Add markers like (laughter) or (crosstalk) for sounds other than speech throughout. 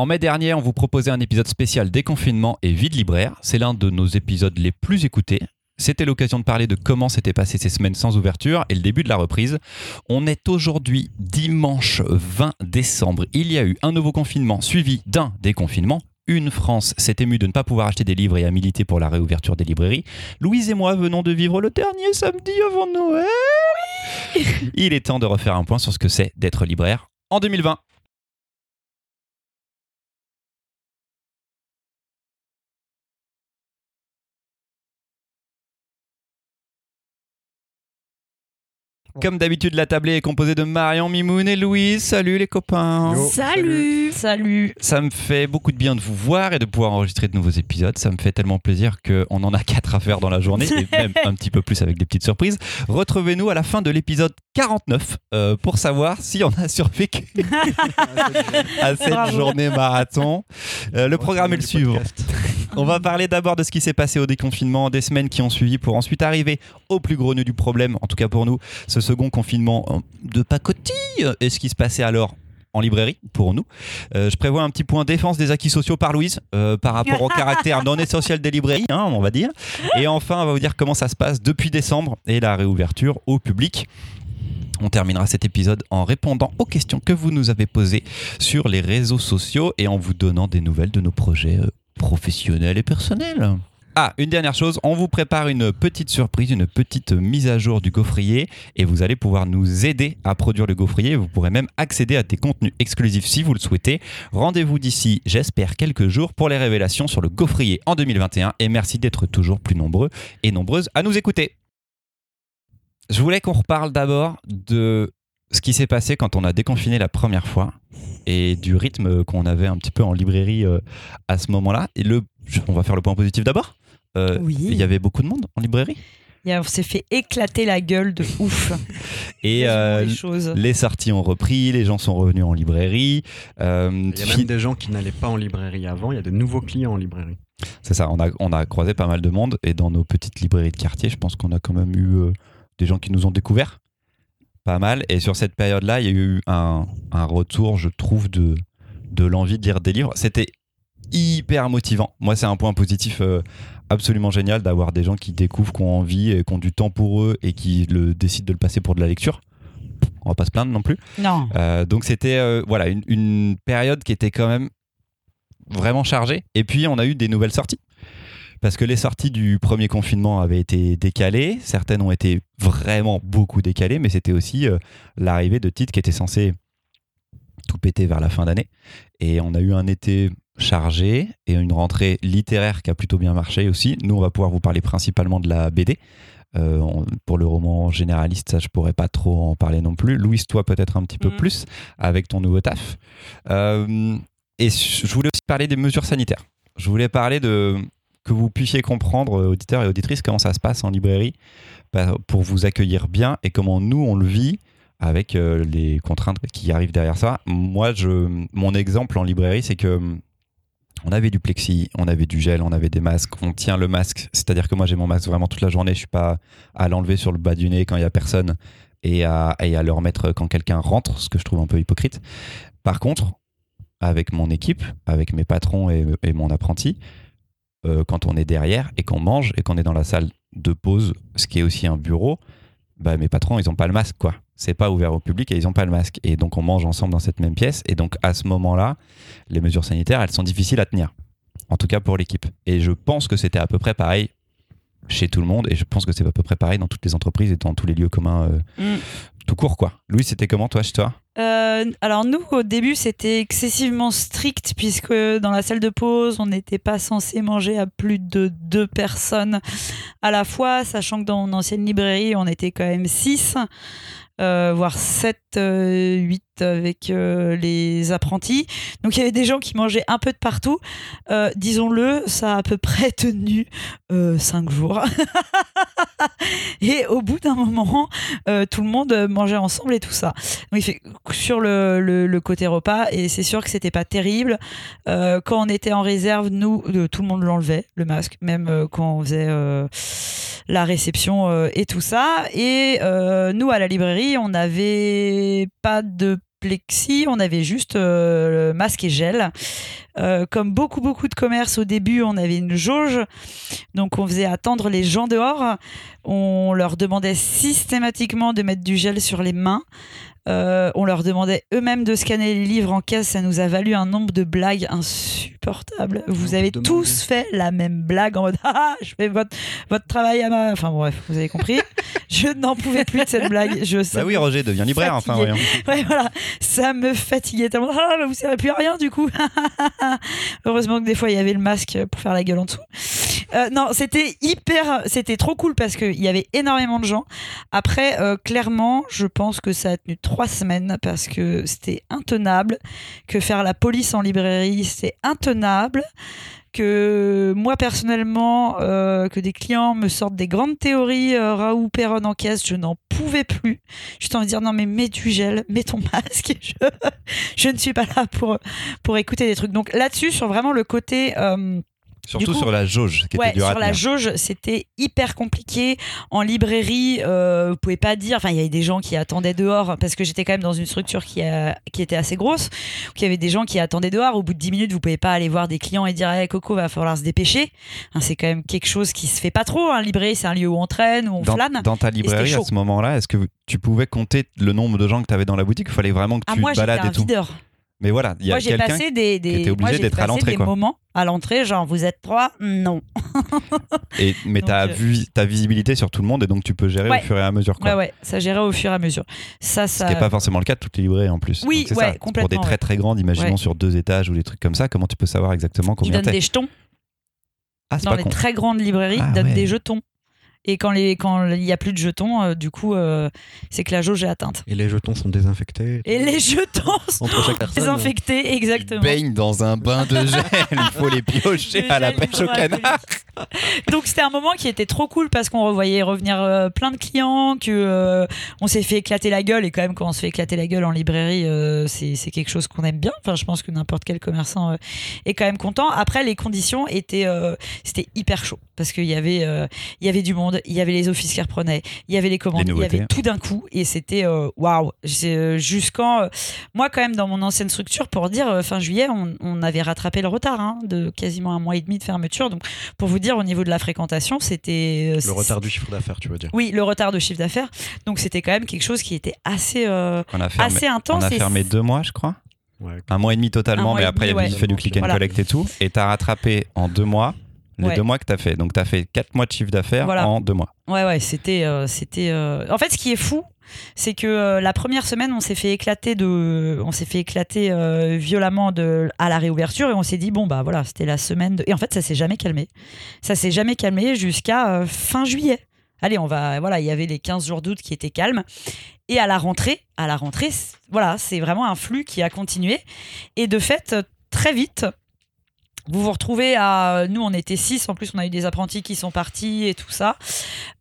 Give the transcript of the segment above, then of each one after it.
En mai dernier, on vous proposait un épisode spécial déconfinement et vide libraire. C'est l'un de nos épisodes les plus écoutés. C'était l'occasion de parler de comment s'étaient passées ces semaines sans ouverture et le début de la reprise. On est aujourd'hui dimanche 20 décembre. Il y a eu un nouveau confinement suivi d'un déconfinement. Une France s'est émue de ne pas pouvoir acheter des livres et a milité pour la réouverture des librairies. Louise et moi venons de vivre le dernier samedi avant Noël. Il est temps de refaire un point sur ce que c'est d'être libraire en 2020. Comme d'habitude, la tablée est composée de Marion, Mimoun et Louise. Salut les copains. Salut Salut Ça me fait beaucoup de bien de vous voir et de pouvoir enregistrer de nouveaux épisodes. Ça me fait tellement plaisir qu'on en a (laughs) quatre à faire dans la journée et (laughs) même un petit peu plus avec des petites surprises. Retrouvez-nous à la fin de l'épisode 49 euh, pour savoir si on a survécu (laughs) à cette Bravo. journée marathon. Euh, le programme est le suivant. On va parler d'abord de ce qui s'est passé au déconfinement, des semaines qui ont suivi pour ensuite arriver au plus gros nœud du problème, en tout cas pour nous, ce second confinement euh, de pacotille et ce qui se passait alors en librairie pour nous. Euh, je prévois un petit point défense des acquis sociaux par Louise euh, par rapport au (laughs) caractère non essentiel des librairies, hein, on va dire. Et enfin, on va vous dire comment ça se passe depuis décembre et la réouverture au public. On terminera cet épisode en répondant aux questions que vous nous avez posées sur les réseaux sociaux et en vous donnant des nouvelles de nos projets euh, professionnels et personnels. Ah, une dernière chose, on vous prépare une petite surprise, une petite mise à jour du gaufrier et vous allez pouvoir nous aider à produire le gaufrier. Vous pourrez même accéder à des contenus exclusifs si vous le souhaitez. Rendez-vous d'ici, j'espère, quelques jours pour les révélations sur le gaufrier en 2021 et merci d'être toujours plus nombreux et nombreuses à nous écouter. Je voulais qu'on reparle d'abord de ce qui s'est passé quand on a déconfiné la première fois et du rythme qu'on avait un petit peu en librairie euh, à ce moment-là. Et le, on va faire le point positif d'abord. Euh, Oui. Il y avait beaucoup de monde en librairie? Il y a- On s'est fait éclater la gueule de ouf. (laughs) Et euh, les sorties ont repris, les gens sont revenus en librairie. Euh, Il y a même des gens qui n'allaient pas en librairie avant, il y a de nouveaux clients en librairie. C'est ça, on a, on a croisé pas mal de monde et dans nos petites librairies de quartier, je pense qu'on a quand même eu euh, des gens qui nous ont découvert. Pas mal. Et sur cette période-là, il y a eu un, un retour, je trouve, de, de l'envie de lire des livres. C'était hyper motivant. Moi, c'est un point positif euh, absolument génial d'avoir des gens qui découvrent, qui ont envie et qui ont du temps pour eux et qui le, décident de le passer pour de la lecture. On va pas se plaindre non plus. Non. Euh, donc c'était euh, voilà une, une période qui était quand même vraiment chargée. Et puis on a eu des nouvelles sorties. Parce que les sorties du premier confinement avaient été décalées, certaines ont été vraiment beaucoup décalées, mais c'était aussi euh, l'arrivée de titres qui étaient censés tout péter vers la fin d'année. Et on a eu un été chargé et une rentrée littéraire qui a plutôt bien marché aussi. Nous, on va pouvoir vous parler principalement de la BD. Euh, on- pour le roman généraliste, ça, je pourrais pas trop en parler non plus. Louise, toi, peut-être un petit peu Mhm. plus avec ton nouveau taf. Euh, et je voulais aussi parler des mesures sanitaires. Je voulais parler de que vous puissiez comprendre, euh, auditeurs et auditrices, comment ça se passe en librairie bah, pour vous accueillir bien et comment nous, on le vit avec les contraintes qui arrivent derrière ça. Moi, je, mon exemple en librairie, c'est que on avait du plexi, on avait du gel, on avait des masques, on tient le masque. C'est-à-dire que moi, j'ai mon masque vraiment toute la journée. Je suis pas à l'enlever sur le bas du nez quand il y a personne et à, le remettre quand quelqu'un rentre, ce que je trouve un peu hypocrite. Par contre, avec mon équipe, avec mes patrons et, et mon apprenti, euh, quand on est derrière et qu'on mange et qu'on est dans la salle de pause, ce qui est aussi un bureau, bah, mes patrons, ils n'ont pas le masque, quoi. C'est pas ouvert au public et ils n'ont pas le masque. Et donc, on mange ensemble dans cette même pièce. Et donc, à ce moment-là, les mesures sanitaires, elles sont difficiles à tenir. En tout cas pour l'équipe. Et je pense que c'était à peu près pareil chez tout le monde. Et je pense que c'est à peu près pareil dans toutes les entreprises et dans tous les lieux communs euh, Mm. tout court, quoi. Louis, c'était comment, toi, chez toi? Euh, alors nous, au début, c'était excessivement strict puisque dans la salle de pause, on n'était pas censé manger à plus de deux personnes à la fois, sachant que dans mon ancienne librairie, on était quand même six. euh, voire 7, 8 avec euh, les apprentis. Donc il y avait des gens qui mangeaient un peu de partout. Euh, Disons-le, ça a à peu près (laughs) tenu 5 jours. (laughs) et au bout d'un moment, euh, tout le monde mangeait ensemble et tout ça. Donc sur le, côté repas et c'est sûr que c'était pas terrible. Euh, quand on était en réserve, nous, euh, tout le monde l'enlevait, le masque, même euh, quand on faisait euh, la réception euh, et tout ça. Et euh, nous, à la librairie, on n'avait pas de plexi, on avait juste euh, masque et gel. Euh, comme beaucoup, beaucoup de commerces au début, on avait une jauge. Donc, on faisait attendre les gens dehors. On leur demandait systématiquement de mettre du gel sur les mains. Euh, on leur demandait eux-mêmes de scanner les livres en caisse. Ça nous a valu un nombre de blagues insupportables. Vous On avez tous fait la même blague en mode (laughs) Ah, je fais votre, votre travail à ma. Enfin, bref, vous avez compris. (laughs) je n'en pouvais plus de cette blague. Je, Bah oui, Roger devient libraire, enfin, fatigué. (laughs) Ouais, voilà, ça me fatiguait tellement. Ah, bah, vous servez plus à rien du coup. Heureusement que des fois il y avait le masque pour faire la gueule en dessous. Euh, non, c'était hyper, c'était trop cool parce qu'il y avait énormément de gens. Après, euh, clairement, je pense que ça a tenu trois semaines parce que c'était intenable. Que faire la police en librairie, c'est intenable. Que moi personnellement, euh, que des clients me sortent des grandes théories, euh, Raoult Perron en caisse, je n'en pouvais plus. Juste envie de dire non mais mets du gel, mets ton (laughs) masque. Je, je ne suis pas là pour pour écouter des trucs. Donc là-dessus, sur vraiment le côté euh, Surtout coup, sur la jauge, qui ouais, était à sur la jauge, c'était hyper compliqué. En librairie, euh, vous pouvez pas dire. Enfin, il y avait des gens qui attendaient dehors parce que j'étais quand même dans une structure qui, a- qui était assez grosse. Il y avait des gens qui attendaient dehors. Au bout de 10 minutes, vous pouvez pas aller voir des clients et dire hey, Coco, va falloir se dépêcher. Hein, c'est quand même quelque chose qui se fait pas trop. Hein. Librairie, c'est un lieu où on traîne, où on Dans, flâne. dans ta librairie, à ce moment-là, est-ce que tu pouvais compter le nombre de gens que tu avais dans la boutique Il fallait vraiment que Ah, tu moi, te balades un et tout? videur. Mais voilà, il y a Moi, j'ai quelqu'un. passé des, des... était obligé moi, j'ai d'être à passé l'entrée, des quoi. moments à l'entrée, genre vous êtes trois, non. Et, mais (laughs) Donc, tu as euh, vu ta visibilité sur tout le monde et donc tu peux gérer Ouais. au fur et à mesure. Quoi. Ouais, ouais, ça gérait au fur et à mesure. Ça, Ce ça. qui n'est pas forcément le cas de toutes les librairies en plus. Oui, Donc, c'est ouais, ça. Pour complètement, des très ouais. très grandes, imaginons Ouais. sur deux étages ou des trucs comme ça, comment tu peux savoir exactement Ils combien donnent t'es des jetons. Ah, c'est Dans pas les con. très grandes librairies, Ah, ils donnent ouais. des jetons. Et quand les quand il y a plus de jetons, euh, du coup, euh, c'est que la jauge est atteinte. Et les jetons sont désinfectés. Et les jetons sont (laughs) Entre chaque personne. désinfectés, exactement. Tu baignes dans un bain de gel, il (laughs) faut les piocher Le à la pêche au canard. Donc c'était un moment qui était trop cool parce qu'on revoyait revenir euh, plein de clients, que euh, on s'est fait éclater la gueule et quand même quand on se fait éclater la gueule en librairie, euh, c'est c'est quelque chose qu'on aime bien. Enfin, je pense que n'importe quel commerçant euh, est quand même content. Après, les conditions étaient euh, c'était hyper chaud parce qu'il y avait euh, il y avait du monde, il y avait les offices qui reprenaient, il y avait les commandes, Les il y avait tout d'un coup et c'était euh, waouh. Euh, Jusqu'en euh, moi quand même dans mon ancienne structure pour dire euh, fin juillet, on, on avait rattrapé le retard hein, de quasiment un mois et demi de fermeture. Donc pour vous dire, au niveau de la fréquentation, c'était. euh, Le retard du chiffre d'affaires, tu veux dire. Oui, le retard de chiffre d'affaires. Donc c'était quand même quelque chose qui était assez, euh, On a fermé, assez on intense. a et fermé deux mois, je crois. Ouais. Un mois et demi totalement, mais après, il y avait fait du click and Voilà. collect et tout. Et tu as rattrapé en deux mois les Ouais. deux mois que tu as fait. Donc tu as fait quatre mois de chiffre d'affaires Voilà. en deux mois. Ouais, ouais, c'était. euh, c'était euh, En fait, ce qui est fou, c'est que euh, la première semaine, on s'est fait éclater, de... on s'est fait éclater violemment de... à la réouverture et on s'est dit, bon, bah voilà, c'était la semaine. De... Et en fait, ça s'est jamais calmé. Ça s'est jamais calmé jusqu'à fin juillet. Allez, on va. Voilà, il y avait les 15 jours d'août qui étaient calmes. Et à la rentrée, à la rentrée, voilà, c'est vraiment un flux qui a continué. Et de fait, très vite, vous vous retrouvez à. Nous, on était six. En plus, on a eu des apprentis qui sont partis et tout ça.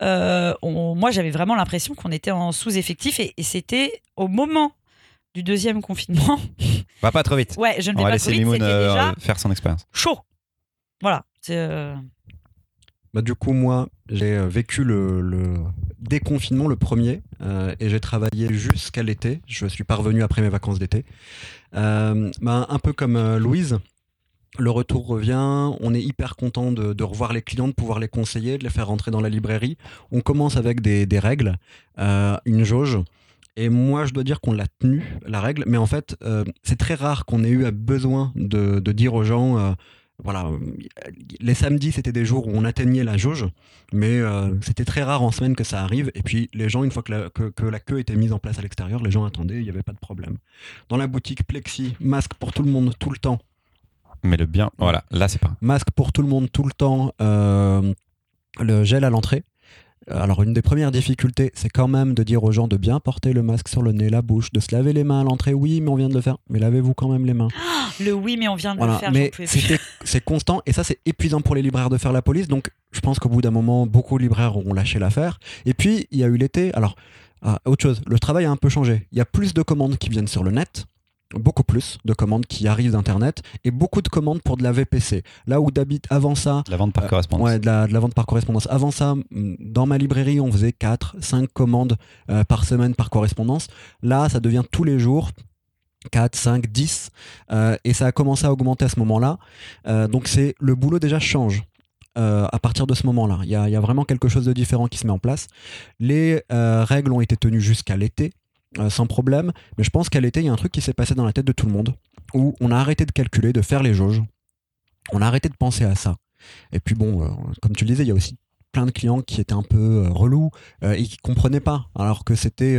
Euh, on- moi, j'avais vraiment l'impression qu'on était en sous-effectif. Et, et c'était au moment du deuxième confinement. (laughs) Va pas trop vite. Ouais, je ne On vais va pas laisser trop vite. Mimoun C'était euh, déjà faire son expérience. chaud. Voilà. Euh, Bah, du coup, moi, j'ai vécu le, le déconfinement, le premier, euh, et j'ai travaillé jusqu'à l'été. Je suis pas revenu après mes vacances d'été. Euh, bah, un peu comme euh, Louise, le retour revient. On est hyper content de, revoir les clients, de pouvoir les conseiller, de les faire rentrer dans la librairie. On commence avec des, règles, euh, une jauge. Et moi, je dois dire qu'on l'a tenu, la règle. Mais en fait, euh, c'est très rare qu'on ait eu besoin de, dire aux gens. euh, voilà, les samedis, c'était des jours où on atteignait la jauge, mais c'était très rare en semaine que ça arrive. Et puis, les gens, une fois que la, que la queue était mise en place à l'extérieur, les gens attendaient, il n'y avait pas de problème. Dans la boutique, plexi, masque pour tout le monde, tout le temps. Mais le bien, voilà, là c'est pas. Masque pour tout le monde, tout le temps. euh, le gel à l'entrée. Alors, une des premières difficultés, c'est quand même de dire aux gens de bien porter le masque sur le nez, la bouche, de se laver les mains à l'entrée. Oui, mais on vient de le faire. Mais lavez-vous quand même les mains. (gasps) le oui, mais on vient de Voilà, le faire. mais (laughs) c'est constant et ça c'est épuisant pour les libraires de faire la police. Donc je pense qu'au bout d'un moment, beaucoup de libraires ont lâché l'affaire. Et puis il y a eu l'été. Alors ah, autre chose, le travail a un peu changé. Il y a plus de commandes qui viennent sur le net. Beaucoup plus de commandes qui arrivent d'Internet et beaucoup de commandes pour de la VPC. Là où d'habite avant ça, La vente par Euh, correspondance. Ouais, de la, de la vente par correspondance. Avant ça, dans ma librairie, on faisait 4, 5 commandes euh, par semaine par correspondance. Là, ça devient tous les jours. 4, 5, 10. et ça a commencé à augmenter à ce moment-là. donc c'est le boulot déjà change. à partir de ce moment-là, il y, a vraiment quelque chose de différent qui se met en place. Les règles ont été tenues jusqu'à l'été, sans problème, mais je pense qu'à l'été, il y a un truc qui s'est passé dans la tête de tout le monde, où on a arrêté de calculer, de faire les jauges, on a arrêté de penser à ça. Et puis bon, comme tu le disais, il y a aussi plein de clients qui étaient un peu relous et qui comprenaient pas, alors que c'était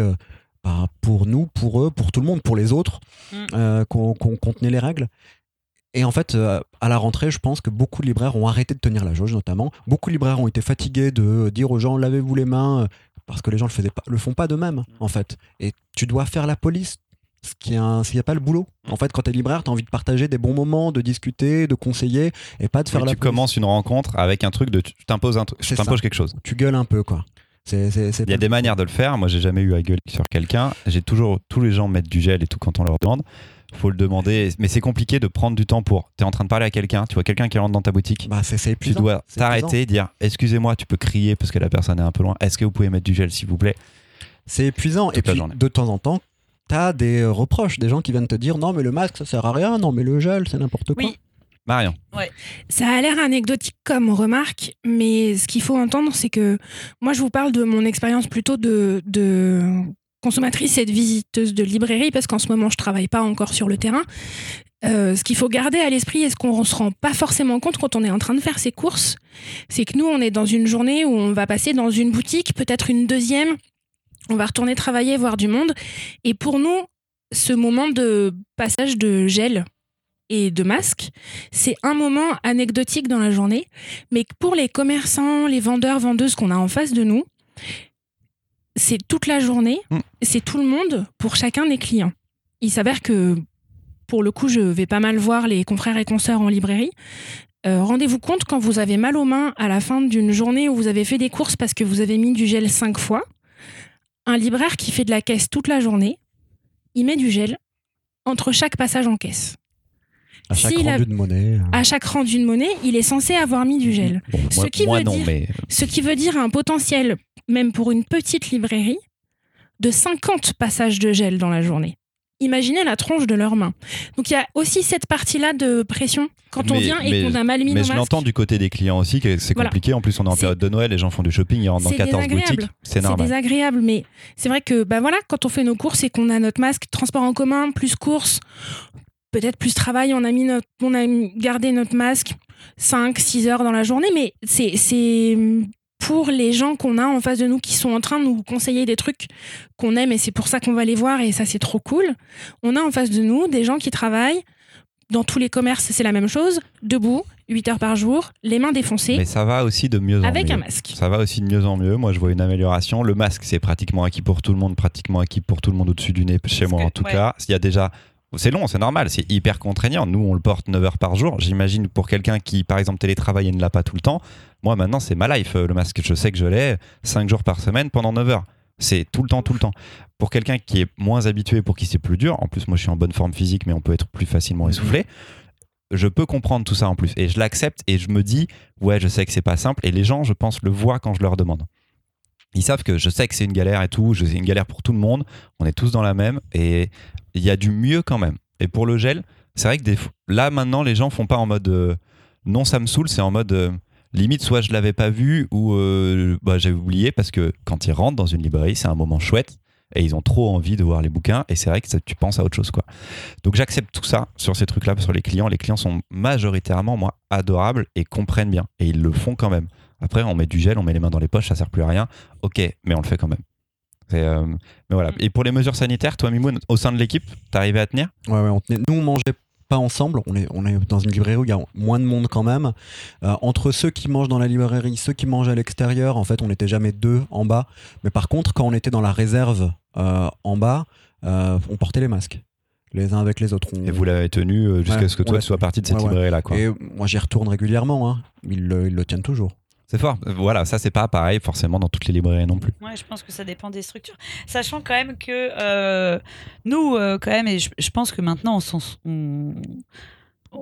bah, pour nous, pour eux, pour tout le monde, pour les autres, mm. euh, qu'on contenait les règles. Et en fait, euh, à la rentrée, je pense que beaucoup de libraires ont arrêté de tenir la jauge, notamment. Beaucoup de libraires ont été fatigués de dire aux gens lavez-vous les mains, euh, parce que les gens le, faisaient pas, le font pas d'eux-mêmes, en fait. Et tu dois faire la police, ce qui s'il n'y a pas le boulot. En fait, quand tu es libraire, tu as envie de partager des bons moments, de discuter, de conseiller, et pas de faire la tu commences une rencontre avec un truc de tu t'imposes quelque chose. Tu gueules un peu, quoi. Il y a des manières de le faire. Moi, j'ai jamais eu à gueuler sur quelqu'un. J'ai toujours tous les gens mettent du gel et tout quand on leur demande. Faut le demander, mais c'est compliqué de prendre du temps pour. Tu es en train de parler à quelqu'un, tu vois quelqu'un qui rentre dans ta boutique. Bah, c'est Tu dois t'arrêter, dire excusez-moi, tu peux crier parce que la personne est un peu loin. Est-ce que vous pouvez mettre du gel s'il vous plaît? C'est épuisant. et puis, de temps en temps, tu as des reproches, des gens qui viennent te dire non, mais le masque ça sert à rien, non, mais le gel c'est n'importe quoi. Marion. Ça a l'air anecdotique comme remarque, mais ce qu'il faut entendre, c'est que moi, je vous parle de mon expérience plutôt de, consommatrice et de visiteuse de librairie, parce qu'en ce moment, je travaille pas encore sur le terrain. Euh, ce qu'il faut garder à l'esprit et ce qu'on ne se rend pas forcément compte quand on est en train de faire ses courses, c'est que nous, on est dans une journée où on va passer dans une boutique, peut-être une deuxième, on va retourner travailler, voir du monde. Et pour nous, ce moment de passage de gel, et de masques. C'est un moment anecdotique dans la journée, mais pour les commerçants, les vendeurs, vendeuses qu'on a en face de nous, c'est toute la journée, mm. c'est tout le monde pour chacun des clients. Il s'avère que, pour le coup, je vais pas mal voir les confrères et consoeurs en librairie. Euh, rendez-vous compte quand vous avez mal aux mains à la fin d'une journée où vous avez fait des courses parce que vous avez mis du gel cinq fois. Un libraire qui fait de la caisse toute la journée, il met du gel entre chaque passage en caisse. À chaque rendu de monnaie. Euh. À chaque rendu de monnaie, il est censé avoir mis du gel. ce, qui veut dire, ce qui veut dire un potentiel, même pour une petite librairie, de 50 passages de gel dans la journée. Imaginez la tronche de leurs mains. Donc il y a aussi cette partie-là de pression quand on vient et qu'on a mal mis Mais je l'entends du côté des clients aussi, que c'est compliqué. En plus, on est en période de Noël, les gens font du shopping, ils rentrent dans 14 boutiques. C'est normal. C'est désagréable, mais c'est vrai que bah voilà, quand on fait nos courses et qu'on a notre masque, transport en commun, plus courses, peut-être plus travail, on a, mis notre, on a gardé notre masque 5, 6 heures dans la journée, mais c'est pour les gens qu'on a en face de nous qui sont en train de nous conseiller des trucs qu'on aime et c'est pour ça qu'on va les voir et ça c'est trop cool. On a en face de nous des gens qui travaillent dans tous les commerces, c'est la même chose, debout, 8 heures par jour, les mains défoncées. Mais ça va aussi de mieux en mieux. Avec un masque. Ça va aussi de mieux en mieux. Moi, je vois une amélioration. Le masque, c'est pratiquement acquis pour tout le monde, pratiquement acquis pour tout le monde au-dessus du nez, chez moi en tout cas. Il y a déjà c'est long, c'est normal, c'est hyper contraignant. Nous, on le porte 9 heures par jour. J'imagine pour quelqu'un qui, par exemple, télétravaille et ne l'a pas tout le temps, moi maintenant, c'est ma life. Le masque, je sais que je l'ai 5 jours par semaine pendant 9 heures. C'est tout le temps, tout le temps. Pour quelqu'un qui est moins habitué, pour qui c'est plus dur, en plus, moi je suis en bonne forme physique, mais on peut être plus facilement mhm. essoufflé. Je peux comprendre tout ça en plus. Et je l'accepte et je me dis, ouais, je sais que c'est pas simple. Et les gens, je pense, le voient quand je leur demande ils savent que je sais que c'est une galère et tout, c'est une galère pour tout le monde, on est tous dans la même, et il y a du mieux quand même. Et pour le gel, c'est vrai que là maintenant, les gens font pas en mode euh, non, ça me saoule, c'est en mode euh, limite, soit je l'avais pas vu ou euh, bah, j'avais oublié parce que quand ils rentrent dans une librairie, c'est un moment chouette et ils ont trop envie de voir les bouquins et c'est vrai que tu penses à autre chose quoi. Donc j'accepte tout ça sur ces trucs là sur les clients. Les clients sont majoritairement moi adorables et comprennent bien et ils le font quand même. Après on met du gel, on met les mains dans les poches, ça sert plus à rien. Ok, mais on le fait quand même. Euh, mais voilà. Mm. Et pour les mesures sanitaires, toi, Mimoun, au sein de l'équipe, t'arrivais à tenir? Ouais, ouais, on tenait. Nous, on mangeait pas ensemble. On est, on est dans une librairie où il y a moins de monde quand même. Euh, entre ceux qui mangent dans la librairie, ceux qui mangent à l'extérieur, en fait, on n'était jamais deux en bas. Mais par contre, quand on était dans la réserve euh, en bas, on portait les masques les uns avec les autres. Et vous l'avez tenu jusqu'à ce que toi tu sois parti de cette librairie-là. Et moi j'y retourne régulièrement. Hein. Ils, le, ils, le, tiennent toujours. C'est fort. Voilà, ça c'est pas pareil forcément dans toutes les librairies non plus. Ouais, je pense que ça dépend des structures. Sachant quand même que euh, nous, euh, quand même, et je, pense que maintenant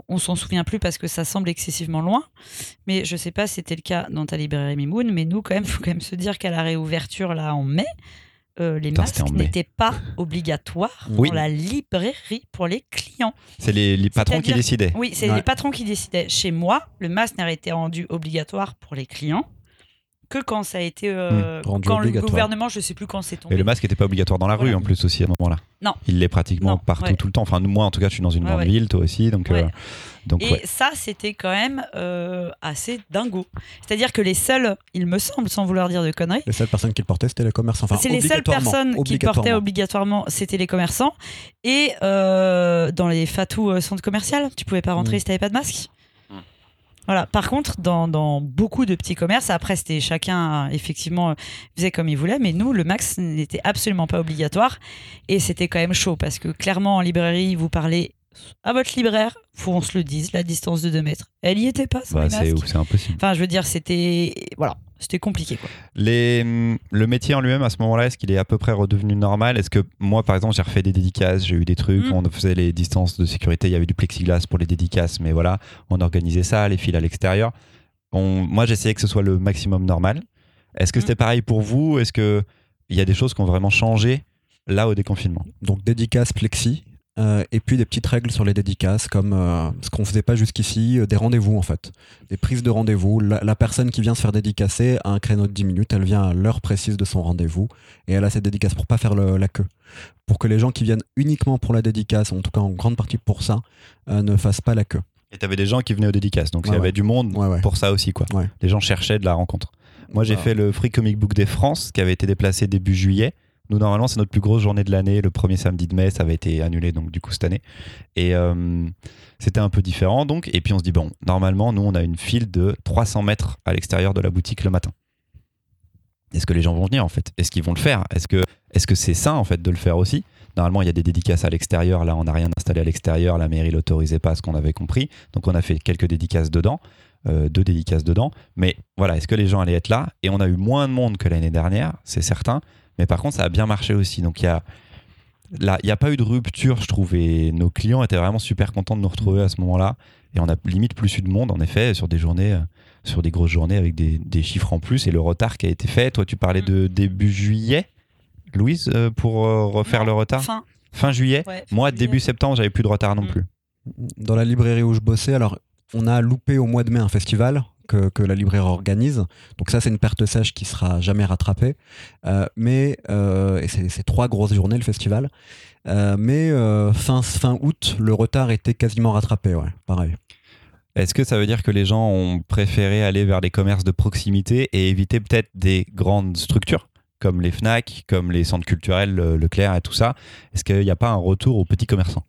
on s'en souvient plus parce que ça semble excessivement loin. Mais je sais pas si c'était le cas dans ta librairie Mimoun, mais nous quand même, faut quand même se dire qu'à la réouverture là en mai, euh, les Putain, masques n'étaient pas (laughs) obligatoires Oui. dans la librairie pour les clients. C'est les, les patrons qui décidaient. Oui, c'est Ouais. les patrons qui décidaient. Chez moi, le masque n'a été rendu obligatoire pour les clients que quand ça a été euh, Mmh, rendu quand le gouvernement, je sais plus quand c'est Et tombé. le masque n'était pas obligatoire dans la rue en plus aussi à ce moment-là. Non. Il l'est pratiquement Non, partout ouais. tout le temps. Enfin, moi en tout cas, je suis dans une Ouais, grande ville, toi aussi. Donc, euh, donc Et ouais. ça, c'était quand même euh, assez dingo. C'est-à-dire que les seuls, il me semble, sans vouloir dire de conneries, Les seules personnes qui le portaient, c'était les commerçants. Enfin, c'est les seules personnes qui le portaient obligatoirement. c'était les commerçants. Et euh, dans les fatou euh, centres commerciaux, tu pouvais pas rentrer Mm. si t'avais pas de masque. Mm. Voilà. Par contre, dans, dans beaucoup de petits commerces, après c'était chacun effectivement euh, faisait comme il voulait, mais nous le max n'était absolument pas obligatoire et c'était quand même chaud parce que clairement en librairie vous parlez à votre libraire, faut on se le dise, la distance de 2 mètres, elle y était pas sans Bah, c'est impossible. Enfin, je veux dire, c'était voilà, c'était compliqué quoi. Les, le métier en lui-même, à ce moment-là, est-ce qu'il est à peu près redevenu normal? Est-ce que moi, par exemple, j'ai refait des dédicaces, j'ai eu des trucs, Mm. on faisait les distances de sécurité, il y avait du plexiglas pour les dédicaces, mais voilà, on organisait ça, les fils à l'extérieur. On- moi, j'essayais que ce soit le maximum normal. Est-ce que Mm. c'était pareil pour vous? Est-ce qu'il y a des choses qui ont vraiment changé là au déconfinement? Donc dédicace plexi. Euh, et puis des petites règles sur les dédicaces, comme euh, ce qu'on faisait pas jusqu'ici, euh, des rendez-vous en fait. Des prises de rendez-vous. La, la personne qui vient se faire dédicacer a un créneau de 10 minutes, elle vient à l'heure précise de son rendez-vous et elle a cette dédicace pour pas faire le- la queue. Pour que les gens qui viennent uniquement pour la dédicace, en tout cas en grande partie pour ça, ne fassent pas la queue. Et t'avais des gens qui venaient aux dédicaces, donc il y Ouais, avait du monde Ouais, pour ça aussi, quoi. Les gens cherchaient de la rencontre. Moi, j'ai Voilà. fait le Free Comic Book des France, qui avait été déplacé début juillet. Nous, normalement, c'est notre plus grosse journée de l'année. Le premier samedi de mai, ça avait été annulé, donc du coup, cette année. Et euh, c'était un peu différent, donc. Et puis, on se dit, bon, normalement, nous, on a une file de 300 mètres à l'extérieur de la boutique le matin. Est-ce que les gens vont venir, en fait? Est-ce qu'ils vont le faire? Est-ce que c'est sain, en fait, de le faire aussi? Normalement, il y a des dédicaces à l'extérieur. Là, on n'a rien installé à l'extérieur. La mairie l'autorisait pas, ce qu'on avait compris. Donc, on a fait quelques dédicaces dedans, euh, deux dédicaces dedans. Mais voilà, est-ce que les gens allaient être là? Et on a eu moins de monde que l'année dernière, c'est certain. Mais par contre, ça a bien marché aussi. Donc, il y a. Là, il n'y a pas eu de rupture, je trouve, et nos clients étaient vraiment super contents de nous retrouver à ce moment-là. Et on a limite plus eu de monde, en effet, sur des journées, euh, sur des grosses journées avec des, des chiffres en plus et le retard qui a été fait. Toi, tu parlais de début juillet, Louise, euh, pour euh, refaire le retard Fin, Fin juillet ouais, Moi, début septembre, j'avais plus de retard non Mm. plus. Dans la librairie où je bossais, alors on a loupé au mois de mai un festival que, la librairie organise. Donc ça, c'est une perte sèche qui sera jamais rattrapée. Euh, mais euh, et c'est trois grosses journées le festival. Euh, mais fin, fin août, le retard était quasiment rattrapé. Ouais, pareil. Est-ce que ça veut dire que les gens ont préféré aller vers des commerces de proximité et éviter peut-être des grandes structures comme les FNAC, comme les centres culturels, le- Leclerc et tout ça? Est-ce qu'il n'y a pas un retour aux petits commerçants?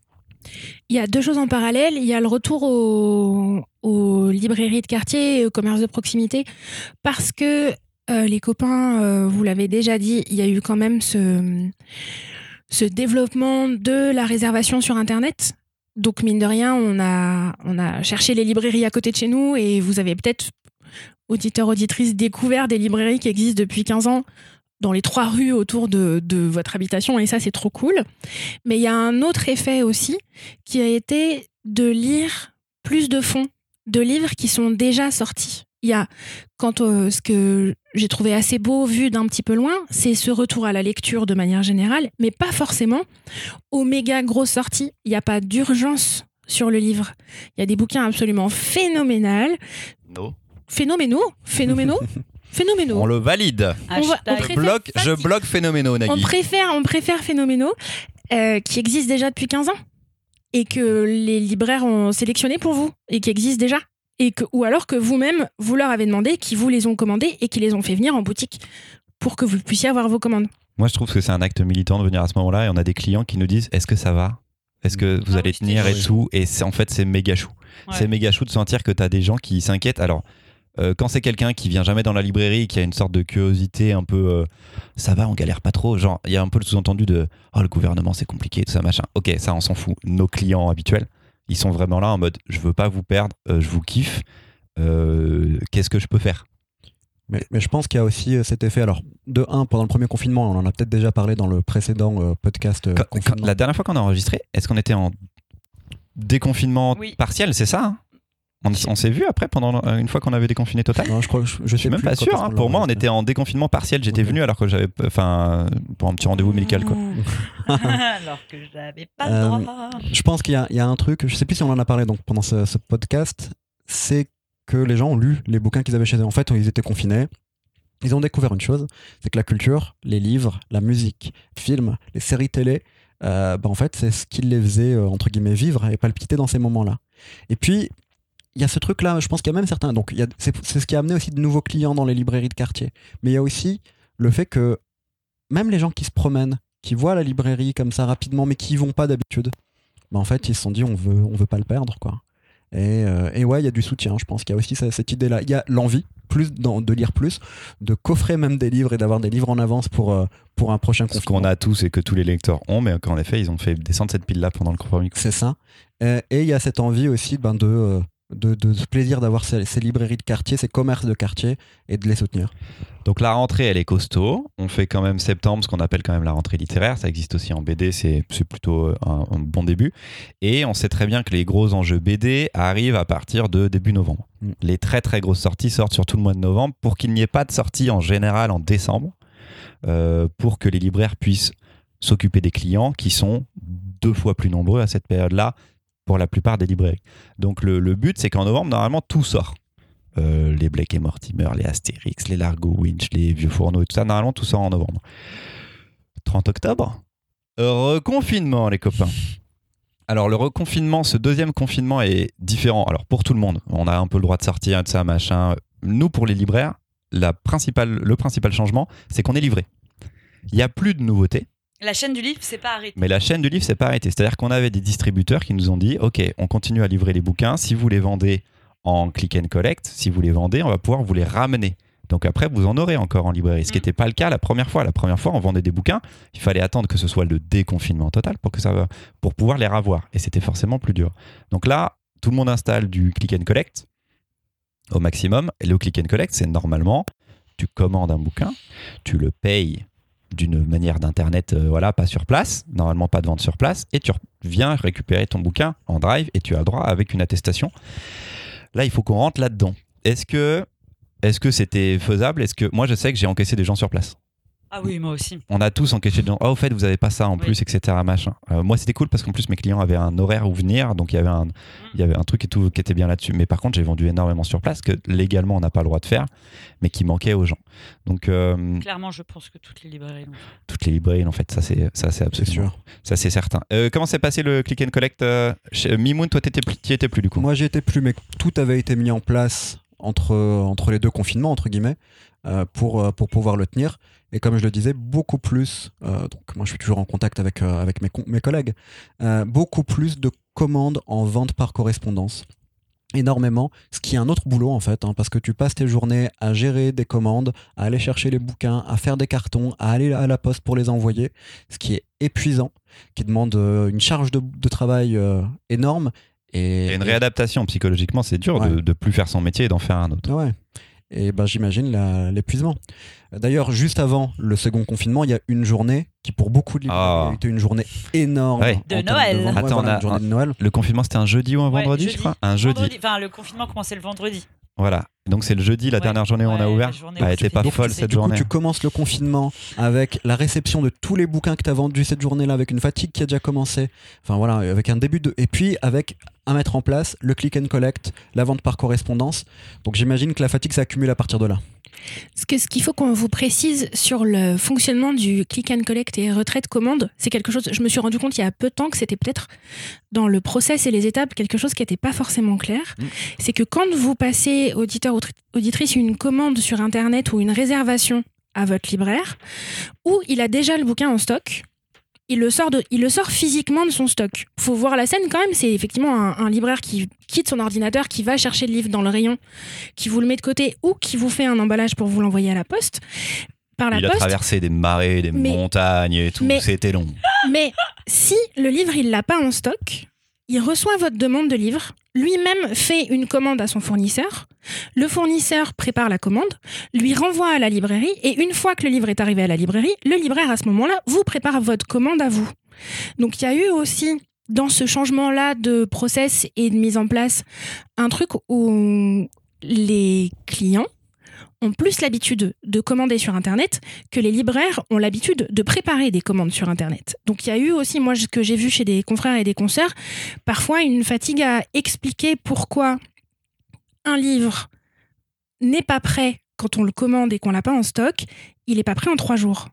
Il y a deux choses en parallèle. Il y a le retour aux, librairies de quartier et aux commerces de proximité parce que euh, les copains, euh, vous l'avez déjà dit, il y a eu quand même ce, ce développement de la réservation sur Internet. Donc, mine de rien, on a, on a cherché les librairies à côté de chez nous et vous avez peut-être, auditeurs, auditrices, découvert des librairies qui existent depuis 15 ans dans les trois rues autour de, de votre habitation et ça, c'est trop cool. Mais il y a un autre effet aussi qui a été de lire plus de fonds, de livres qui sont déjà sortis. Il y a, quand euh, ce que j'ai trouvé assez beau vu d'un petit peu loin, c'est ce retour à la lecture de manière générale, mais pas forcément aux méga grosses sorties. Il n'y a pas d'urgence sur le livre. Il y a des bouquins absolument phénoménaux, Non. phénoménaux, phénoménaux, (laughs) phénoménaux. On le valide. On va- on Je bloque, je bloque phénoménaux, On Nagui. préfère, on préfère Phénoménaux, euh, qui existe déjà depuis 15 ans et que les libraires ont sélectionné pour vous et qui existent déjà. Et que, ou alors que vous-même, vous leur avez demandé, qui vous les ont commandés et qui les ont fait venir en boutique pour que vous puissiez avoir vos commandes. Moi, je trouve que c'est un acte militant de venir à ce moment-là et on a des clients qui nous disent Est-ce que ça va? Est-ce que vous Ah allez tenir et tout? Et c'est- en fait, c'est méga chou. Ouais. C'est méga chou de sentir que tu as des gens qui s'inquiètent. Alors, euh, quand c'est quelqu'un qui vient jamais dans la librairie, qui a une sorte de curiosité un peu euh, ça va, on galère pas trop. Genre, il y a un peu le sous-entendu de oh, le gouvernement, c'est compliqué, tout ça, machin. Ok, ça, on s'en fout. Nos clients habituels, ils sont vraiment là en mode je veux pas vous perdre, euh, je vous kiffe. Euh, Qu'est-ce que je peux faire? Mais, mais je pense qu'il y a aussi cet effet. Alors, de un, pendant le premier confinement, on en a peut-être déjà parlé dans le précédent euh, podcast. Quand- quand- confinement. La dernière fois qu'on a enregistré, est-ce qu'on était en déconfinement Oui. partiel, c'est ça hein? On, on s'est vu après, pendant euh, une fois qu'on avait déconfiné total Non, je crois, je, je Je suis même plus pas sûr. hein. Pour moi, on était en déconfinement partiel. J'étais venu alors que j'avais, enfin, pour un petit rendez-vous médical, quoi. (laughs) Alors que je n'avais pas le Euh, droit. Je pense qu'il y, a- il y a un truc, je sais plus si on en a parlé donc pendant ce, ce podcast, c'est que les gens ont lu les bouquins qu'ils avaient chez eux. En fait, ils étaient confinés. Ils ont découvert une chose, c'est que la culture, les livres, la musique, les films, les séries télé, euh, bah, en fait, c'est ce qui les faisait euh, entre guillemets vivre et palpiter dans ces moments-là. Et puis, il y a ce truc-là, je pense qu'il y a même certains. Donc, c'est ce qui a amené aussi de nouveaux clients dans les librairies de quartier. Mais il y a aussi le fait que même les gens qui se promènent, qui voient la librairie comme ça rapidement, mais qui y vont pas d'habitude, bah, en fait, ils se sont dit on veut, on veut pas le perdre, quoi. Et, euh, et ouais, il y a du soutien, je pense qu'il y a aussi ce- cette idée-là. Il y a l'envie plus d'en- de lire plus, de coffrer même des livres et d'avoir des livres en avance pour, euh, pour un prochain Ce confinement. qu'on a tous et que tous les lecteurs ont, mais qu'en effet, ils ont fait descendre cette pile-là pendant le compromis. C'est ça. Et il y a cette envie aussi ben, de, euh, de, de ce plaisir d'avoir ces, ces librairies de quartier, ces commerces de quartier et de les soutenir. Donc la rentrée, elle est costaud. On fait quand même septembre, ce qu'on appelle quand même la rentrée littéraire. Ça existe aussi en BD, c'est plutôt un, un bon début. Et on sait très bien que les gros enjeux BD arrivent à partir de début novembre. Mm. Les très très grosses sorties sortent sur tout le mois de novembre pour qu'il n'y ait pas de sortie en général en décembre, euh, pour que les libraires puissent s'occuper des clients qui sont deux fois plus nombreux à cette période-là pour la plupart des librairies. Donc le, but, c'est qu'en novembre, normalement, tout sort. Euh, les Blake et Mortimer, les Astérix, les Largo Winch, les Vieux Fourneaux et tout ça, normalement, tout sort en novembre. 30 octobre, reconfinement, les copains. Alors, le reconfinement, ce deuxième confinement est différent. Alors, pour tout le monde, on a un peu le droit de sortir, de ça, machin. Nous, pour les libraires, le principal changement, c'est qu'on est livré. Il n'y a plus de nouveautés. La chaîne du livre, c'est pas arrêté. Mais la chaîne du livre, c'est pas arrêté. C'est-à-dire qu'on avait des distributeurs qui nous ont dit Ok, on continue à livrer les bouquins. Si vous les vendez en click and collect, si vous les vendez, on va pouvoir vous les ramener. Donc après, vous en aurez encore en librairie. Ce qui Mm. n'était pas le cas la première fois. La première fois, on vendait des bouquins. Il fallait attendre que ce soit le déconfinement total pour, que ça va, pour pouvoir les ravoir. Et c'était forcément plus dur. Donc là, tout le monde installe du click and collect au maximum. Et le click and collect, c'est normalement, tu commandes un bouquin, tu le payes d'une manière d'internet, euh, voilà, pas sur place, normalement pas de vente sur place, et tu viens récupérer ton bouquin en drive et tu as le droit avec une attestation. Là, il faut qu'on rentre là-dedans. Est-ce que est-ce que c'était faisable? Est-ce que moi je sais que j'ai encaissé des gens sur place. Ah oui, moi aussi. On a tous encaissé des gens. Oh, au fait, vous avez pas ça en Oui. plus, etc. Machin. Euh, moi, c'était cool parce qu'en plus mes clients avaient un horaire où venir, donc il y avait un il y avait un truc et tout qui était bien là-dessus. Mais par contre, j'ai vendu énormément sur place que légalement on n'a pas le droit de faire, mais qui manquait aux gens. Donc euh, Clairement, je pense que toutes les librairies l'ont fait. toutes les librairies, en fait, ça c'est ça c'est absolument sûr. ça, c'est certain. Euh, comment s'est passé le click and collect euh, chez Mimoun, toi, t'étais plus- t'y étais plus du coup? Moi, j'y étais plus, mais tout avait été mis en place entre, entre les deux confinements, entre guillemets, euh, pour, euh, pour pouvoir le tenir. Et comme je le disais, beaucoup plus, euh, donc moi je suis toujours en contact avec, avec mes, mes collègues, beaucoup plus de commandes en vente par correspondance. Énormément, ce qui est un autre boulot en fait, hein, parce que tu passes tes journées à gérer des commandes, à aller chercher les bouquins, à faire des cartons, à aller à la poste pour les envoyer, ce qui est épuisant, qui demande une charge de, de travail énorme. Et, Il y a une et- réadaptation psychologiquement, c'est dur de, Ouais. de plus faire son métier et d'en faire un autre. Ouais. Et ben, j'imagine l'épuisement. D'ailleurs, juste avant le second confinement, il y a une journée qui, pour beaucoup de Ah. a été une journée énorme. Ouais. De Noël. vente. Ouais, Attends, voilà, on a- une journée de Noël. Le confinement, c'était un jeudi ou un Ouais, vendredi, je crois? Un jeudi. Vendredi. Enfin, le confinement commençait le vendredi. Voilà. Donc c'est le jeudi, la Ouais. dernière journée où on a ouvert. journée Bah, elle était pas folle cette Du coup, journée. tu commences le confinement avec la réception de tous les bouquins que tu as vendus cette journée-là, avec une fatigue qui a déjà commencé. Enfin voilà, avec un début de. Et puis avec à mettre en place le click and collect, la vente par correspondance. Donc j'imagine que la fatigue s'accumule à partir de là. Ce qu'il faut qu'on vous précise sur le fonctionnement du click and collect et retrait de commande, c'est quelque chose, je me suis rendu compte il y a peu de temps que c'était peut-être dans le process et les étapes quelque chose qui n'était pas forcément clair. Mm. C'est que quand vous passez, auditeur ou tri- auditrice, une commande sur Internet ou une réservation à votre libraire, où il a déjà le bouquin en stock, il le sort, de, il le sort physiquement de son stock. faut voir la scène quand même, c'est effectivement un, un libraire qui quitte son ordinateur, qui va chercher le livre dans le rayon, qui vous le met de côté ou qui vous fait un emballage pour vous l'envoyer à la poste. Par la Il a traversé des marais, des Mais- montagnes et tout. C'était long. mais si le livre il l'a pas en stock, il reçoit votre demande de livre, lui-même fait une commande à son fournisseur, le fournisseur prépare la commande, lui renvoie à la librairie et une fois que le livre est arrivé à la librairie, le libraire à ce moment-là vous prépare votre commande à vous. Donc il y a eu aussi dans ce changement-là de process et de mise en place un truc où les clients ont plus l'habitude de commander sur Internet que les libraires ont l'habitude de préparer des commandes sur Internet. Donc il y a eu aussi, moi, ce que j'ai vu chez des confrères et des consoeurs, parfois une fatigue à expliquer pourquoi un livre n'est pas prêt quand on le commande et qu'on l'a pas en stock, il n'est pas prêt en trois jours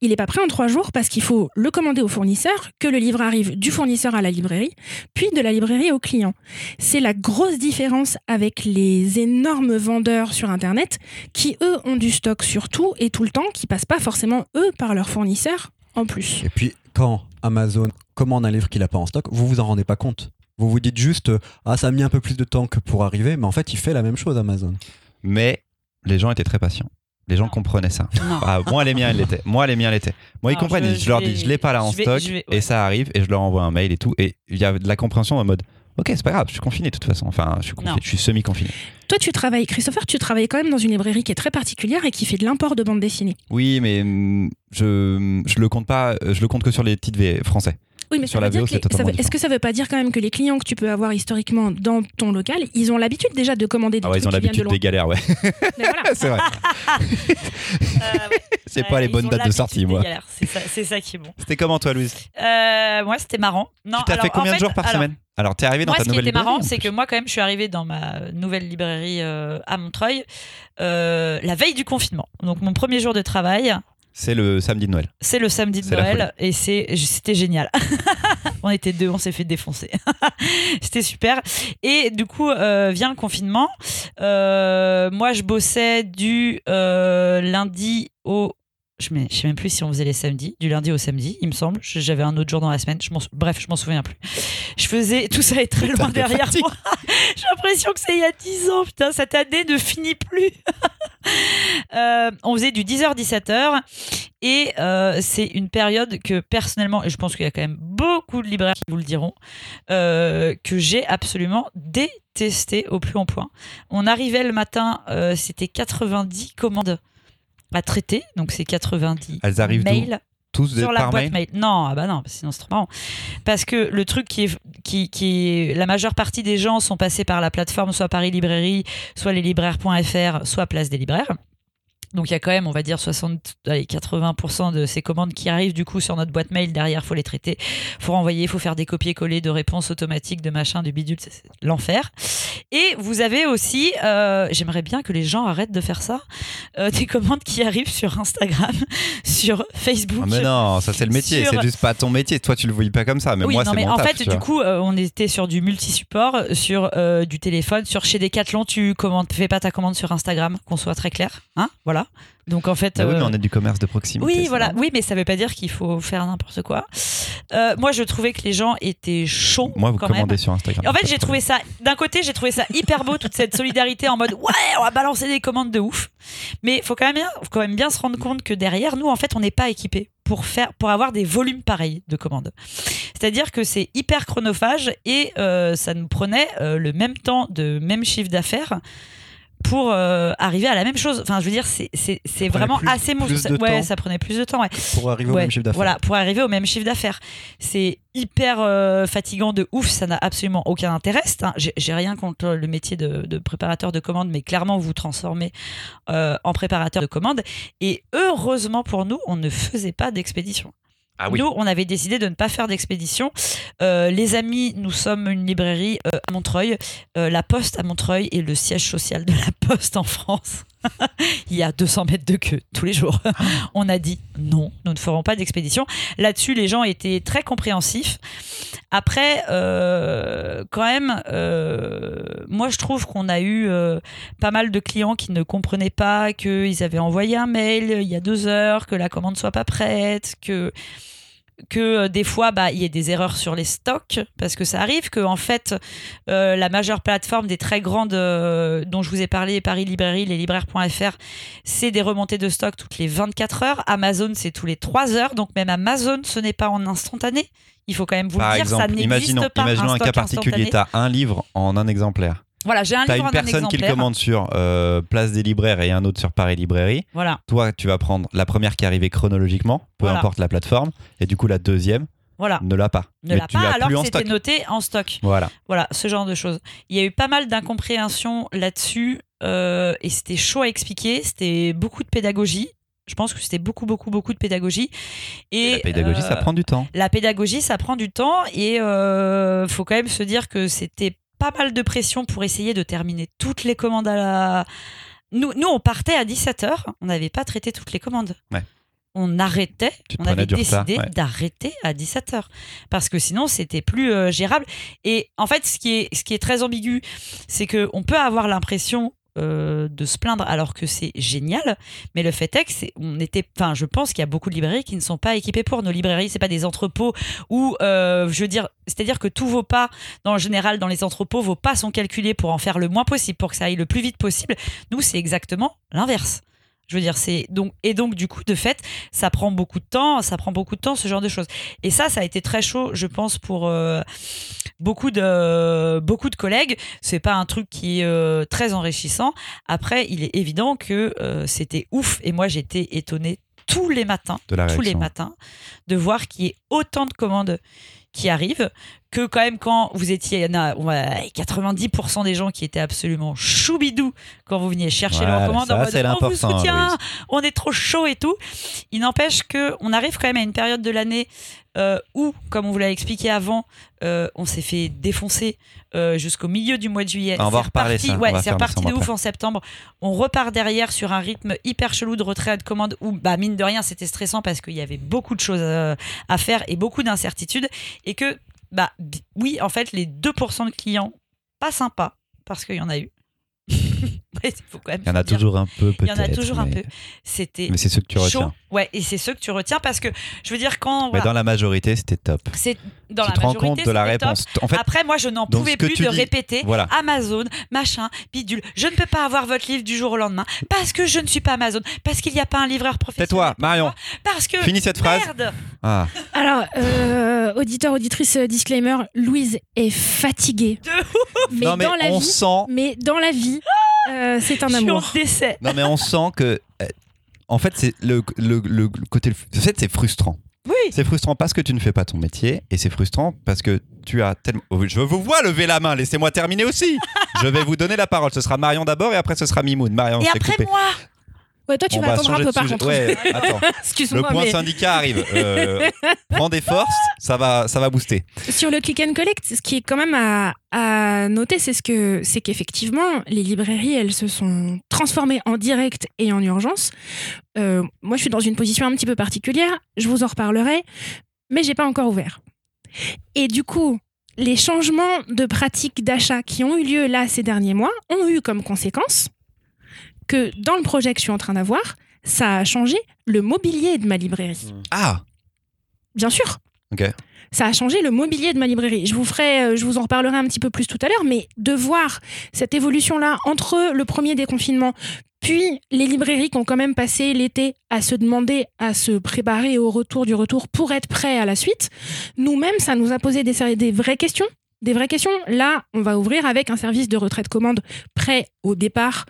il n'est pas prêt en trois jours parce qu'il faut le commander au fournisseur, que le livre arrive du fournisseur à la librairie, puis de la librairie au client. C'est la grosse différence avec les énormes vendeurs sur Internet qui, eux, ont du stock sur tout et tout le temps, qui passent pas forcément, eux, par leur fournisseur en plus. Et puis, quand Amazon commande un livre qu'il n'a pas en stock, vous vous en rendez pas compte. Vous vous dites juste, ah, ça a mis un peu plus de temps que pour arriver, mais en fait, il fait la même chose, Amazon. Mais les gens étaient très patients. Les gens comprenaient ça. Ah, moi, les miens, elles l'étaient. Moi, les miens l'étaient. Moi, ils comprennent. Je, leur dis, je l'ai pas là en stock, et ça arrive, et je leur envoie un mail et tout. Et il y a de la compréhension en mode, ok, c'est pas grave, je suis confiné de toute façon. Enfin, je suis, je suis semi-confiné. Toi, tu travailles, Christopher, tu travailles quand même dans une librairie qui est très particulière et qui fait de l'import de bande dessinée. Oui, mais mm, je, je le compte pas, je le compte que sur les titres français. Oui, mais sur la Est-ce que ça veut pas dire quand même que les clients que tu peux avoir historiquement dans ton local, ils ont l'habitude déjà de commander des ah ouais, Ils ont l'habitude de des galères, ouais. (laughs) (laughs) c'est vrai. Euh, (laughs) c'est pas les bonnes dates de sortie, moi. C'est ça, qui est bon. C'était comment, toi, Louise? Euh, Moi, c'était marrant. Non, tu t'as fait combien de jours par semaine? Alors, tu es arrivé dans ta nouvelle librairie Ce qui était marrant, c'est que moi, quand même, je suis arrivée dans ma nouvelle librairie euh, à Montreuil la veille du confinement. Donc, mon premier jour de travail, c'est le samedi de Noël. C'est le samedi de Noël et c'était génial. (laughs) on était deux, on s'est fait défoncer. (laughs) c'était super. Et du coup, euh, vient le confinement. Euh, moi, je bossais du euh, lundi au je ne sais même plus si on faisait les samedis, du lundi au samedi, il me semble. J'avais un autre jour dans la semaine. Je bref, je m'en souviens plus. Je faisais. Tout ça est très loin derrière moi. (laughs) J'ai l'impression que c'est il y a 10 ans. Putain, cette année ne finit plus. (laughs) Euh, on faisait du 10h-17h. Et euh, c'est une période que personnellement, et je pense qu'il y a quand même beaucoup de libraires qui vous le diront, euh, que j'ai absolument détesté au plus haut point. On arrivait le matin, c'était 90 commandes à traiter, donc c'est 90 Elles arrivent mails. Tous sur la boîte mail, Non, ah bah non, sinon c'est trop marrant. Parce que le truc qui est, qui, qui est, la majeure partie des gens sont passés par la plateforme, soit Paris Librairie, soit leslibraires.fr, soit Place des Libraires. Donc il y a quand même, on va dire, 60, 80% de ces commandes qui arrivent du coup sur notre boîte mail. Derrière, faut les traiter, faut renvoyer, faut faire des copier-coller de réponses automatiques, de machin, du bidule, c'est l'enfer. Et vous avez aussi, euh, j'aimerais bien que les gens arrêtent de faire ça, euh, des commandes qui arrivent sur Instagram, (laughs) sur Facebook. Ah mais non, ça c'est le métier, c'est juste pas ton métier. Toi tu le voyais pas comme ça, mais moi c'est mon En fait, du coup, euh, on était sur du multi-support, sur du téléphone, sur chez Decathlon, tu commandes, fais pas ta commande sur Instagram, qu'on soit très clair, hein, voilà. Donc en fait. Ah oui, mais on est du commerce de proximité. Oui, voilà. Oui, mais ça veut pas dire qu'il faut faire n'importe quoi. Euh, moi, je trouvais que les gens étaient chauds. Moi, vous commandez sur Instagram. En fait, j'ai trouvé ça. D'un côté, j'ai trouvé ça hyper beau toute cette solidarité en mode ouais, on va balancer des commandes de ouf. Mais faut quand même bien, faut quand même bien se rendre compte que derrière nous, en fait, on n'est pas équipé pour faire, pour avoir des volumes pareils de commandes. C'est-à-dire que c'est hyper chronophage et euh, ça nous prenait euh, le même temps de même chiffre d'affaires pour euh, arriver à la même chose. Enfin, je veux dire, c'est vraiment assez monstrueux. Ouais, ça prenait plus de temps. Ouais. Pour arriver au même chiffre d'affaires. Voilà, pour arriver au même chiffre d'affaires. C'est hyper euh, fatigant de ouf, ça n'a absolument aucun intérêt. J'ai rien contre le métier de, préparateur de commandes, mais clairement, vous vous transformez euh, en préparateur de commandes. Et heureusement pour nous, on ne faisait pas d'expédition. Ah nous, on avait décidé de ne pas faire d'expédition. Euh, les amis, nous sommes une librairie euh, à Montreuil. Euh, la Poste à Montreuil est le siège social de la Poste en France. Il y a 200 mètres de queue tous les jours. On a dit non, nous ne ferons pas d'expédition. Là-dessus, les gens étaient très compréhensifs. Après, euh, quand même, euh, moi je trouve qu'on a eu euh, pas mal de clients qui ne comprenaient pas qu'ils avaient envoyé un mail il y a deux heures, que la commande soit pas prête, que que euh, des fois bah il y ait des erreurs sur les stocks parce que ça arrive que en fait euh, la majeure plateforme des très grandes euh, dont je vous ai parlé Paris Librairie les libraires.fr c'est des remontées de stock toutes les 24 heures. Amazon c'est tous les 3 heures. Donc même Amazon ce n'est pas en instantané. Il faut quand même vous Par le dire exemple, ça n'existe pas imaginons un, un cas particulier. tu as un livre en un exemplaire voilà, j'ai un T'as livre une personne qui le commande sur euh, Place des Libraires et un autre sur Paris Librairie. Voilà. Toi, tu vas prendre la première qui est arrivée chronologiquement, peu importe la plateforme, et du coup la deuxième. Voilà. ne l'a pas. Ne Mais l'a tu pas l'as alors plus que en c'était stock. noté en stock. Voilà. Voilà, ce genre de choses. Il y a eu pas mal d'incompréhension là-dessus euh, et c'était chaud à expliquer. C'était beaucoup de pédagogie. Je pense que c'était beaucoup, beaucoup, beaucoup de pédagogie. Et, la pédagogie, ça euh, prend du temps. La pédagogie, ça prend du temps et euh, faut quand même se dire que c'était pas mal de pression pour essayer de terminer toutes les commandes à la. Nous, nous on partait à 17h, on n'avait pas traité toutes les commandes. Ouais. On arrêtait, on avait décidé ouais. d'arrêter à 17h. Parce que sinon, c'était plus euh, gérable. Et en fait, ce qui est, ce qui est très ambigu, c'est qu'on peut avoir l'impression euh, de se plaindre alors que c'est génial. Mais le fait est que on était, enfin, je pense qu'il y a beaucoup de librairies qui ne sont pas équipées pour. Nos librairies, c'est pas des entrepôts où, euh, je veux dire, c'est-à-dire que tous vos pas, dans le général, dans les entrepôts, vos pas sont calculés pour en faire le moins possible, pour que ça aille le plus vite possible. Nous, c'est exactement l'inverse. Je veux dire, c'est donc et donc du coup, de fait, ça prend beaucoup de temps, ça prend beaucoup de temps, ce genre de choses. Et ça, ça a été très chaud, je pense, pour euh, beaucoup de beaucoup de collègues. C'est pas un truc qui est euh, très enrichissant. Après, il est évident que euh, c'était ouf, et moi, j'étais étonnée tous les matins, De tous les matins, de voir qu'il y ait autant de commandes qui arrivent que quand même quand vous étiez, il y en a ouais, 90% des gens qui étaient absolument choubidou quand vous veniez chercher Voilà, leur commande en mode on vous soutient, Louise. on est trop chaud et tout. Il n'empêche que on arrive quand même à une période de l'année euh, où, comme on vous l'a expliqué avant, euh, on s'est fait défoncer euh, jusqu'au milieu du mois de juillet. Ah, on va C'est reparler ça, ouais, c'est reparti de ouf après. en septembre. On repart derrière sur un rythme hyper chelou de retrait de commande où, bah, mine de rien, c'était stressant parce qu'il y avait beaucoup de choses à faire et beaucoup d'incertitudes. Et que, bah, oui, en fait, les 2% de clients pas sympas, parce qu'il y en a eu. Ouais, faut quand même Il y en a toujours un peu, peut-être. Il y en a toujours un mais- peu. C'était Mais c'est ceux que tu chaud. retiens. Ouais, et c'est ceux que tu retiens parce que je veux dire quand Mais dans la majorité, c'était top. c'est dans tu la te rends majorité compte de la réponse. En fait, Après, moi, je n'en pouvais plus tu de répéter voilà. Amazon, machin, bidule. Je ne peux pas avoir votre livre du jour au lendemain parce que je ne suis pas Amazon, parce qu'il n'y a pas un livreur professionnel. Tais-toi, Marion. Parce que Finis cette phrase. merde. Ah, Alors, euh, auditeur, auditrice, euh, disclaimer, Louise est fatiguée. De Mais, non, mais dans la on vie, sent. mais dans la vie, euh, c'est un Je suis en amour. décès. Non, mais on sent que. euh, En fait, c'est le, le, le côté. En fait, c'est frustrant. Oui. C'est frustrant parce que tu ne fais pas ton métier et c'est frustrant parce que tu as tellement. Oh, Je vous vois lever la main, laissez-moi terminer aussi. (laughs) je vais vous donner la parole. Ce sera Marion d'abord et après ce sera Mimoun. Marion, Et je t'ai après coupé. moi, Ouais, toi, tu On vas va attendre un peu par sujet. contre. Ouais, attends. (laughs) Le point mais syndicat arrive. Euh, (laughs) prends des forces, ça va, ça va booster. sur le click and collect, ce qui est quand même à, à noter, c'est ce que c'est qu'effectivement, les librairies, elles se sont transformées en direct et en urgence. Euh, moi, je suis dans une position un petit peu particulière. Je vous en reparlerai, mais j'ai pas encore ouvert. Et du coup, les changements de pratiques d'achat qui ont eu lieu là ces derniers mois ont eu comme conséquence que dans le projet que je suis en train d'avoir, ça a changé le mobilier de ma librairie. Ah, Bien sûr. Ok. Ça a changé le mobilier de ma librairie. Je vous ferai, euh, je vous en reparlerai un petit peu plus tout à l'heure, mais de voir cette évolution-là entre le premier déconfinement, puis les librairies qui ont quand même passé l'été à se demander, à se préparer au retour du retour pour être prêts à la suite, nous-mêmes, ça nous a posé des, des vraies questions. Des vraies questions. Là, on va ouvrir avec un service de retrait de commande prêt au départ,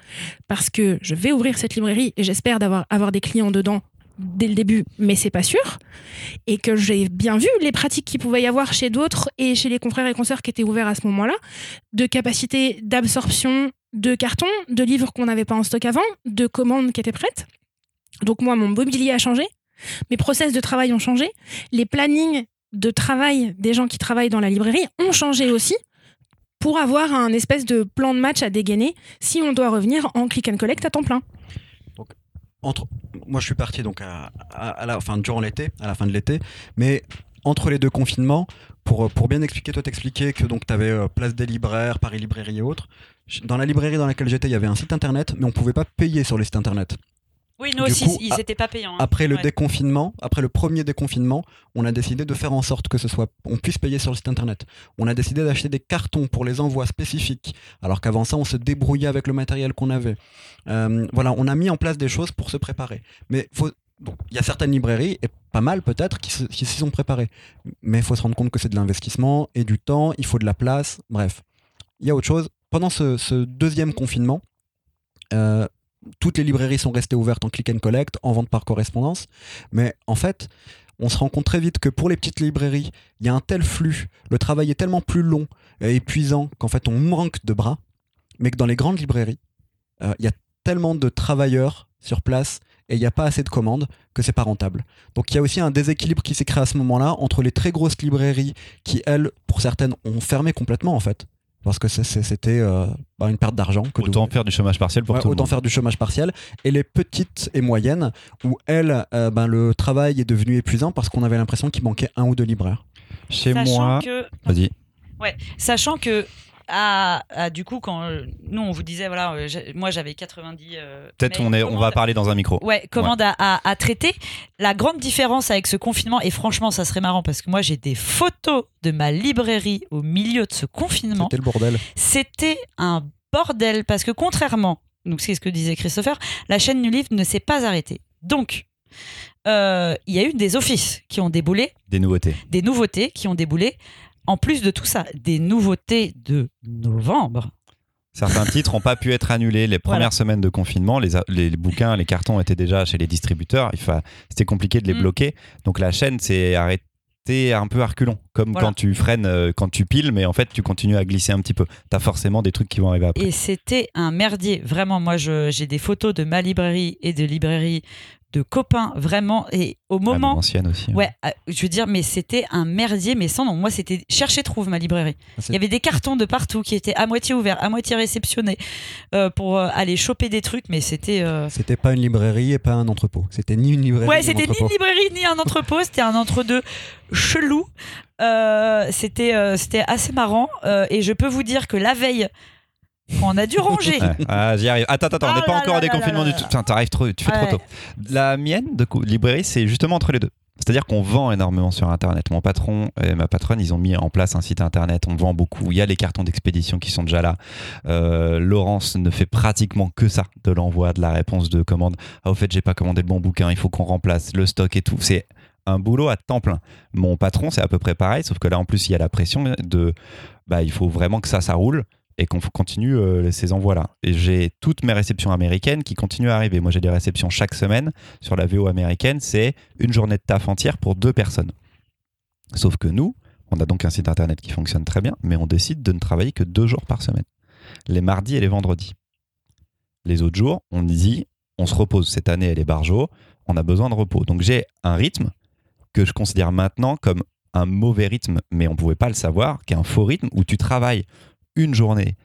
parce que je vais ouvrir cette librairie et j'espère avoir des clients dedans dès le début, mais c'est pas sûr et que j'ai bien vu les pratiques qu'il pouvait y avoir chez d'autres et chez les confrères et consoeurs qui étaient ouverts à ce moment-là, de capacité d'absorption de cartons, de livres qu'on n'avait pas en stock avant, de commandes qui étaient prêtes. Donc moi, mon mobilier a changé, mes process de travail ont changé, les plannings de travail des gens qui travaillent dans la librairie ont changé aussi pour avoir un espèce de plan de match à dégainer si on doit revenir en click and collect à temps plein. entre, moi je suis parti donc à, la, durant l'été, à la fin de l'été, mais entre les deux confinements, pour, pour bien expliquer, toi t'expliquais que donc tu avais Place des Libraires, Paris Librairie et autres. Dans la librairie dans laquelle j'étais, il y avait un site internet, mais on pouvait pas payer sur les sites internet. Oui, nous Du aussi, coup, ils pas payants. hein. Après le Ouais. déconfinement, après le premier déconfinement, on a décidé de faire en sorte que ce soit, on puisse payer sur le site internet. On a décidé d'acheter des cartons pour les envois spécifiques, alors qu'avant ça, on se débrouillait avec le matériel qu'on avait. Euh, voilà, on a mis en place des choses pour se préparer. Mais faut, il y a certaines librairies, et pas mal peut-être, qui s'y sont préparées. Mais il faut se rendre compte que c'est de l'investissement et du temps, il faut de la place, bref. Il y a autre chose. Pendant ce, ce deuxième confinement, euh, toutes les librairies sont restées ouvertes en click and collect, en vente par correspondance. Mais en fait, on se rend compte très vite que pour les petites librairies, il y a un tel flux, le travail est tellement plus long et épuisant qu'en fait on manque de bras, mais que dans les grandes librairies, euh, il y a tellement de travailleurs sur place et il n'y a pas assez de commandes que c'est pas rentable. Donc il y a aussi un déséquilibre qui s'est créé à ce moment-là entre les très grosses librairies qui, elles, pour certaines, ont fermé complètement en fait. Parce que c'était euh, bah, une perte d'argent. Autant faire du chômage partiel pour ouais, tout Autant le monde. faire du chômage partiel. Et les petites et moyennes, où elles, euh, ben, le travail est devenu épuisant parce qu'on avait l'impression qu'il manquait un ou deux libraires. Chez Sachant moi. que Vas-y. Ouais, sachant que à, à, du coup quand euh, nous on vous disait voilà euh, moi j'avais 90 euh, Peut-être on, est, on va parler dans un micro. Ouais, commande À, à, à traiter. La grande différence avec ce confinement, et franchement, ça serait marrant parce que moi j'ai des photos de ma librairie au milieu de ce confinement. C'était le bordel. C'était un bordel parce que contrairement, donc c'est ce que disait Christopher, la chaîne du livre ne s'est pas arrêtée. Donc, euh, il y a eu des offices qui ont déboulé, Des nouveautés. des nouveautés qui ont déboulé. En plus de tout ça, des nouveautés de novembre. Certains (laughs) titres n'ont pas pu être annulés. Les premières Voilà. semaines de confinement, les, les bouquins, les cartons étaient déjà chez les distributeurs. Fa- C'était compliqué de les Mm. bloquer. Donc la chaîne s'est arrêtée un peu à reculons. Comme Voilà. quand tu freines, euh, quand tu piles, mais en fait, tu continues à glisser un petit peu. Tu as forcément des trucs qui vont arriver après. Et c'était un merdier. Vraiment, moi, j'ai des photos de ma librairie et de librairies de copains, vraiment. Et au Ah, moment. ancienne aussi. Ouais, euh, je veux dire, mais c'était un merdier, mais sans nom. Moi, c'était chercher trouve ma librairie. C'est- Il y avait des cartons de partout qui étaient à moitié ouverts, à moitié réceptionnés euh, pour euh, aller choper des trucs, mais c'était. euh, C'était pas une librairie et pas un entrepôt. C'était ni une librairie Ouais, ni un c'était ni une librairie ni un entrepôt, c'était un entre-deux chelou. Euh, c'était c'était assez marrant et je peux vous dire que la veille, on a dû ranger. Ouais. Ah, j'y arrive. Attends, attends, on n'est Ah pas là encore déconfinement là du tout. Putain, t'arrives trop, tu fais Ouais. trop tôt. La mienne de co- librairie, c'est justement entre les deux. C'est-à-dire qu'on vend énormément sur Internet. Mon patron et ma patronne, ils ont mis en place un site Internet. On vend beaucoup. Il y a les cartons d'expédition qui sont déjà là. Euh, Laurence ne fait pratiquement que ça, de l'envoi, de la réponse de commande. Ah, au fait, j'ai pas commandé le bon bouquin. Il faut qu'on remplace le stock et tout. C'est un boulot à temps plein. Mon patron, c'est à peu près pareil, sauf que là, en plus, il y a la pression de, bah, il faut vraiment que ça, ça roule et qu'on continue euh, ces envois-là. Et j'ai toutes mes réceptions américaines qui continuent à arriver. Moi, j'ai des réceptions chaque semaine sur la VO américaine. C'est une journée de taf entière pour deux personnes. Sauf que nous, on a donc un site internet qui fonctionne très bien, mais on décide de ne travailler que deux jours par semaine. Les mardis et les vendredis. Les autres jours, on dit, on se repose. Cette année, elle est barjo, on a besoin de repos. Donc j'ai un rythme que je considère maintenant comme un mauvais rythme, mais on ne pouvait pas le savoir, qui est un faux rythme où tu travailles une journée,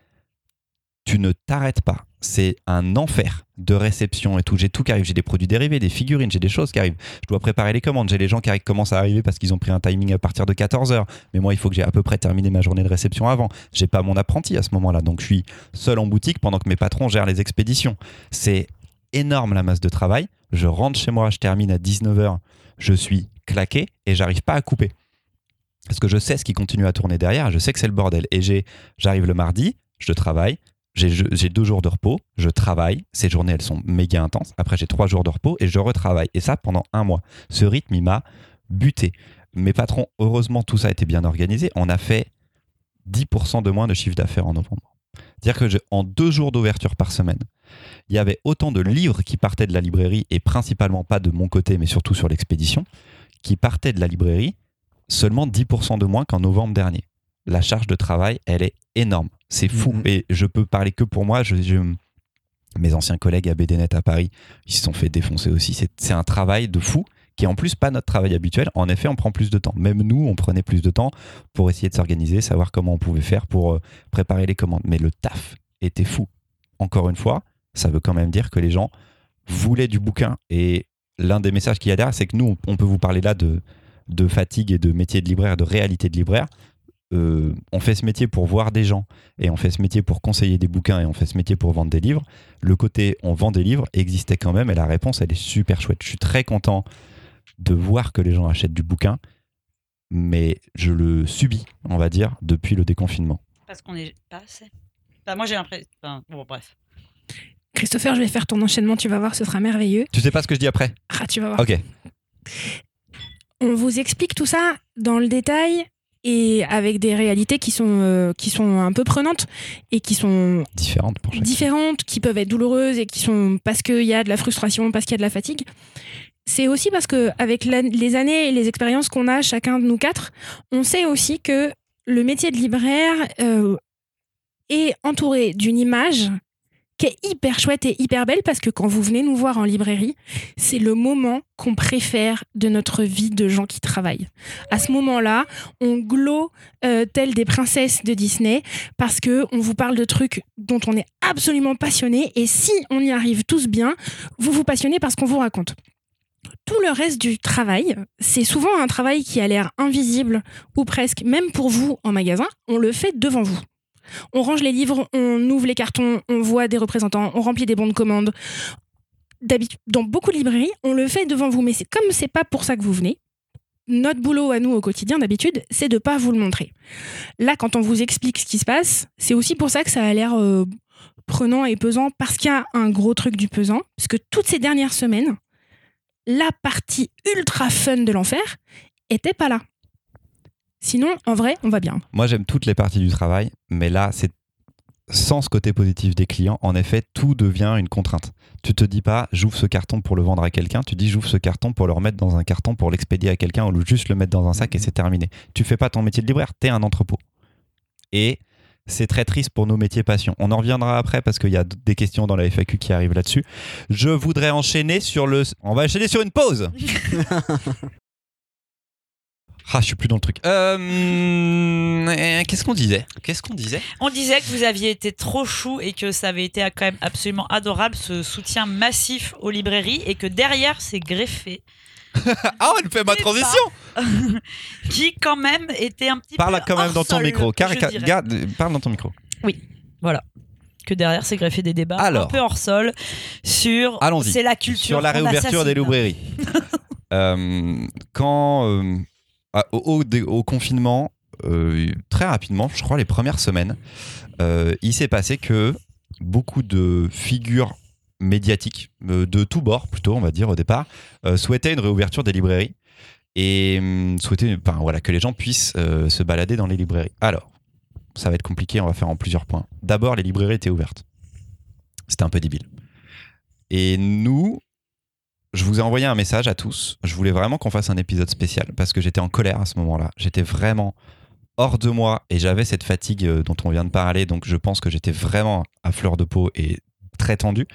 tu ne t'arrêtes pas. C'est un enfer de réception et tout. J'ai tout qui arrive. J'ai des produits dérivés, des figurines, j'ai des choses qui arrivent. Je dois préparer les commandes. J'ai les gens qui commencent à arriver parce qu'ils ont pris un timing à partir de 14h. Mais moi, il faut que j'ai à peu près terminé ma journée de réception avant. J'ai pas mon apprenti à ce moment-là. Donc, je suis seul en boutique pendant que mes patrons gèrent les expéditions. C'est énorme la masse de travail. Je rentre chez moi, je termine à 19h. Je suis claqué et j'arrive pas à couper. Parce que je sais ce qui continue à tourner derrière, je sais que c'est le bordel. Et j'arrive le mardi, je travaille, j'ai, deux jours de repos, je travaille, ces journées elles sont méga intenses, après j'ai trois jours de repos et je retravaille. Et ça pendant un mois. Ce rythme, il m'a buté. Mes patrons, heureusement, tout ça a été bien organisé. On a fait 10% de moins de chiffre d'affaires en novembre. C'est-à-dire que en deux jours d'ouverture par semaine, il y avait autant de livres qui partaient de la librairie, et principalement pas de mon côté, mais surtout sur l'expédition, qui partaient de la librairie, seulement 10% de moins qu'en novembre dernier. La charge de travail, elle est énorme. C'est fou. Mhm. Et je peux parler que pour moi. Je, je- mes anciens collègues à BDNet à Paris, ils se sont fait défoncer aussi. C'est c'est un travail de fou qui est en plus pas notre travail habituel. En effet, on prend plus de temps. Même nous, on prenait plus de temps pour essayer de s'organiser, savoir comment on pouvait faire pour euh, préparer les commandes. Mais le taf était fou. Encore une fois, ça veut quand même dire que les gens voulaient du bouquin. Et l'un des messages qu'il y a derrière, c'est que nous, on peut vous parler là de, de fatigue et de métier de libraire, de réalité de libraire. Euh, on fait ce métier pour voir des gens et on fait ce métier pour conseiller des bouquins et on fait ce métier pour vendre des livres. Le côté on vend des livres existait quand même et la réponse elle est super chouette. Je suis très content de voir que les gens achètent du bouquin, mais je le subis, on va dire, depuis le déconfinement. Parce qu'on est pas assez. Enfin, moi j'ai l'impression. enfin, bon, bref. Christopher, je vais faire ton enchaînement, tu vas voir, ce sera merveilleux. Tu sais pas ce que je dis après? Ah, tu vas voir. Ok. On vous explique tout ça dans le détail et avec des réalités qui sont, euh, qui sont un peu prenantes et qui sont Différente pour chacun. différentes, qui peuvent être douloureuses et qui sont parce qu'il y a de la frustration, parce qu'il y a de la fatigue. c'est aussi parce que avec les années et les expériences qu'on a chacun de nous quatre, on sait aussi que le métier de libraire euh, est entouré d'une image qui est hyper chouette et hyper belle parce que quand vous venez nous voir en librairie, c'est le moment qu'on préfère de notre vie de gens qui travaillent. À ce moment-là, on glow euh, tel des princesses de Disney parce que on vous parle de trucs dont on est absolument passionné et si on y arrive tous bien, vous vous passionnez parce qu'on vous raconte tout le reste du travail, c'est souvent un travail qui a l'air invisible ou presque, même pour vous en magasin, on le fait devant vous. On range les livres, on ouvre les cartons, on voit des représentants, on remplit des bons de commande. Dans beaucoup de librairies, on le fait devant vous, mais c'est comme c'est pas pour ça que vous venez. Notre boulot à nous au quotidien, d'habitude, c'est de pas vous le montrer. Là, quand on vous explique ce qui se passe, c'est aussi pour ça que ça a l'air euh, prenant et pesant, parce qu'il y a un gros truc du pesant, parce que toutes ces dernières semaines, la partie ultra fun de l'enfer était pas là. Sinon, en vrai, on va bien. Moi, j'aime toutes les parties du travail, mais là, c'est sans ce côté positif des clients, en effet, tout devient une contrainte. Tu te dis pas, j'ouvre ce carton pour le vendre à quelqu'un, tu dis, j'ouvre ce carton pour le remettre dans un carton, pour l'expédier à quelqu'un, ou juste le mettre dans un sac et c'est terminé. Tu fais pas ton métier de libraire, tu es un entrepôt. Et c'est très triste pour nos métiers passion. On en reviendra après parce qu'il y a des questions dans la FAQ qui arrivent là-dessus. Je voudrais enchaîner sur le. On va enchaîner sur une pause. (laughs) Ah, je suis plus dans le truc. Euh, qu'est-ce qu'on disait? Qu'est-ce qu'on disait? On disait que vous aviez été trop chou et que ça avait été quand même absolument adorable ce soutien massif aux librairies et que derrière c'est greffé (laughs) ah, elle fait ma transition (laughs) Qui, quand même, était un petit Parle peu. quand même dans ton micro. garde, parle dans ton micro. Oui, voilà. Que derrière, c'est greffé des débats un peu hors sol sur. C'est la culture. Sur la réouverture des librairies. (laughs) Euh, quand. Euh, au, confinement, euh, très rapidement, je crois les premières semaines, il s'est passé que beaucoup de figures médiatique euh, de tous bords plutôt on va dire au départ euh, souhaitait une réouverture des librairies et hum, souhaitait enfin, voilà, que les gens puissent euh, se balader dans les librairies. Alors, ça va être compliqué, on va faire en plusieurs points. D'abord, les librairies étaient ouvertes. C'était un peu débile. Et nous, je vous ai envoyé un message à tous. Je voulais vraiment qu'on fasse un épisode spécial parce que j'étais en colère à ce moment-là. J'étais vraiment hors de moi et j'avais cette fatigue dont on vient de parler. Donc je pense que j'étais vraiment à fleur de peau et très tendu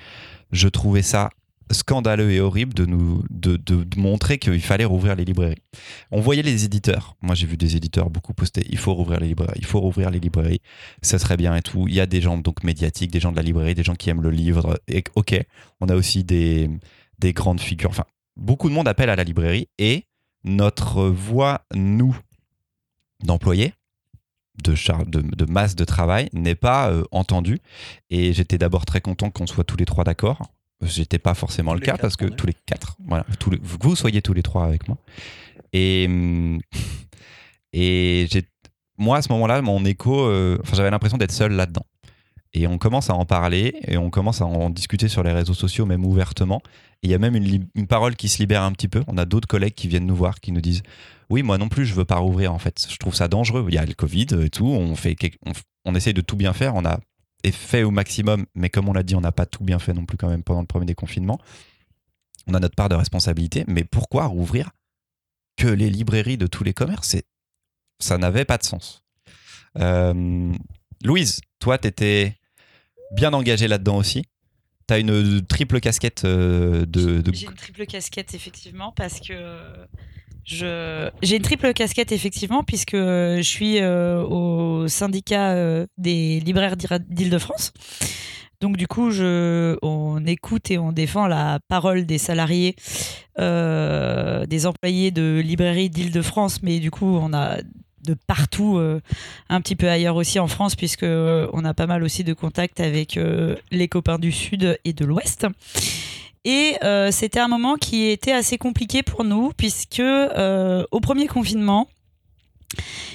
je trouvais ça scandaleux et horrible de nous de, montrer qu'il fallait rouvrir les librairies. On voyait les éditeurs. Moi, j'ai vu des éditeurs beaucoup poster. Il faut rouvrir les librairies. Il faut rouvrir les librairies. Ça serait bien et tout. Il y a des gens donc médiatiques, des gens de la librairie, des gens qui aiment le livre. Et ok, on a aussi des des grandes figures. Enfin, beaucoup de monde appelle à la librairie et notre voix, nous, d'employés, de, de, de, masse de travail n'est pas euh, entendu. Et j'étais d'abord très content qu'on soit tous les trois d'accord. J'étais pas forcément le cas parce que tous les quatre, voilà, tous les, vous soyez tous les trois avec moi. Et, hum, (laughs) et j'ai, moi, à ce moment-là, mon écho, euh, j'avais l'impression d'être seul là-dedans. Et on commence à en parler et on commence à en discuter sur les réseaux sociaux, même ouvertement. il y a même une, parole qui se libère un petit peu. On a d'autres collègues qui viennent nous voir, qui nous disent oui, moi non plus, je veux pas rouvrir en fait. Je trouve ça dangereux. Il y a le Covid et tout. On fait, on, essaye de tout bien faire. On a fait au maximum, mais comme on l'a dit, on n'a pas tout bien fait non plus quand même pendant le premier déconfinement. On a notre part de responsabilité, mais pourquoi rouvrir que les librairies de tous les commerces? Ça n'avait pas de sens. Euh, Louise, toi, tu étais bien engagée là-dedans aussi. Tu as une triple casquette euh, de. J'ai une triple casquette, effectivement, parce que j'ai une triple casquette effectivement puisque je suis euh, au syndicat euh, des libraires d'Île-de-France. Donc du coup, je, on écoute et on défend la parole des salariés, euh, des employés de librairies d'Île-de-France, mais du coup, on a de partout, un petit peu ailleurs aussi en France, puisque on a pas mal aussi de contacts avec les copains du Sud et de l'Ouest. Et euh, c'était un moment qui était assez compliqué pour nous, puisque euh, au premier confinement,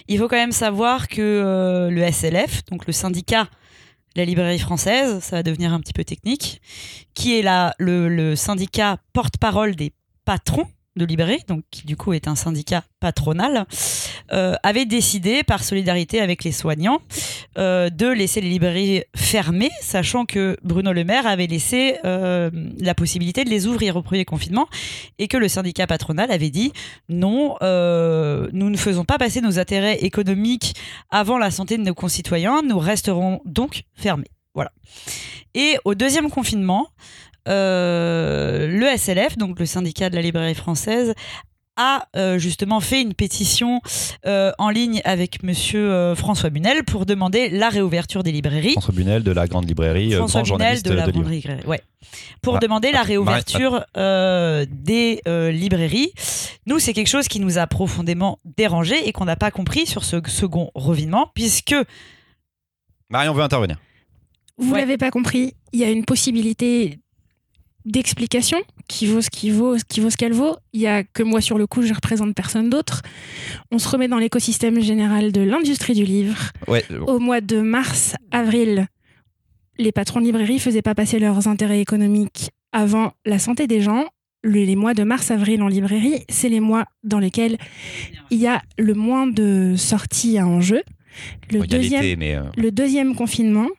il faut quand même savoir que euh, le SLF, donc le syndicat de la librairie française, ça va devenir un petit peu technique, qui est là le syndicat porte-parole des patrons de librairie, donc qui du coup est un syndicat patronal, euh, avait décidé, par solidarité avec les soignants, euh, de laisser les librairies fermées, sachant que Bruno Le Maire avait laissé euh, la possibilité de les ouvrir au premier confinement, et que le syndicat patronal avait dit non, nous ne faisons pas passer nos intérêts économiques avant la santé de nos concitoyens, nous resterons donc fermés. Voilà. Et au deuxième confinement, euh, le SLF, donc le syndicat de la librairie française, a euh, justement fait une pétition euh, en ligne avec monsieur François Bunel pour demander la réouverture des librairies. François Bunel de la grande librairie, François grand Bunel de la grande librairie, ouais. Pour demander la réouverture des librairies. Nous, c'est quelque chose qui nous a profondément dérangé et qu'on n'a pas compris sur ce second revinement, puisque. Marion veut intervenir. Vous l'avez pas compris, il y a une possibilité d'explication qui vaut ce qui vaut, qui vaut ce qu'elle vaut. Il y a que moi sur le coup, je représente personne d'autre. On se remet dans l'écosystème général de l'industrie du livre. Au mois de mars, avril, les patrons de librairie faisaient pas passer leurs intérêts économiques avant la santé des gens. Les mois de mars, avril en librairie, c'est les mois dans lesquels il y a le moins de sorties à enjeu. Le, deuxième, euh, le deuxième confinement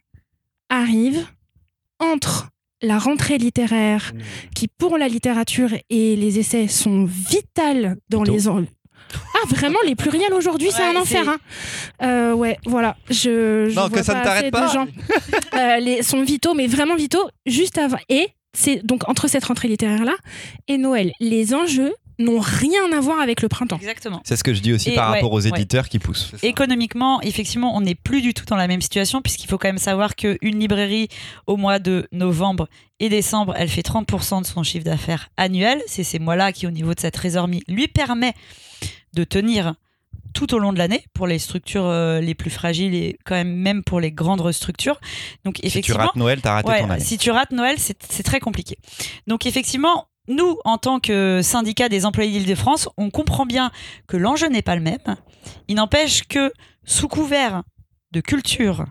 arrive entre la rentrée littéraire, mmh. qui pour la littérature et les essais sont vitales dans les ah vraiment les pluriels aujourd'hui c'est un enfer hein. euh, ouais voilà. Je, non que ça ne t'arrête pas. gens, (laughs) euh, les sont vitaux mais vraiment vitaux juste avant. Et c'est donc entre cette rentrée littéraire là et Noël. Les enjeux n'ont rien à voir avec le printemps. Exactement. C'est ce que je dis aussi par rapport aux éditeurs qui poussent. Économiquement, effectivement, on n'est plus du tout dans la même situation puisqu'il faut quand même savoir qu'une librairie au mois de novembre et décembre, elle fait 30% de son chiffre d'affaires annuel. C'est ces mois-là qui, au niveau de sa trésorerie, lui permet de tenir tout au long de l'année pour les structures euh, les plus fragiles et quand même même pour les grandes structures. Donc effectivement, si tu rates Noël, t'as raté ton année. Si tu rates Noël, c'est très compliqué. Donc effectivement, nous, en tant que syndicat des employés d'Île-de-France, on comprend bien que l'enjeu n'est pas le même. Il n'empêche que, sous couvert de culture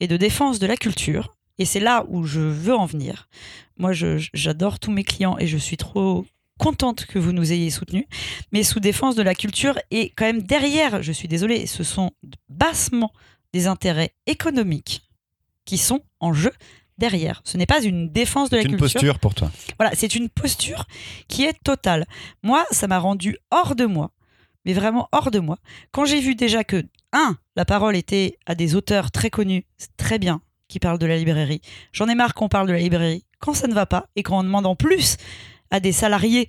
et de défense de la culture, et c'est là où je veux en venir, moi j'adore tous mes clients et je suis trop contente que vous nous ayez soutenus, mais sous défense de la culture et quand même derrière, je suis désolée, ce sont bassement des intérêts économiques qui sont en jeu derrière. Ce n'est pas une défense de la culture. C'est une posture pour toi. Voilà, c'est une posture qui est totale. Moi, ça m'a rendu hors de moi, mais vraiment hors de moi. Quand j'ai vu déjà que, un, la parole était à des auteurs très connus, très bien, qui parlent de la librairie. J'en ai marre qu'on parle de la librairie quand ça ne va pas et qu'on demande en plus à des salariés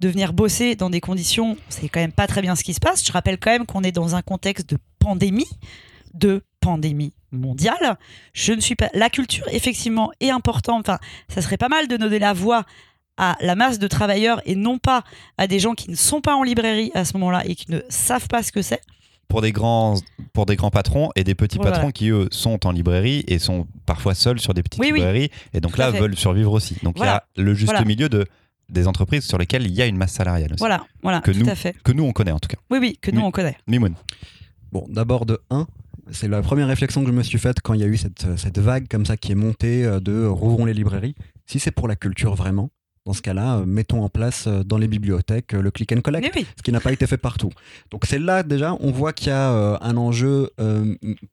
de venir bosser dans des conditions, c'est quand même pas très bien ce qui se passe. Je rappelle quand même qu'on est dans un contexte de pandémie, de pandémie mondiale. Je ne suis pas. La culture, effectivement, est importante. Enfin, ça serait pas mal de donner la voix à la masse de travailleurs et non pas à des gens qui ne sont pas en librairie à ce moment-là et qui ne savent pas ce que c'est. Pour des, grands, pour des grands patrons et des petits patrons qui, eux, sont en librairie et sont parfois seuls sur des petites librairies et donc là veulent survivre aussi. Donc il y a le juste milieu de des entreprises sur lesquelles il y a une masse salariale aussi. Voilà, voilà, que tout nous, à fait. Que nous, on connaît en tout cas. Oui, oui, que nous, on connaît. Mimoun. Bon, d'abord de 1, c'est la première réflexion que je me suis faite quand il y a eu cette, cette vague comme ça qui est montée euh, de rouvrons les librairies. Si c'est pour la culture vraiment, dans ce cas-là, euh, mettons en place euh, dans les bibliothèques le click and collect, ce qui n'a pas été fait partout. Donc c'est là déjà, on voit qu'il y a un enjeu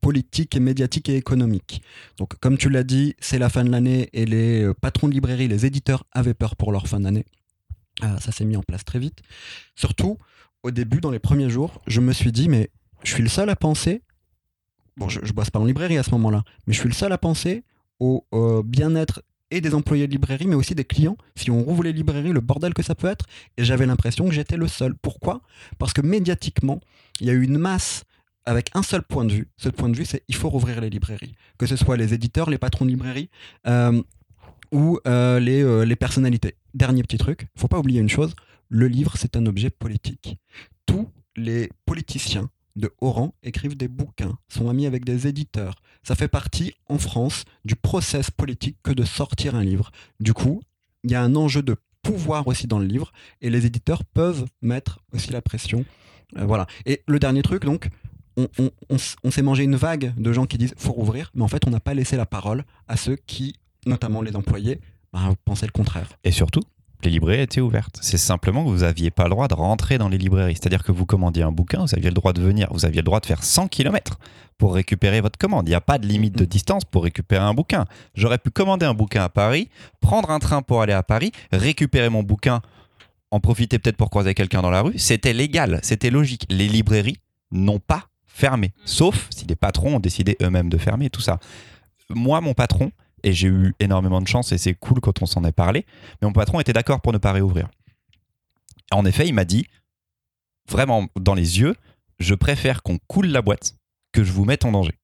politique et médiatique et économique. Donc comme tu l'as dit, c'est la fin de l'année et les patrons de librairies, les éditeurs avaient peur pour leur fin d'année. ça s'est mis en place très vite. Surtout, au début, dans les premiers jours, je me suis dit, mais je suis le seul à penser bon, je, ne bosse pas en librairie à ce moment-là, mais je suis le seul à penser au bien-être et des employés de librairie, mais aussi des clients. Si on rouvre les librairies, le bordel que ça peut être. Et j'avais l'impression que j'étais le seul. Pourquoi? Parce que médiatiquement, il y a eu une masse avec un seul point de vue. Ce point de vue, c'est il faut rouvrir les librairies. Que ce soit les éditeurs, les patrons de librairie euh, ou euh, les, euh, les personnalités. Dernier petit truc, faut pas oublier une chose, le livre, c'est un objet politique. Tous les politiciens, de rang écrivent des bouquins, sont amis avec des éditeurs. Ça fait partie, en France, du process politique que de sortir un livre. Du coup, il y a un enjeu de pouvoir aussi dans le livre, et les éditeurs peuvent mettre aussi la pression. Euh, voilà. Et le dernier truc, donc, on, s'est mangé une vague de gens qui disent faut rouvrir, mais en fait, on n'a pas laissé la parole à ceux qui, notamment les employés, bah, pensaient le contraire. Et surtout, les librairies étaient ouvertes. C'est simplement que vous n'aviez pas le droit de rentrer dans les librairies. C'est-à-dire que vous commandiez un bouquin, vous aviez le droit de venir, vous aviez le droit de faire 100 km pour récupérer votre commande. Il n'y a pas de limite de distance pour récupérer un bouquin. J'aurais pu commander un bouquin à Paris, prendre un train pour aller à Paris, récupérer mon bouquin, en profiter peut-être pour croiser quelqu'un dans la rue. C'était légal, c'était logique. Les librairies n'ont pas fermé, sauf si les patrons ont décidé eux-mêmes de fermer tout ça. Moi, mon patron, et j'ai eu énormément de chance et c'est cool quand on s'en est parlé. Mais mon patron était d'accord pour ne pas réouvrir. En effet, il m'a dit, vraiment dans les yeux, je préfère qu'on coule la boîte que je vous mette en danger.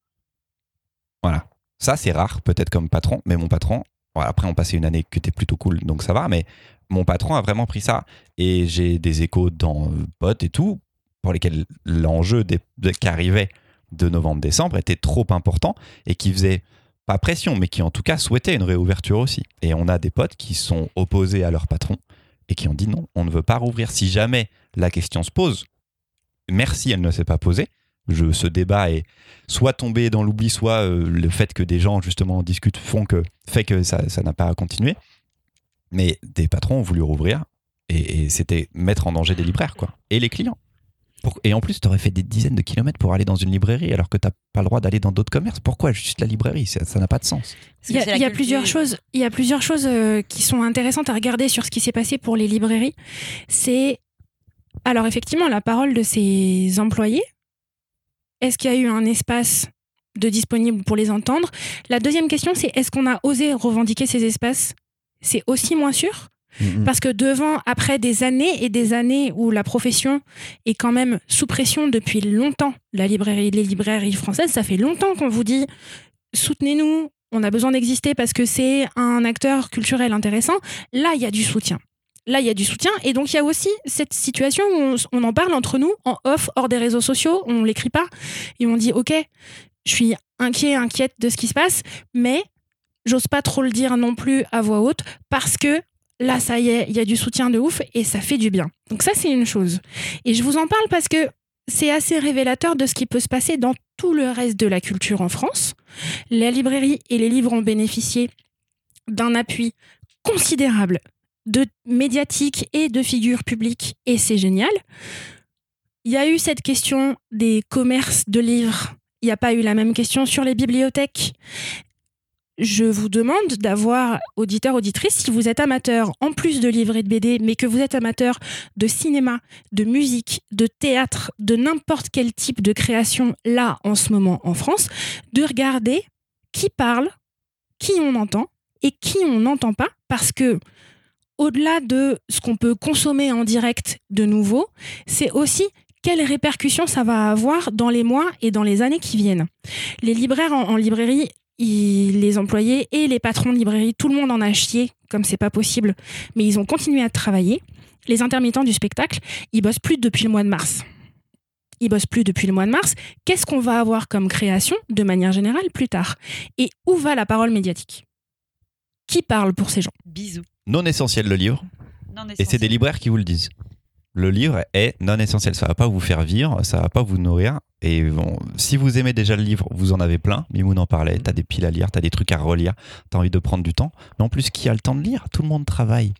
Voilà. Ça, c'est rare, peut-être comme patron, mais mon patron, après, on passait une année qui était plutôt cool, donc ça va, mais mon patron a vraiment pris ça. Et j'ai des échos dans potes et tout, pour lesquels l'enjeu qui arrivait de novembre-décembre était trop important et qui faisait pas pression, mais qui en tout cas souhaitaient une réouverture aussi. Et on a des potes qui sont opposés à leur patron et qui ont dit non, on ne veut pas rouvrir. Si jamais la question se pose, merci, elle ne s'est pas posée. Je, ce débat est soit tombé dans l'oubli, soit euh, le fait que des gens justement discutent font que, fait que ça n'a pas continué. Mais des patrons ont voulu rouvrir et, et c'était mettre en danger des libraires quoi, et les clients. Et en plus, tu aurais fait des dizaines de kilomètres pour aller dans une librairie alors que tu n'as pas le droit d'aller dans d'autres commerces. Pourquoi juste la librairie? Ça n'a pas de sens. Il y a, plusieurs choses, il y a plusieurs choses euh, qui sont intéressantes à regarder sur ce qui s'est passé pour les librairies. C'est alors effectivement la parole de ces employés. Est-ce qu'il y a eu un espace de disponible pour les entendre? La deuxième question, c'est est-ce qu'on a osé revendiquer ces espaces? C'est aussi moins sûr? Mm-hmm. Parce que devant, après des années et des années où la profession est quand même sous pression depuis longtemps, la librairie, les librairies françaises, ça fait longtemps qu'on vous dit soutenez-nous, on a besoin d'exister parce que c'est un acteur culturel intéressant. Là, il y a du soutien. Là, il y a du soutien. Et donc, il y a aussi cette situation où on, en parle entre nous, en off, hors des réseaux sociaux. On l'écrit pas. Et on dit, OK, je suis inquiet, inquiète de ce qui se passe, mais j'ose pas trop le dire non plus à voix haute parce que là, ça y est, il y a du soutien de ouf et ça fait du bien. Donc ça, c'est une chose. Et je vous en parle parce que c'est assez révélateur de ce qui peut se passer dans tout le reste de la culture en France. La librairie et les livres ont bénéficié d'un appui considérable de médiatiques et de figures publiques et c'est génial. Il y a eu cette question des commerces de livres. Il n'y a pas eu la même question sur les bibliothèques je vous demande d'avoir, auditeur, auditrice, si vous êtes amateur, en plus de livres de BD, mais que vous êtes amateur de cinéma, de musique, de théâtre, de n'importe quel type de création là en ce moment en France, de regarder qui parle, qui on entend et qui on n'entend pas, parce que au-delà de ce qu'on peut consommer en direct de nouveau, c'est aussi quelles répercussions ça va avoir dans les mois et dans les années qui viennent. Les libraires en librairie les employés et les patrons de librairie, tout le monde en a chié, comme c'est pas possible, mais ils ont continué à travailler. Les intermittents du spectacle, ils bossent plus depuis le mois de mars. Ils bossent plus depuis le mois de mars. Qu'est-ce qu'on va avoir comme création de manière générale plus tard? Et où va la parole médiatique? Qui parle pour ces gens? Bisous. Non essentiel le livre. Et c'est des libraires qui vous le disent. Le livre est non essentiel. Ça va pas vous faire vivre, ça va pas vous nourrir. Et bon, si vous aimez déjà le livre, vous en avez plein. Mimoun en parlait. T'as des piles à lire, t'as des trucs à relire, t'as envie de prendre du temps. Mais en plus, qui a le temps de lire? Tout le monde travaille.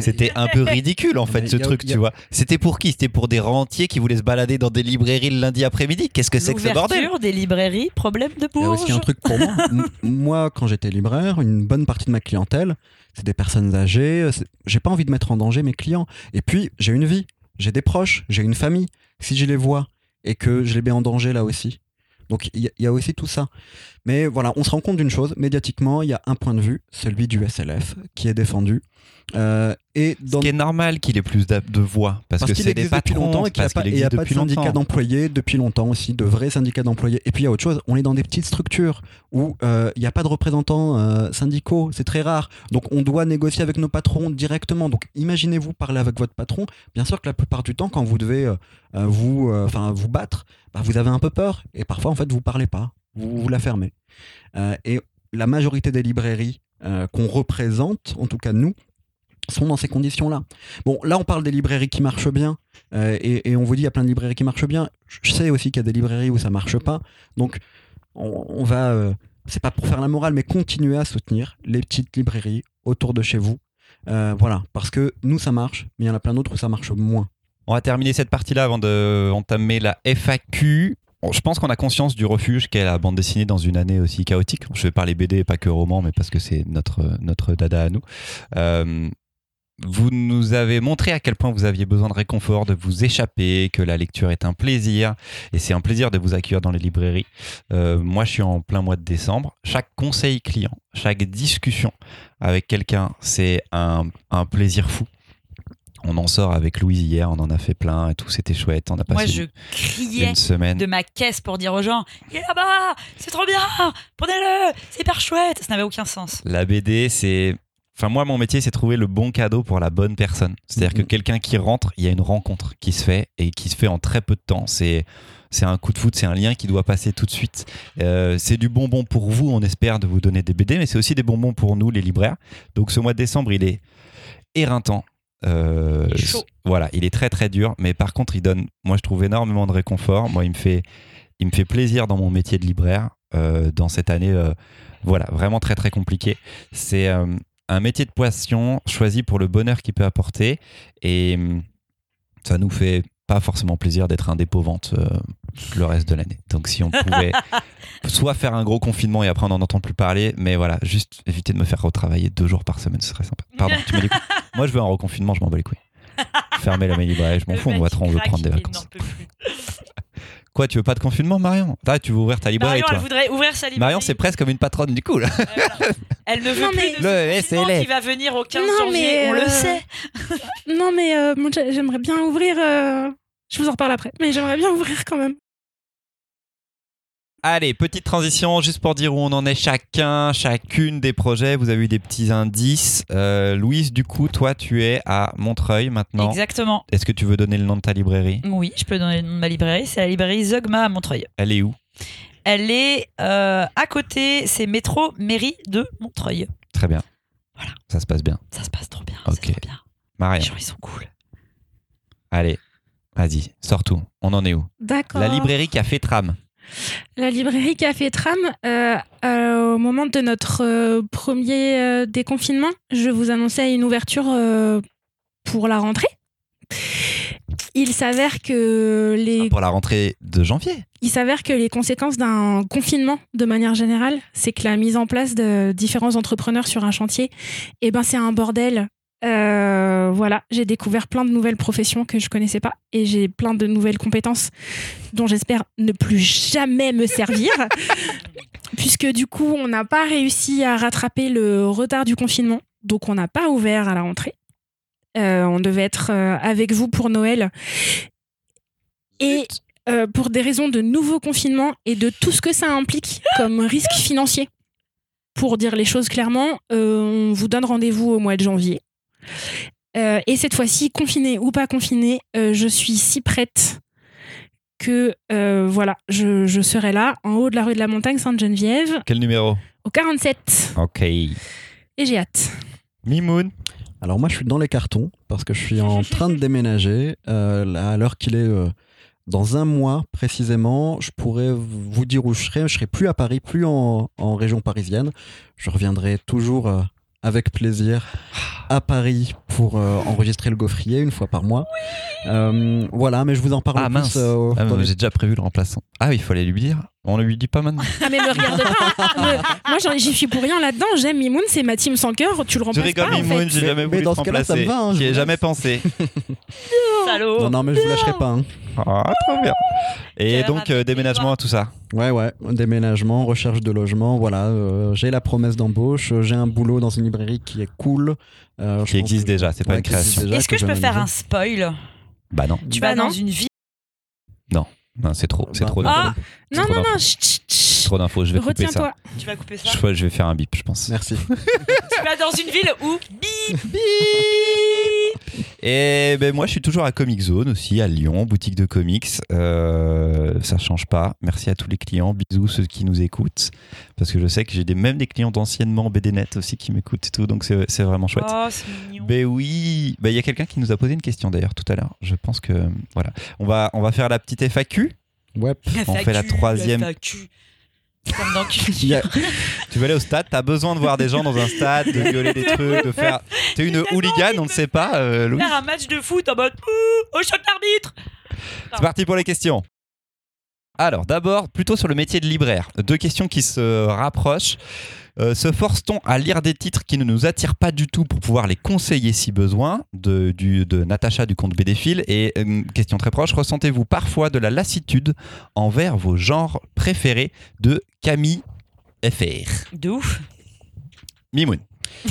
C'était un peu ridicule en fait ce truc, tu vois. C'était pour qui? C'était pour des rentiers qui voulaient se balader dans des librairies le lundi après-midi? Qu'est-ce que c'est que ce bordel? Des librairies, problème de bourge. Il y a aussi un truc pour moi. (laughs) moi, quand j'étais libraire, une bonne partie de ma clientèle, c'est des personnes âgées. J'ai pas envie de mettre en danger mes clients. Et puis, j'ai une vie, j'ai des proches, j'ai une famille. Si je les vois et que je les mets en danger là aussi. Donc il y, a aussi tout ça. Mais voilà, on se rend compte d'une chose, médiatiquement, il y a un point de vue, celui du SLF, qui est défendu. Euh, et Ce qui est normal qu'il ait plus de voix, parce, que c'est des patrons, longtemps et qu'il n'y a, pas, de syndicats d'employés depuis longtemps aussi, de vrais syndicats d'employés. Et puis il y a autre chose, on est dans des petites structures où euh, il n'y a pas de représentants euh, syndicaux, c'est très rare. Donc on doit négocier avec nos patrons directement. Donc imaginez-vous parler avec votre patron. Bien sûr que la plupart du temps, quand vous devez vous, enfin vous battre, bah, vous avez un peu peur et parfois en fait vous parlez pas, vous, vous la fermez. et la majorité des librairies qu'on représente, en tout cas nous, sont dans ces conditions-là. Bon, là, on parle des librairies qui marchent bien, euh, et, on vous dit il y a plein de librairies qui marchent bien. Je sais aussi qu'il y a des librairies où ça marche pas. Donc, on, va, euh, c'est pas pour faire la morale, mais continuer à soutenir les petites librairies autour de chez vous. Euh, voilà, parce que nous, ça marche, mais il y en a plein d'autres où ça marche moins. On va terminer cette partie-là avant d'entamer la FAQ. Je pense qu'on a conscience du refuge qu'est la bande dessinée dans une année aussi chaotique. Je vais parler BD et pas que roman, mais parce que c'est notre, notre dada à nous. Euh, vous nous avez montré à quel point vous aviez besoin de réconfort, de vous échapper, que la lecture est un plaisir, et c'est un plaisir de vous accueillir dans les librairies. Euh, moi, je suis en plein mois de décembre. Chaque conseil client, chaque discussion avec quelqu'un, c'est un, un plaisir fou. On en sort avec Louise hier, on en a fait plein et tout, c'était chouette. On a passé Moi, je une- criais une semaine. de ma caisse pour dire aux gens Il est là-bas C'est trop bien Prenez-le C'est hyper chouette Ça n'avait aucun sens. La BD, c'est. Enfin, moi, mon métier, c'est trouver le bon cadeau pour la bonne personne. C'est-à-dire que Mhm. quelqu'un qui rentre, il y a une rencontre qui se fait et qui se fait en très peu de temps. C'est. C'est un coup de foot, c'est un lien qui doit passer tout de suite. Euh, c'est du bonbon pour vous, on espère de vous donner des BD, mais c'est aussi des bonbons pour nous, les libraires. Donc ce mois de décembre, il est éreintant. Euh, Il est chaud. Voilà, il est très très dur, mais par contre, il donne, moi je trouve énormément de réconfort. Moi, il me fait, il me fait plaisir dans mon métier de libraire euh, dans cette année, voilà, vraiment très très compliqué. C'est un métier de passion choisi pour le bonheur qu'il peut apporter et hum, ça nous fait pas forcément plaisir d'être un dépôt-vente euh, le reste de l'année. Donc si on pouvait (laughs) soit faire un gros confinement et après on n'en entend plus parler, mais voilà, juste éviter de me faire retravailler deux jours par semaine, ce serait sympa. Pardon, tu m'as dit quoi Moi je veux un reconfinement, je m'en bats les couilles. Fermer la librairie, je m'en fous, on va on veut prendre des vacances. (laughs) Quoi, tu veux pas de confinement, Marion? Ah, tu veux ouvrir ta librairie, Marion, elle voudrait ouvrir sa librairie. Marion, c'est presque comme une patronne du coup, là. Ouais, voilà. Elle ne veut Non, plus mais- de Le ce confinement SLF. qui va venir au 15 Non, janvier, mais, on le euh, sait. Non, mais euh, j'aimerais bien ouvrir. euh, Je vous en reparle après, mais j'aimerais bien ouvrir quand même. Allez, petite transition, juste pour dire où on en est chacun, chacune des projets. Vous avez eu des petits indices. Euh, Louise, du coup, toi, tu es à Montreuil maintenant. Exactement. Est-ce que tu veux donner le nom de ta librairie? Oui, je peux donner le nom de ma librairie. C'est la librairie Zogma à Montreuil. Elle est où? Elle est euh, à côté, c'est métro mairie de Montreuil. Très bien. Voilà. Ça se passe bien. Ça se passe trop bien. Ok. Trop bien. Les Marion, gens, ils sont cool. allez, vas-y, sors tout. On en est où? D'accord. La librairie Café Tram. La librairie Café Tram, euh, euh, au moment de notre euh, premier déconfinement, je vous annonçais une ouverture pour la rentrée. Il s'avère que les Pour la rentrée de janvier. il s'avère que les conséquences d'un confinement, de manière générale, c'est que la mise en place de différents entrepreneurs sur un chantier, eh ben c'est un bordel. Euh, voilà, j'ai découvert plein de nouvelles professions que je connaissais pas et j'ai plein de nouvelles compétences dont j'espère ne plus jamais me servir, (laughs) puisque du coup on n'a pas réussi à rattraper le retard du confinement, donc on n'a pas ouvert à la rentrée. Euh, on devait être euh, avec vous pour Noël et euh, pour des raisons de nouveau confinement et de tout ce que ça implique comme risque financier. Pour dire les choses clairement, on vous donne rendez-vous au mois de janvier. Euh, et cette fois-ci, confiné ou pas confiné, euh, je suis si prête que euh, voilà, je, je serai là, en haut de la rue de la Montagne Sainte-Geneviève, Quel numéro? Au 47. Ok. Et j'ai hâte. Mimoun? Alors moi, je suis dans les cartons parce que je suis en train de (laughs) déménager. Euh, là, à l'heure qu'il est euh, dans un mois précisément, je pourrais vous dire où je serai. Je serai plus à Paris, plus en, en région parisienne. Je reviendrai toujours euh, avec plaisir à Paris pour euh, enregistrer le gaufrier une fois par mois. Euh, voilà, mais je vous en parle Ah plus, euh, Ah, les- J'ai déjà prévu le remplaçant. Ah oui, il fallait lui dire. On ne lui dit pas maintenant. Ah mais me regarde pas. Me- Moi j'en- j'y suis pour rien là-dedans. J'aime Mimoun, c'est ma team sans cœur. Tu le Tu remplaces rigoles, pas en Mimoun, fait. j'ai Mais- jamais mais voulu dans te ce cas-là, ça me remplacer. va, hein, je J'y ai jamais pensé. (laughs) Salaud. Non, non, mais je vous lâcherai pas. hein. Ah, trop bien. Et donc, euh, déménagement, tout ça. Ouais, ouais, déménagement, recherche de logement, voilà. euh, j'ai la promesse d'embauche, euh, j'ai un boulot dans une librairie qui est cool. euh, je Qui existe que- déjà, c'est pas Ouais, une création. Est-ce que je peux faire un spoil? Bah non, Tu Bah vas dans non. une ville? non c'est trop, c'est Bah, trop bah. Ah Non, non, non, chut, chut, chut. Trop d'infos, je vais couper ça. Retiens-toi. Tu vas couper ça. Je, crois que je vais faire un bip, je pense. Merci. (laughs) Tu vas dans une ville où bip Et ben moi, je suis toujours à Comic Zone aussi, à Lyon, boutique de comics. Euh, ça change pas. Merci à tous les clients. Bisous ceux qui nous écoutent, parce que je sais que j'ai des, même des clients d'anciennement BDNet aussi qui m'écoutent et tout, donc c'est c'est vraiment chouette. Oh, c'est mignon. Ben oui, Ben, il y a quelqu'un qui nous a posé une question d'ailleurs tout à l'heure. Je pense que voilà, on va on va faire la petite FAQ. Ouais. on fait la troisième. Comme dans (laughs) Tu veux aller au stade, t'as besoin de voir des gens dans un stade, de gueuler des trucs, de faire. T'es une hooligan, on ne sait pas, euh, Louis. Faire un match de foot en mode Ouh, au choc d'arbitre C'est parti pour les questions. Alors, d'abord, plutôt sur le métier de libraire. Deux questions qui se rapprochent. Euh, se force-t-on à lire des titres qui ne nous attirent pas du tout pour pouvoir les conseiller si besoin de, du, de Natacha du compte BDphile Et euh, question très proche, ressentez-vous parfois de la lassitude envers vos genres préférés de Camille FR De ouf. Mimoun. (laughs)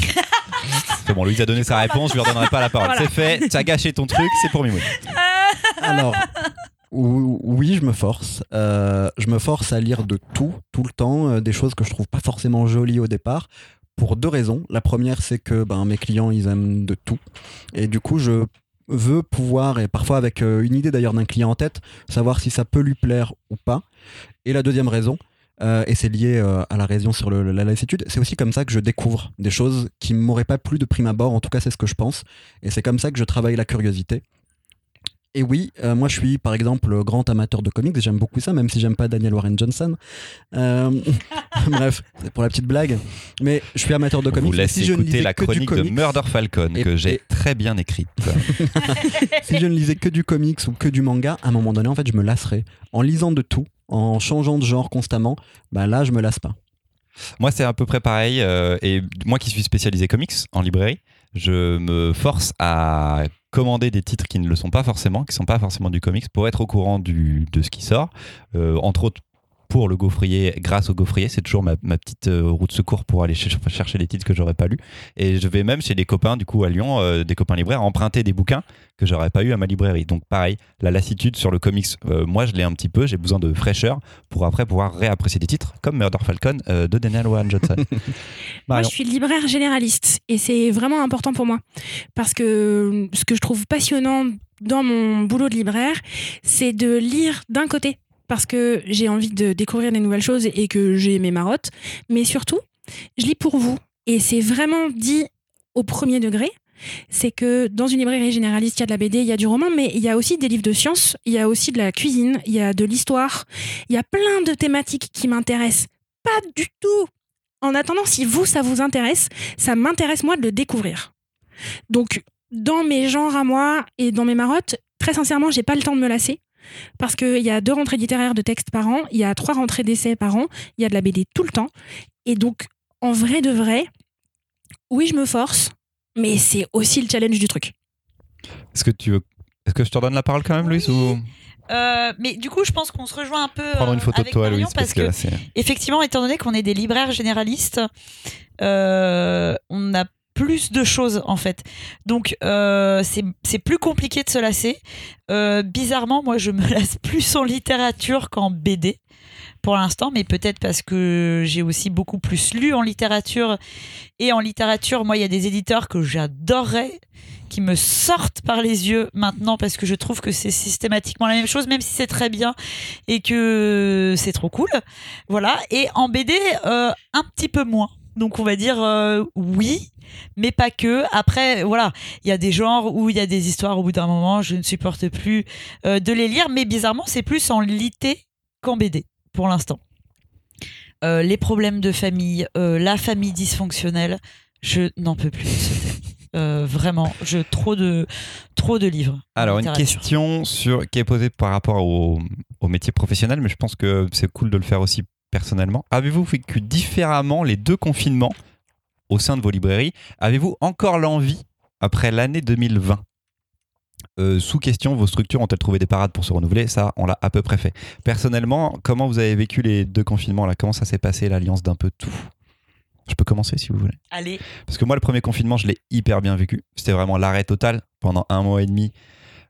c'est bon, Louise a donné sa réponse, je lui redonnerai pas la parole. Voilà. C'est fait, tu as gâché ton truc, c'est pour Mimoun. Alors, oui, je me force. Euh, je me force à lire de tout, tout le temps, euh, des choses que je trouve pas forcément jolies au départ, pour deux raisons. La première, c'est que ben, mes clients, ils aiment de tout. Et du coup, je veux pouvoir, et parfois avec euh, une idée d'ailleurs d'un client en tête, savoir si ça peut lui plaire ou pas. Et la deuxième raison, et c'est lié à la raison sur la lassitude, c'est aussi comme ça que je découvre des choses qui m'auraient pas plu de prime abord, en tout cas c'est ce que je pense, et c'est comme ça que je travaille la curiosité. Et oui, euh, moi je suis par exemple grand amateur de comics, j'aime beaucoup ça, même si j'aime pas Daniel Warren Johnson. Euh, (laughs) Bref, c'est pour la petite blague. Mais je suis amateur de comics. vous laisse si je écouter lisais la que du chronique de Murder Falcon Et- que j'ai et- très bien écrite. (laughs) si je ne lisais que du comics ou que du manga, à un moment donné, en fait, je me lasserais. En lisant de tout, en changeant de genre constamment, bah là, je me lasse pas. moi, c'est à peu près pareil. euh, et moi qui suis spécialisé comics en librairie, je me force à commander des titres qui ne le sont pas forcément, qui ne sont pas forcément du comics, pour être au courant de ce qui sort. Euh, entre autres, pour le gaufrier, grâce au gaufrier, c'est toujours ma, ma petite euh, roue de secours pour aller ch- chercher les titres que j'aurais pas lus. Et je vais même chez des copains, du coup, à Lyon, euh, des copains libraires, emprunter des bouquins que j'aurais pas eu à ma librairie. Donc, pareil, la lassitude sur le comics, euh, moi, je l'ai un petit peu. J'ai besoin de fraîcheur pour après pouvoir réapprécier des titres comme Murder Falcon euh, de Daniel Warren Johnson. (laughs) Moi, Marion. je suis libraire généraliste et c'est vraiment important pour moi parce que ce que je trouve passionnant dans mon boulot de libraire, c'est de lire d'un côté parce que j'ai envie de découvrir des nouvelles choses et que j'ai mes marottes, mais surtout, je lis pour vous et c'est vraiment dit au premier degré. C'est que dans une librairie généraliste, il y a de la BD, il y a du roman, mais il y a aussi des livres de sciences, il y a aussi de la cuisine, il y a de l'histoire, il y a plein de thématiques qui m'intéressent pas du tout en attendant, si vous, ça vous intéresse, ça m'intéresse moi de le découvrir. Donc, dans mes genres à moi et dans mes marottes, très sincèrement, j'ai pas le temps de me lasser. Parce qu'il y a deux rentrées littéraires de textes par an, il y a trois rentrées d'essais par an, il y a de la BD tout le temps. Et donc, en vrai de vrai, oui, je me force, mais c'est aussi le challenge du truc. Est-ce que tu veux. Est-ce que je te redonne la parole quand même, Louise ou? Euh, mais du coup, je pense qu'on se rejoint un peu prendre une euh, photo de avec toi, Marion Louise, parce que là, effectivement, étant donné qu'on est des libraires généralistes, euh, on a plus de choses en fait. Donc euh, c'est plus compliqué de se lasser. Euh, bizarrement, moi je me (laughs) lasse plus en littérature qu'en BD pour l'instant, mais peut-être parce que j'ai aussi beaucoup plus lu en littérature. Et en littérature, moi, il y a des éditeurs que j'adorerais qui me sortent par les yeux maintenant parce que je trouve que c'est systématiquement la même chose, même si c'est très bien et que c'est trop cool. Voilà. Et en BD, euh, un petit peu moins. Donc on va dire euh, oui, mais pas que. Après, voilà, il y a des genres où il y a des histoires au bout d'un moment, je ne supporte plus euh, de les lire, mais bizarrement, c'est plus en lité qu'en BD pour l'instant. Euh, les problèmes de famille, la famille dysfonctionnelle, je n'en peux plus. Euh, vraiment, je trop de trop de livres. Alors, une question sur, qui est posée par rapport au, au métier professionnel, mais je pense que c'est cool de le faire aussi personnellement. Avez-vous vécu différemment les deux confinements au sein de vos librairies? Avez-vous encore l'envie, après l'année 2020 Euh, sous question, vos structures ont-elles trouvé des parades pour se renouveler? Ça, on l'a à peu près fait. Personnellement, comment vous avez vécu les deux confinements là Comment ça s'est passé, l'alliance d'un peu tout? Je peux commencer si vous voulez. Allez, Parce que moi, le premier confinement, je l'ai hyper bien vécu. C'était vraiment l'arrêt total. Pendant un mois et demi,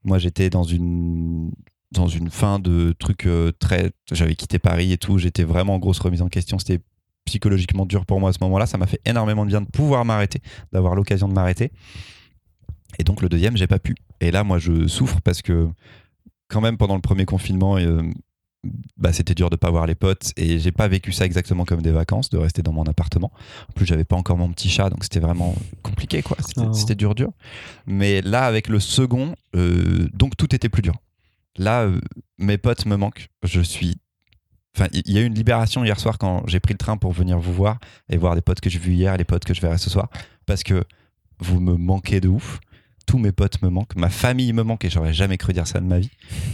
moi, j'étais dans une, dans une fin de truc euh, très. J'avais quitté Paris et tout. J'étais vraiment en grosse remise en question. C'était psychologiquement dur pour moi à ce moment-là. Ça m'a fait énormément de bien de pouvoir m'arrêter, d'avoir l'occasion de m'arrêter. Et donc, le deuxième, j'ai pas pu. Et là, moi, je souffre parce que, quand même, pendant le premier confinement, euh, bah, c'était dur de pas voir les potes et j'ai pas vécu ça exactement comme des vacances, de rester dans mon appartement. En plus, j'avais pas encore mon petit chat, donc c'était vraiment compliqué, quoi. C'était Oh. dur, dur. Mais là, avec le second, euh, donc tout était plus dur. Là, euh, mes potes me manquent. Je suis Enfin, il y a eu une libération hier soir quand j'ai pris le train pour venir vous voir et voir des potes que j'ai vus hier et les potes que je verrai ce soir. Parce que vous me manquez de ouf. Tous mes potes me manquent. Ma famille me manque et j'aurais jamais cru dire ça de ma vie.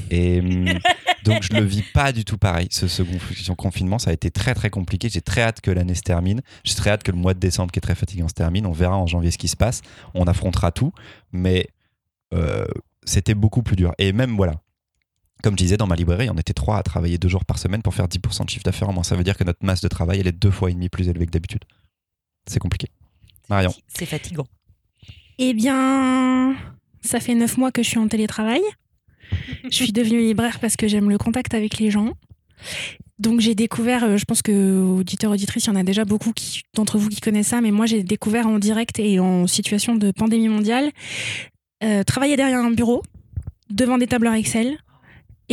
Et hum, (laughs) donc, je le vis pas du tout pareil. Ce second confinement, ça a été très très compliqué. J'ai très hâte que l'année se termine. J'ai très hâte que le mois de décembre, qui est très fatigant, se termine. On verra en janvier ce qui se passe. On affrontera tout. Mais euh, c'était beaucoup plus dur. Et même, voilà, comme je disais, dans ma librairie, on était trois à travailler deux jours par semaine pour faire 10% de chiffre d'affaires en moins. Ça veut dire que notre masse de travail, elle est deux fois et demi plus élevée que d'habitude. C'est compliqué. Marion. C'est fatigant. Eh bien, ça fait neuf mois que je suis en télétravail. je suis devenue libraire parce que j'aime le contact avec les gens. Donc j'ai découvert, euh, je pense que auditeurs auditrices, il y en a déjà beaucoup d'entre vous qui connaissent ça, mais moi j'ai découvert en direct et en situation de pandémie mondiale, euh, travailler derrière un bureau, devant des tableurs Excel,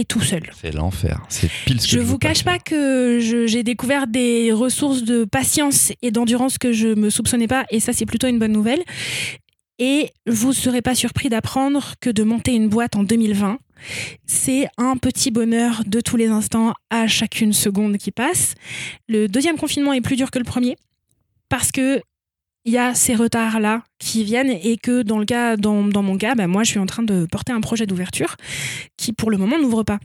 et tout seul. C'est l'enfer. C'est pile ce que je, je vous cache pas que j'ai découvert des ressources de patience et d'endurance que je me soupçonnais pas, et ça c'est plutôt une bonne nouvelle. Et vous ne serez pas surpris d'apprendre que de monter une boîte en 2020, c'est un petit bonheur de tous les instants à chacune seconde qui passe. Le deuxième confinement est plus dur que le premier parce que il y a ces retards-là qui viennent et que dans, le cas, dans, mon cas, bah, moi, je suis en train de porter un projet d'ouverture qui, pour le moment, n'ouvre pas.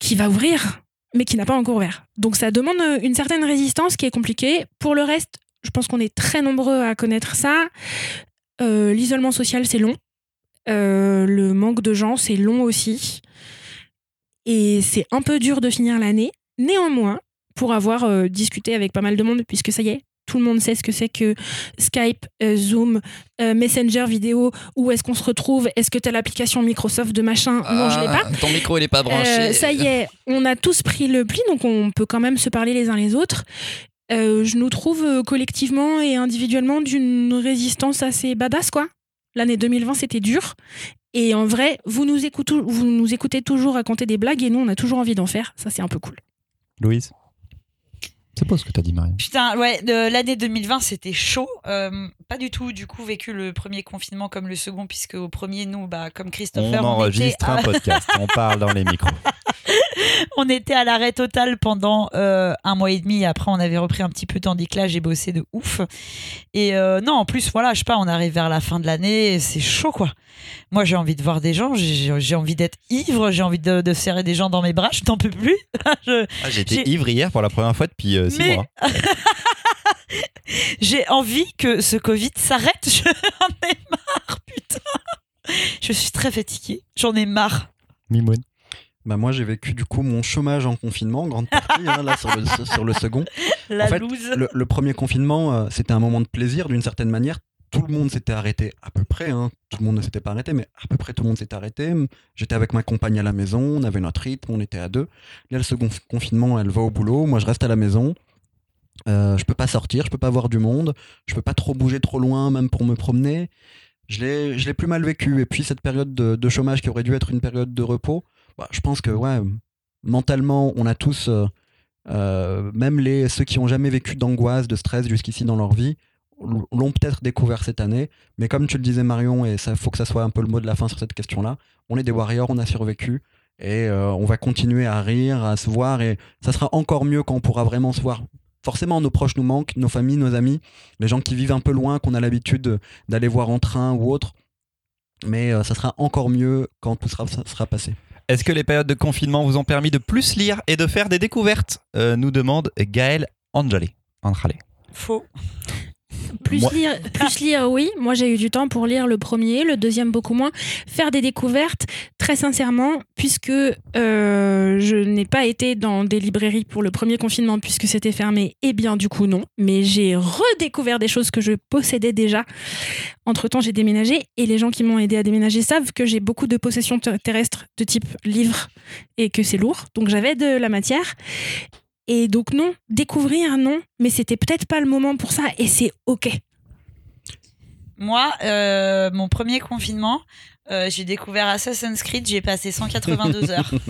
Qui va ouvrir, mais qui n'a pas encore ouvert. Donc, ça demande une certaine résistance qui est compliquée. Pour le reste, je pense qu'on est très nombreux à connaître ça. Euh, l'isolement social, c'est long. Euh, le manque de gens, c'est long aussi. Et c'est un peu dur de finir l'année. Néanmoins, pour avoir euh, discuté avec pas mal de monde, puisque ça y est, tout le monde sait ce que c'est que Skype, euh, Zoom, euh, Messenger vidéo, où est-ce qu'on se retrouve, est-ce que tu as l'application Microsoft de machin? Non, je l'ai pas. Ah, ton micro, il est pas branché. Euh, ça y est, on a tous pris le pli, donc on peut quand même se parler les uns les autres. je nous trouve collectivement et individuellement d'une résistance assez badass, quoi. L'année 2020, c'était dur. Et en vrai, vous nous, écoutez, vous nous écoutez toujours raconter des blagues et nous, on a toujours envie d'en faire. Ça, c'est un peu cool. Louise? C'est pas ce que t'as dit, Marie. Putain, ouais, l'année 2020, c'était chaud. Euh, pas du tout, du coup, vécu le premier confinement comme le second, puisque au premier, nous, bah, comme Christopher. On enregistre un podcast, on parle dans les micros. (laughs) (laughs) on était à l'arrêt total pendant euh, un mois et demi. Après, on avait repris un petit peu tandis que là, j'ai bossé de ouf. Et euh, non, en plus, voilà, je sais pas, on arrive vers la fin de l'année, c'est chaud, quoi. Moi, j'ai envie de voir des gens, j'ai envie d'être ivre, j'ai envie de, serrer des gens dans mes bras, je t'en peux plus. (laughs) Ah, j'étais ivre hier pour la première fois depuis euh, six mois. (laughs) j'ai envie que ce Covid s'arrête, j'en ai marre, putain. Je suis très fatiguée, j'en ai marre. Mimoun. Bah moi j'ai vécu du coup mon chômage en confinement, en grande partie, hein, là sur le, (laughs) sur le, second. La en fait, loose. Le, premier confinement, euh, c'était un moment de plaisir d'une certaine manière. Tout le monde s'était arrêté à peu près, hein. tout le monde ne s'était pas arrêté, mais à peu près tout le monde s'était arrêté. J'étais avec ma compagne à la maison, on avait notre rythme, on était à deux. Là le second confinement, elle va au boulot, moi je reste à la maison. Euh, je peux pas sortir, je peux pas voir du monde, je peux pas trop bouger trop loin, même pour me promener. Je l'ai plus mal vécu. Et puis cette période de, de chômage qui aurait dû être une période de repos, bah, je pense que ouais, mentalement, on a tous, euh, euh, même les, ceux qui n'ont jamais vécu d'angoisse, de stress jusqu'ici dans leur vie, l'ont peut-être découvert cette année. Mais comme tu le disais Marion, et ça faut que ça soit un peu le mot de la fin sur cette question-là, on est des warriors, on a survécu. Et euh, on va continuer à rire, à se voir, et ça sera encore mieux quand on pourra vraiment se voir. Forcément, nos proches nous manquent, nos familles, nos amis, les gens qui vivent un peu loin, qu'on a l'habitude d'aller voir en train ou autre. Mais ça sera encore mieux quand tout sera, sera passé. Est-ce que les périodes de confinement vous ont permis de plus lire et de faire des découvertes euh, Nous demande Gaël Angeli. Faux. Plus, lire, plus lire, oui. Moi, j'ai eu du temps pour lire le premier, le deuxième beaucoup moins. Faire des découvertes, très sincèrement, puisque euh, je n'ai pas été dans des librairies pour le premier confinement puisque c'était fermé. Eh bien, du coup, non. Mais j'ai redécouvert des choses que je possédais déjà. Entre-temps, j'ai déménagé et les gens qui m'ont aidé à déménager savent que j'ai beaucoup de possessions terrestres de type livre et que c'est lourd. Donc, j'avais de la matière. Et donc non, découvrir non, mais c'était peut-être pas le moment pour ça et c'est ok. Moi, euh, mon premier confinement, euh, j'ai découvert Assassin's Creed, j'ai passé 182 heures. (laughs)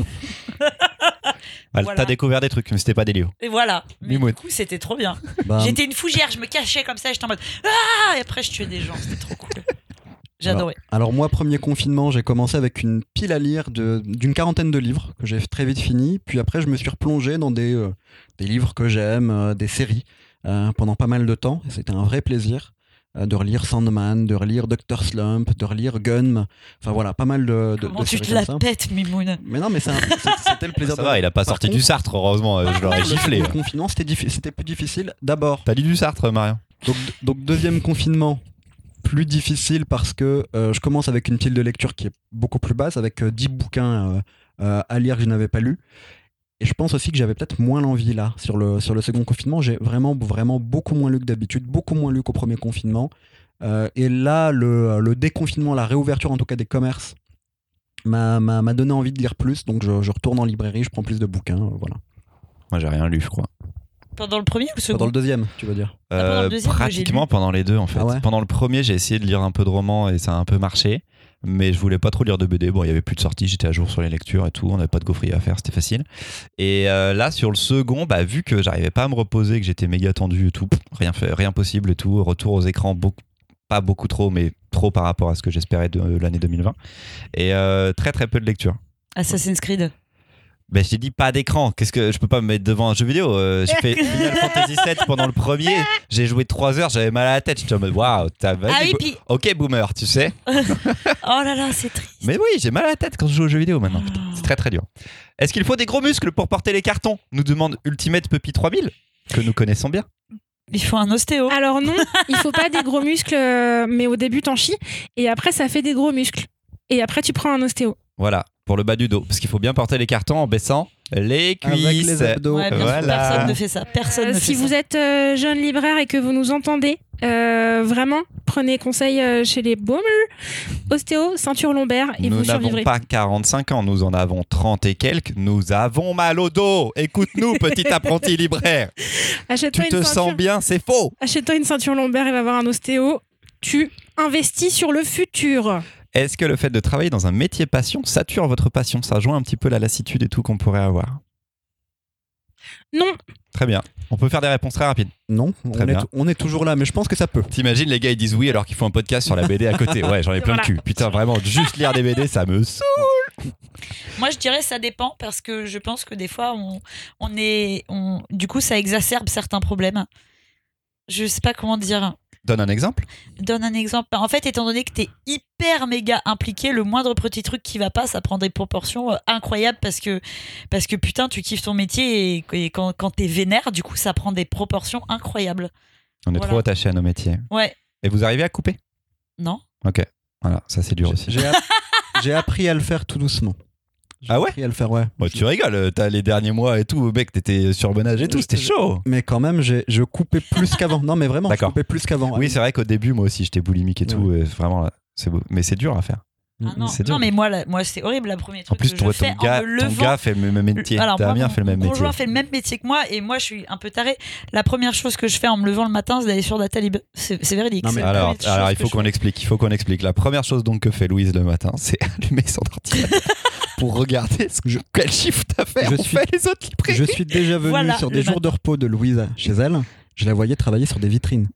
T'as découvert des trucs, mais c'était pas des livres. Et voilà. Mais du coup, c'était trop bien. Bah, j'étais une fougère, je me cachais comme ça, j'étais en mode Ah Et après, je tuais des gens, c'était trop cool. J'ai Alors- adoré. Alors moi, premier confinement, j'ai commencé avec une pile à lire de- d'une quarantaine de livres que j'ai très vite fini. Puis après, je me suis replongé dans des, euh, des livres que j'aime, euh, des séries, euh, pendant pas mal de temps. C'était un vrai plaisir de relire Sandman, de relire Dr. Slump, de relire Gun. Enfin voilà, pas mal de, de, Comment de tu te la pètes, Mimoun? Mais non, mais c'est un- c'est- c'était le plaisir Ça de va, il a pas Par sorti contre- du Sartre, heureusement, je l'aurais Le giflé. second confinement, c'était diffi- c'était plus difficile. D'abord, T'as dit du Sartre, Marion? Donc, donc deuxième confinement, plus difficile parce que euh, je commence avec une pile de lecture qui est beaucoup plus basse, avec euh, 10 bouquins euh, euh, à lire que je n'avais pas lus. Et je pense aussi que j'avais peut-être moins l'envie là, sur le, sur le second confinement. J'ai vraiment, vraiment beaucoup moins lu que d'habitude, beaucoup moins lu qu'au premier confinement. Et là, le, le déconfinement, la réouverture en tout cas des commerces, m'a donné envie de lire plus. Donc je, je retourne en librairie, je prends plus de bouquins. voilà. Moi, j'ai rien lu, je crois. Pendant le premier ou le second Dans le deuxième, tu veux dire Ah, pendant le Euh, deuxième, pratiquement pendant les deux en fait. Ah ouais pendant le premier, j'ai essayé de lire un peu de romans et ça a un peu marché, mais je voulais pas trop lire de BD. Bon, il y avait plus de sorties, j'étais à jour sur les lectures et tout, on n'avait pas de gaufrier à faire, c'était facile. Et euh, là, sur le second, bah, vu que j'arrivais pas à me reposer, que j'étais méga tendu et tout, pff, rien fait, rien possible et tout, retour aux écrans beaucoup pas beaucoup trop, mais trop par rapport à ce que j'espérais de l'année 2020. Et euh, très très peu de lecture. Assassin's Creed. Ben, je t'ai dit pas d'écran. Qu'est-ce que je peux pas me mettre devant un jeu vidéo euh, J'ai fait (laughs) Final Fantasy VII pendant le premier. J'ai joué 3 heures, j'avais mal à la tête. J'étais en mode waouh, t'as Ah oui, bo- puis. Ok, boomer, tu sais. (laughs) Oh là là, c'est triste. Mais oui, j'ai mal à la tête quand je joue aux jeux vidéo maintenant. C'est très très dur. Est-ce qu'il faut des gros muscles pour porter les cartons Nous demande Ultimate Puppy 3000, que nous connaissons bien. Il faut un ostéo. Alors non, (laughs) il faut pas des gros muscles, euh, mais au début t'en chies, et après ça fait des gros muscles. Et après tu prends un ostéo. Voilà, pour le bas du dos. Parce qu'il faut bien porter les cartons en baissant les cuisses. Avec les abdos. Ouais, bien sûr, voilà. Personne ne fait ça. Personne Euh, ne fait si ça. vous êtes euh, jeune libraire et que vous nous entendez, euh, vraiment, prenez conseil euh, chez les boomers, ostéo, ceinture lombaire, et nous vous n'avons survivrez. pas 45 ans, nous en avons 30 et quelques. Nous avons mal au dos. Écoute-nous, (laughs) petit apprenti libraire. Achète-toi Tu te une sens ceinture. bien, c'est faux. Achète-toi une ceinture lombaire et va voir un ostéo. Tu investis sur le futur. Est-ce que le fait de travailler dans un métier passion sature votre passion? Ça joint un petit peu la lassitude et tout qu'on pourrait avoir. Non, Très bien. On peut faire des réponses très rapides. Non, Très on bien. est, on est toujours là, mais je pense que ça peut. T'imagines, les gars, ils disent oui alors qu'ils font un podcast sur la BD à côté. Ouais, j'en ai (laughs) plein Voilà. le cul. Putain, vraiment, juste lire des BD, ça me saoule. Moi, je dirais ça dépend parce que je pense que des fois, on, on est, on, du coup, ça exacerbe certains problèmes. Je sais pas comment dire. Donne un exemple. Donne un exemple. En fait, étant donné que t'es hyper méga impliqué, le moindre petit truc qui va pas, ça prend des proportions euh, incroyables parce que, parce que putain, tu kiffes ton métier et, et quand, quand t'es vénère, du coup, ça prend des proportions incroyables. On est Voilà. trop attaché à nos métiers. Ouais, Et vous arrivez à couper? Non Ok. Voilà, ça c'est dur aussi. J'ai (laughs) app- j'ai appris à le faire tout doucement. Ah ouais appris à le faire, ouais. Bon, tu rigoles, euh, t'as les derniers mois et tout, mec, t'étais sur et tout, c'était chaud. Mais quand même, j'ai- je coupais plus qu'avant. Non, mais vraiment, je D'accord. coupais plus qu'avant. Oui, c'est vrai qu'au début, moi aussi, j'étais boulimique et tout, et vraiment, là, c'est beau. Mais c'est dur à faire. Ah non, c'est dur. non, mais moi, la- moi c'est horrible, la première En truc plus, que ton, je fais ton, gars, me ton levant. gars fait le même métier. Alors, moi, mon- fait le même mon métier. conjoint fait le même métier que moi et moi je suis un peu taré. La première chose que je fais en me levant le matin, c'est d'aller sur Datalib. C'est c'est véridique. Non, mais c'est la Alors, première alors chose il que faut je qu'on explique. Il faut qu'on explique. La première chose donc que fait Louise le matin, (laughs) c'est allumer son ordinateur pour regarder ce que je- quel chiffre t'as fait. Je on suis- fait les autres librairies. Je suis déjà venu Voilà, sur des jours de repos de Louise chez elle. Je la voyais travailler sur des vitrines.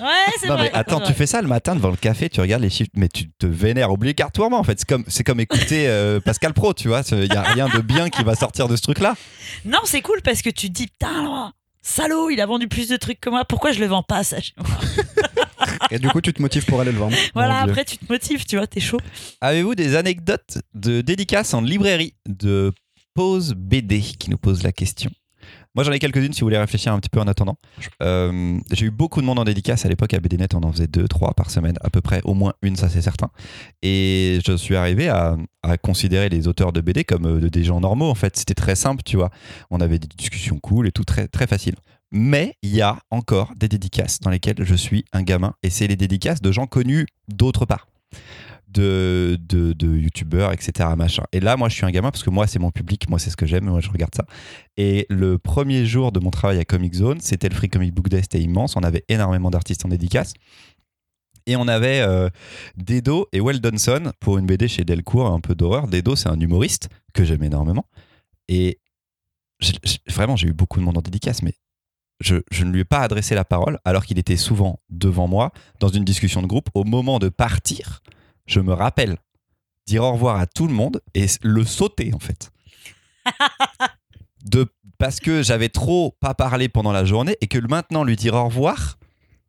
Ouais, c'est Non vrai. mais attends, tu fais ça le matin devant le café, tu regardes les chiffres, mais tu te vénères obligatoirement en fait. C'est comme, c'est comme écouter euh, Pascal Pro, tu vois. Il y a rien de bien qui va sortir de ce truc-là. Non, c'est cool parce que tu te dis putain, salaud, il a vendu plus de trucs que moi. Pourquoi je le vends pas ça chez moi Et du coup, tu te motives pour aller le vendre. (laughs) Voilà, Mon Dieu. après tu te motives, tu vois, t'es chaud. Avez-vous des anecdotes de dédicaces en librairie de pause BD qui nous pose la question? Moi j'en ai quelques-unes si vous voulez réfléchir un petit peu en attendant. Euh, J'ai eu beaucoup de monde en dédicace à l'époque à BDNet, on en faisait deux, trois par semaine, à peu près, au moins une, ça c'est certain. Et je suis arrivé à, à considérer les auteurs de BD comme euh, des gens normaux en fait. C'était très simple, tu vois. On avait des discussions cool et tout, très, très facile. Mais il y a encore des dédicaces dans lesquelles je suis un gamin et c'est les dédicaces de gens connus d'autre part de, de, de youtubeurs, etc. Machin. Et là, moi, je suis un gamin parce que moi, c'est mon public, moi, c'est ce que j'aime, moi, je regarde ça. Et le premier jour de mon travail à Comic Zone, c'était le Free Comic Book Day, c'était immense. On avait énormément d'artistes en dédicace. Et on avait euh, Dedo et Weldonson pour une BD chez Delcourt, un peu d'horreur. Dedo, c'est un humoriste que j'aime énormément. Et vraiment, j'ai eu beaucoup de monde en dédicace, mais je, je ne lui ai pas adressé la parole alors qu'il était souvent devant moi dans une discussion de groupe. Au moment de partir, je me rappelle dire au revoir à tout le monde et le sauter en fait. (laughs) De, parce que j'avais trop pas parlé pendant la journée et que maintenant lui dire au revoir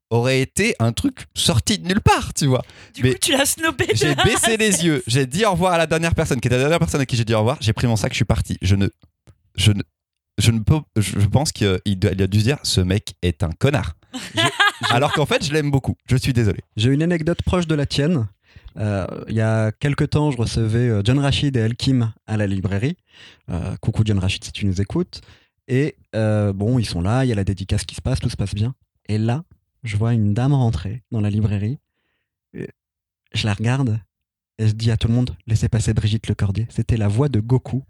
aurait été un truc sorti de nulle part, tu vois. Du Mais coup, tu l'as snobé. J'ai baissé les yeux, j'ai dit au revoir à la dernière personne qui était la dernière personne à qui j'ai dit au revoir, j'ai pris mon sac, je suis parti. Je ne je ne je ne peux je pense qu'il a dû se dire ce mec est un connard. (laughs) Alors qu'en fait, je l'aime beaucoup. Je suis désolé. J'ai une anecdote proche de la tienne. Euh, il y a quelques temps, je recevais euh, John Rachid et El Kim à la librairie. Euh, coucou John Rachid si tu nous écoutes. Et euh, bon, ils sont là, il y a la dédicace qui se passe, tout se passe bien. Et là, je vois une dame rentrer dans la librairie. Je la regarde et je dis à tout le monde laissez passer Brigitte Lecordier. C'était la voix de Goku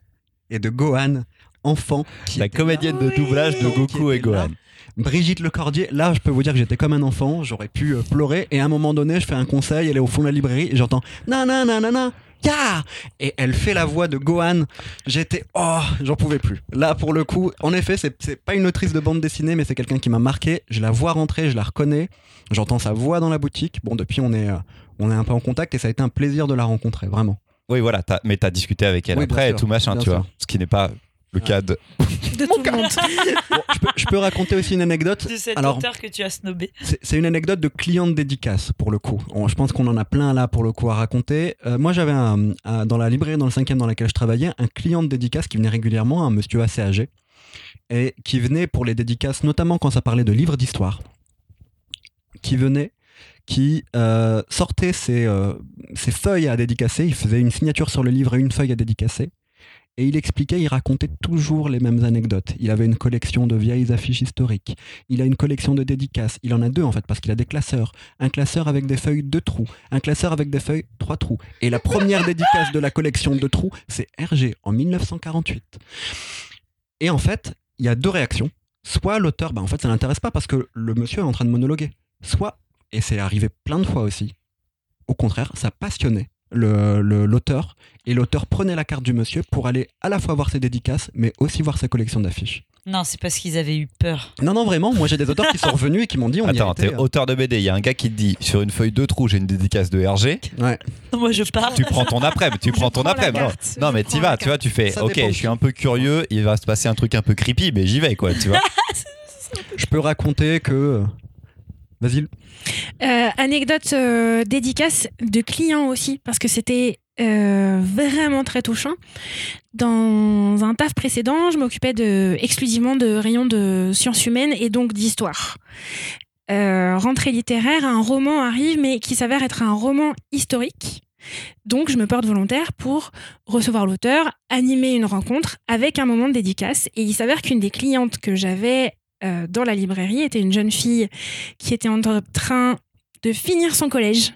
et de Gohan, enfant. qui La comédienne de Oui. doublage de Goku et était là. Gohan. Brigitte Lecordier, là, je peux vous dire que j'étais comme un enfant, j'aurais pu euh, pleurer, et à un moment donné, je fais un conseil, elle est au fond de la librairie, et j'entends nanana, nanana, ya Et elle fait la voix de Gohan. J'étais, oh, j'en pouvais plus. Là, pour le coup, en effet, c'est pas une autrice de bande dessinée, mais c'est quelqu'un qui m'a marqué. Je la vois rentrer, je la reconnais, j'entends sa voix dans la boutique. Bon, depuis, on est, euh, on est un peu en contact, et ça a été un plaisir de la rencontrer, vraiment. Oui, voilà, t'as- mais t'as discuté avec elle Oui, bien après et sûr, tout machin, bien tu sûr. vois. Ce qui n'est pas le cas de. (laughs) de tout le monde. (laughs) Bon, je, peux, je peux raconter aussi une anecdote. De cet Alors- auteur que tu as snobé. C'est c'est une anecdote de client de dédicace pour le coup. On- je pense qu'on en a plein là pour le coup à raconter. Euh, moi j'avais un- un- dans la librairie dans le cinquième dans laquelle je travaillais un client de dédicace qui venait régulièrement, un monsieur assez âgé, et qui venait pour les dédicaces, notamment quand ça parlait de livres d'histoire, qui venait, qui euh, sortait ses, euh, ses feuilles à dédicacer, il faisait une signature sur le livre et une feuille à dédicacer. Et il expliquait, il racontait toujours les mêmes anecdotes. Il avait une collection de vieilles affiches historiques. Il a une collection de dédicaces. Il en a deux en fait, parce qu'il a des classeurs. Un classeur avec des feuilles deux trous. Un classeur avec des feuilles trois trous. Et la première dédicace de la collection de trous, c'est Hergé en 1948. Et en fait, il y a deux réactions. Soit l'auteur, bah en fait, ça l'intéresse pas parce que le monsieur est en train de monologuer. Soit, et c'est arrivé plein de fois aussi, au contraire, ça passionnait le- le- l'auteur. Et l'auteur prenait la carte du monsieur pour aller à la fois voir ses dédicaces, mais aussi voir sa collection d'affiches. Non, c'est parce qu'ils avaient eu peur. Non, non, vraiment, moi j'ai des auteurs qui sont (laughs) revenus et qui m'ont dit on Attends, t'es euh, auteur de BD. Il y a un gars qui te dit sur une feuille de trou, j'ai une dédicace de RG. Ouais. Moi, je pars. Tu prends ton après, tu prends ton après. Non, non, mais t'y vas, tu vois, tu fais. Ça ok, dépend. je suis un peu curieux. Il va se passer un truc un peu creepy, mais j'y vais, quoi. Tu vois. (laughs) Je peux raconter que. Vas-y. Euh, anecdote euh, dédicace de clients aussi, parce que c'était euh, vraiment très touchant. Dans un taf précédent, je m'occupais exclusivement de rayons de sciences humaines et donc d'histoire. Rentrée littéraire, un roman arrive, mais qui s'avère être un roman historique. Donc, je me porte volontaire pour recevoir l'auteur, animer une rencontre avec un moment de dédicace. Et il s'avère qu'une des clientes que j'avais euh, dans la librairie était une jeune fille qui était en train de finir son collège,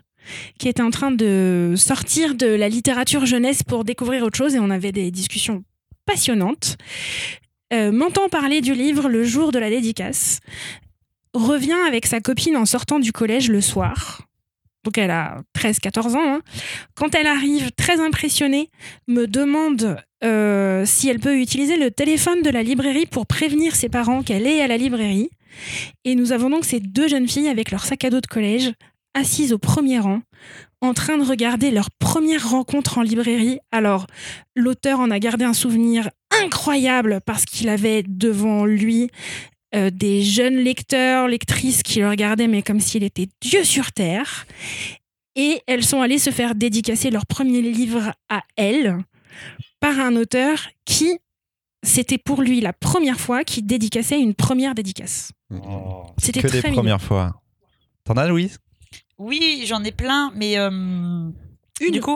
qui était en train de sortir de la littérature jeunesse pour découvrir autre chose, et on avait des discussions passionnantes. Euh, M'entend parler du livre le jour de la dédicace, revient avec sa copine en sortant du collège le soir. Donc elle a 13-14 ans. hein. Quand elle arrive, très impressionnée, me demande euh, si elle peut utiliser le téléphone de la librairie pour prévenir ses parents qu'elle est à la librairie. Et nous avons donc ces deux jeunes filles avec leur sac à dos de collège, assises au premier rang, en train de regarder leur première rencontre en librairie. Alors, l'auteur en a gardé un souvenir incroyable parce qu'il avait devant lui euh, des jeunes lecteurs, lectrices qui le regardaient, mais comme s'il était Dieu sur Terre. Et elles sont allées se faire dédicacer leur premier livre à elles par un auteur qui, c'était pour lui la première fois qu'il dédicaçait une première dédicace. C'était que très des mignon. premières fois. T'en as, Louise? Oui, j'en ai plein, mais euh, du coup,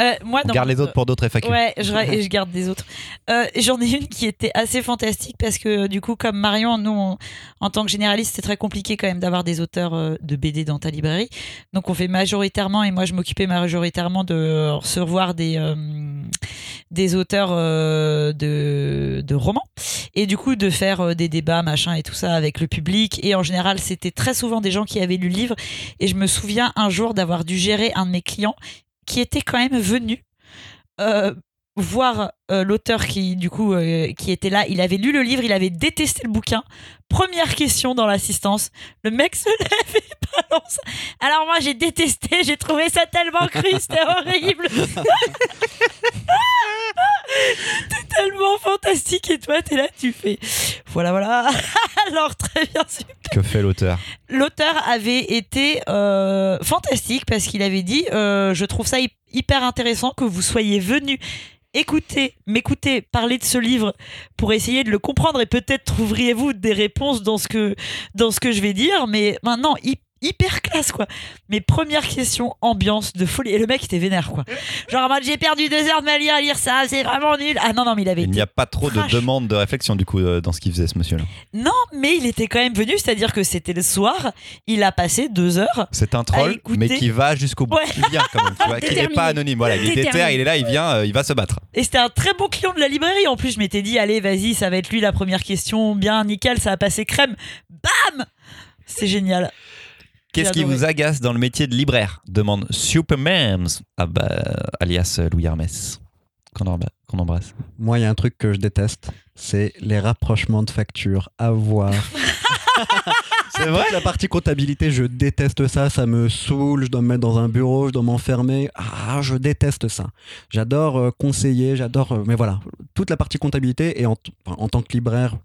euh, moi, On dans garde mon- les autres pour d'autres FAQ. Ouais, je, et je garde des autres. Euh, J'en ai une qui était assez fantastique parce que du coup, comme Marion, nous, on- en tant que généraliste, c'est très compliqué quand même d'avoir des auteurs euh, de BD dans ta librairie. Donc, on fait majoritairement, et moi, je m'occupais majoritairement de recevoir des, euh, des auteurs euh, de, de romans et du coup de faire euh, des débats, machin et tout ça avec le public. Et en général, c'était très souvent des gens qui avaient lu le livre. Et je me souviens un jour d'avoir dû gérer un de mes clients qui était quand même venu. euh, voir euh, l'auteur qui du coup euh, qui était là, il avait lu le livre, il avait détesté le bouquin. Première question dans l'assistance, le mec se (laughs) lève et (laughs) Alors moi j'ai détesté, j'ai trouvé ça tellement cru, c'était horrible. (laughs) C'était tellement fantastique et toi t'es là, tu fais voilà voilà. (laughs) Alors très bien super. Que fait l'auteur? L'auteur avait été euh, fantastique parce qu'il avait dit euh, je trouve ça hy- hyper intéressant que vous soyez venu écouter, m'écouter parler de ce livre pour essayer de le comprendre et peut-être trouveriez-vous des réponses dans ce que dans ce que je vais dire mais maintenant hy- hyper classe quoi mes premières questions ambiance de folie et le mec était vénère quoi genre en mode j'ai perdu deux heures de ma vie à lire ça c'est vraiment nul ah non non mais il avait Il n'y a pas trop trash. de demandes de réflexion du coup euh, dans ce qu'il faisait ce monsieur-là. non mais il était quand même venu c'est-à-dire que c'était le soir il a passé deux heures C'est un troll, écouter. mais qui va jusqu'au bout, Ouais. qui vient quand même, tu vois, qui n'est pas anonyme. Voilà, il est déter, il est là, il vient, euh, il va se battre. Et c'était un très bon client de la librairie. En plus, je m'étais dit, allez, vas-y, ça va être lui la première question. Bien, nickel, ça va passer crème. Bam C'est génial. Qu'est-ce qui vous agace dans le métier de libraire demande Supermams, ah bah, alias euh, Louis Hermès, qu'on embrasse. Moi, il y a un truc que je déteste, c'est les rapprochements de factures à voir. (laughs) (laughs) C'est vrai La partie comptabilité, je déteste ça, ça me saoule, je dois me mettre dans un bureau, je dois m'enfermer. Ah, je déteste ça. J'adore euh, conseiller, j'adore. euh, mais voilà, toute la partie comptabilité et en, tant que libraire,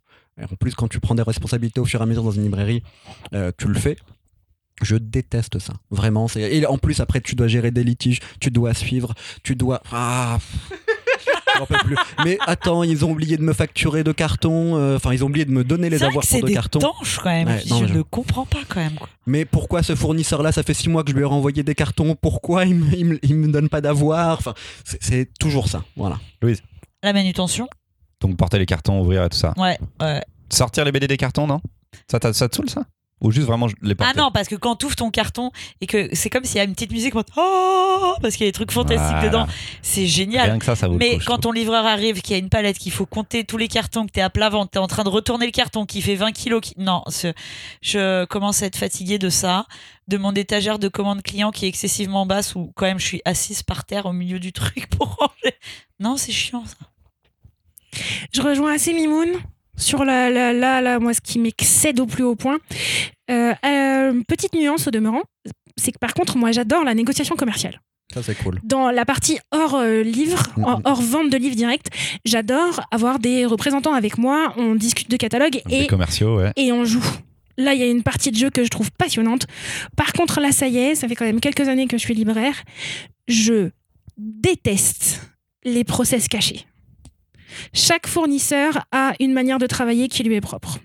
en plus quand tu prends des responsabilités au fur et à mesure dans une librairie, euh, tu le fais. Je déteste ça, vraiment. c'est- Et en plus, après, tu dois gérer des litiges, tu dois suivre, tu dois. Ah, j'en peux plus. Mais attends, ils ont oublié de me facturer de cartons. euh, Enfin, ils ont oublié de me donner les C'est avoirs c'est pour de des cartons. tanches quand même. Ouais, je non, mais ne je- comprends pas quand même. quoi. Mais pourquoi ce fournisseur-là, ça fait six mois que je lui ai renvoyé des cartons, pourquoi il me, il me, il me donne pas d'avoir? Enfin, c'est- c'est toujours ça, voilà. La manutention? Donc porter les cartons, ouvrir et tout ça. Ouais. ouais. Sortir les BD des cartons, non? Ça, t'a- ça te saoule ça? Ou juste vraiment les porter Ah non, parce que quand tu ouvres ton carton et que c'est comme s'il y a une petite musique, en mode, oh, parce qu'il y a des trucs fantastiques Voilà. dedans, c'est génial. Rien que ça, ça vaut le Mais coup, quand ton livreur arrive, qu'il y a une palette, qu'il faut compter tous les cartons, que t'es à plat ventre, t'es en train de retourner le carton, qui fait 20 kilos, qui... non, ce- je commence à être fatiguée de ça, de mon étagère de commande client qui est excessivement basse, où quand même je suis assise par terre au milieu du truc pour ranger. Non, c'est chiant ça. Je rejoins assez Mimoun sur la, la, la, la- moi, ce qui m'excède au plus haut point. Euh, euh, petite nuance au demeurant, c'est que par contre, moi, j'adore la négociation commerciale. Ça, c'est cool. Dans la partie hors euh, livre, Mhm. hors, hors vente de livres direct, j'adore avoir des représentants avec moi, on discute de catalogue Des et, commerciaux, ouais. et on joue. Là, il y a une partie de jeu que je trouve passionnante. Par contre, là, ça y est, ça fait quand même quelques années que je suis libraire. Je déteste les process cachés. Chaque fournisseur a une manière de travailler qui lui est propre.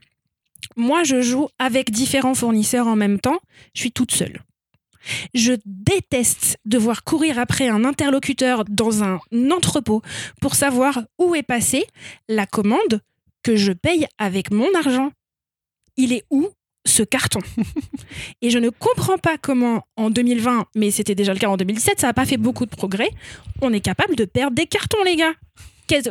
Moi, je joue avec différents fournisseurs en même temps. Je suis toute seule. Je déteste devoir courir après un interlocuteur dans un entrepôt pour savoir où est passée la commande que je paye avec mon argent. Il est où ce carton? (laughs) Et je ne comprends pas comment en 2020, mais c'était déjà le cas en 2017, ça n'a pas fait beaucoup de progrès, on est capable de perdre des cartons, les gars.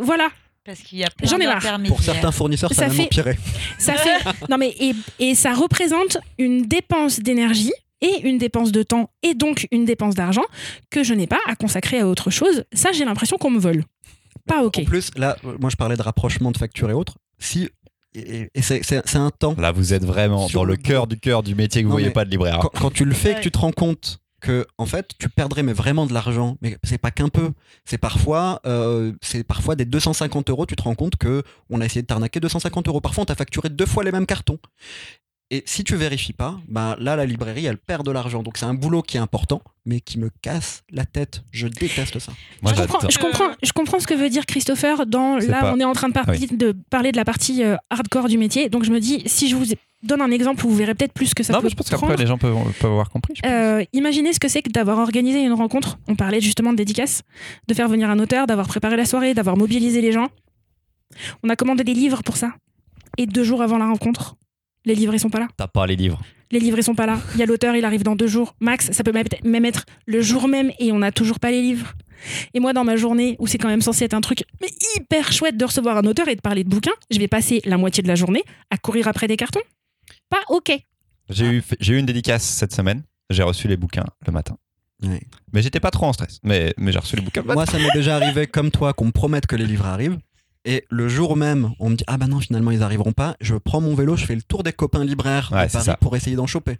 Voilà, Parce qu'il y a plein J'en ai marre. Pour certains fournisseurs, ça, Ça fait- empiré. ça fait (laughs) non mais et, et ça représente une dépense d'énergie et une dépense de temps et donc une dépense d'argent que je n'ai pas à consacrer à autre chose. Ça, j'ai l'impression qu'on me vole. Pas ok. En plus, là, moi, je parlais de rapprochement de factures et autres. Si, et, et c'est- c'est c'est un temps. Là, vous êtes vraiment Sur dans le cœur du cœur du métier que vous Non, voyez pas de libraire. Quand, quand tu le fais, Ouais. que tu te rends compte que en fait tu perdrais mais vraiment de l'argent. Mais c'est pas qu'un peu. C'est parfois euh, c'est parfois des 250 euros tu te rends compte que on a essayé de t'arnaquer 250 euros. Parfois on t'a facturé deux fois les mêmes cartons. Et si tu vérifies pas ben là la librairie elle perd de l'argent. Donc c'est un boulot qui est important mais qui me casse la tête. Je déteste ça. Moi, je, comprends, je, comprends, je comprends ce que veut dire Christopher dans là pas- on est en train de, par- Oui. de parler de la partie euh, hardcore du métier. Donc je me dis si je vous donne un exemple vous verrez peut-être plus que ça Non, peut mais je pense qu'après, les gens peuvent, peuvent avoir compris. je pense. Euh, imaginez ce que c'est que d'avoir organisé une rencontre. On parlait justement de dédicace, de faire venir un auteur, d'avoir préparé la soirée, d'avoir mobilisé les gens. On a commandé des livres pour ça. Et deux jours avant la rencontre, les livres ils sont pas là. T'as pas les livres. Les livres ils sont pas là. Il y a l'auteur, il arrive dans deux jours. Max, ça peut même être- même être le jour même et on n'a toujours pas les livres. Et moi, dans ma journée où c'est quand même censé être un truc mais hyper chouette de recevoir un auteur et de parler de bouquins, je vais passer la moitié de la journée à courir après des cartons. Pas ok. J'ai eu, j'ai eu une dédicace cette semaine. J'ai reçu les bouquins le matin. Mais j'étais pas trop en stress. Mais, mais j'ai reçu les bouquins. Moi, ça m'est déjà arrivé comme toi qu'on me promette que les livres arrivent. Et le jour même, on me dit Ah bah non, finalement, ils arriveront pas. Je prends mon vélo, je fais le tour des copains libraires Ouais, de c'est Paris ça. pour essayer d'en choper.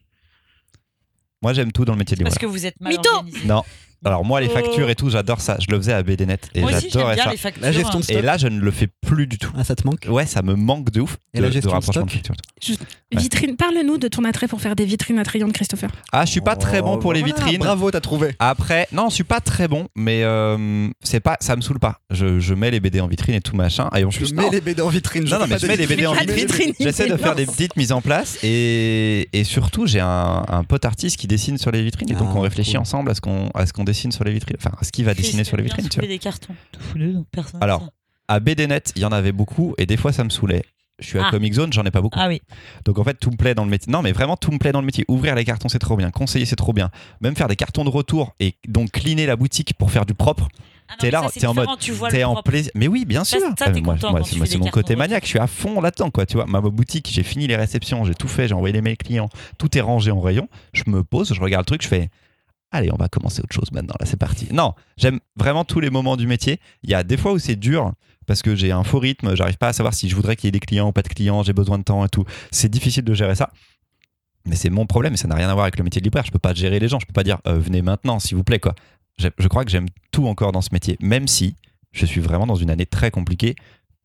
Moi, j'aime tout dans le métier de Parce libraire. que vous êtes mal Mytho organisé. Non. Alors, moi, les Oh. factures et tout, j'adore ça. Je le faisais à BDNet et Moi aussi, j'aime j'adorais bien ça. les factures. La gestion de Et là, je ne le fais plus du tout. Ah, ça te manque Ouais, ça me manque de ouf. Et de, la de gestion de rapprochement stock facture. Ouais. Vitrine, parle-nous de ton attrait pour faire des vitrines attrayantes, Christopher. Ah, je suis pas très bon pour les Voilà, vitrines. Bravo, t'as trouvé. Après, non, je suis pas très bon, mais euh, c'est pas, ça me saoule pas. Je, je mets les BD en vitrine et tout machin. Et en Je mets non. les BD en vitrine. Non, non, mais je mets les BD en Pas de vitrine. vitrine, J'essaie de faire des petites mises en place et, et surtout j'ai un, un pote artiste qui dessine sur les vitrines et donc Ah, on réfléchit cool. ensemble à ce qu'on à ce qu'on dessine sur les vitrines, enfin ce qu'il va dessiner sur les vitrines. Tu vois. des cartons. Tout fouleux, donc personne. Alors. À BDNet, il y en avait beaucoup et des fois ça me saoulait. Je suis à Ah. Comic Zone, j'en ai pas beaucoup. Ah oui. Donc en fait, tout me plaît dans le métier. Non, mais vraiment, tout me plaît dans le métier. Ouvrir les cartons, c'est trop bien. Conseiller, c'est trop bien. Même faire des cartons de retour et donc cleaner la boutique pour faire du propre. Ah non, T'es là, t'es en mode- différent, tu vois T'es en plaisir. Mais oui, bien sûr. Ça, ça, t'es Euh, moi, c'est mon côté maniaque. Je suis à fond là-dedans, quoi. Tu vois, ma boutique, j'ai fini les réceptions, j'ai tout fait, j'ai envoyé les mails clients, tout est rangé en rayon. Je me pose, je regarde le truc, je fais. Allez, on va commencer autre chose maintenant. Là, c'est parti. Non, j'aime vraiment tous les moments du métier. Il y a des fois où c'est dur parce que j'ai un faux rythme, j'arrive pas à savoir si je voudrais qu'il y ait des clients ou pas de clients, j'ai besoin de temps et tout. C'est difficile de gérer ça. Mais c'est mon problème et ça n'a rien à voir avec le métier de libraire. Je peux pas gérer les gens, je peux pas dire euh, venez maintenant, s'il vous plaît, quoi. Je crois que j'aime tout encore dans ce métier, même si je suis vraiment dans une année très compliquée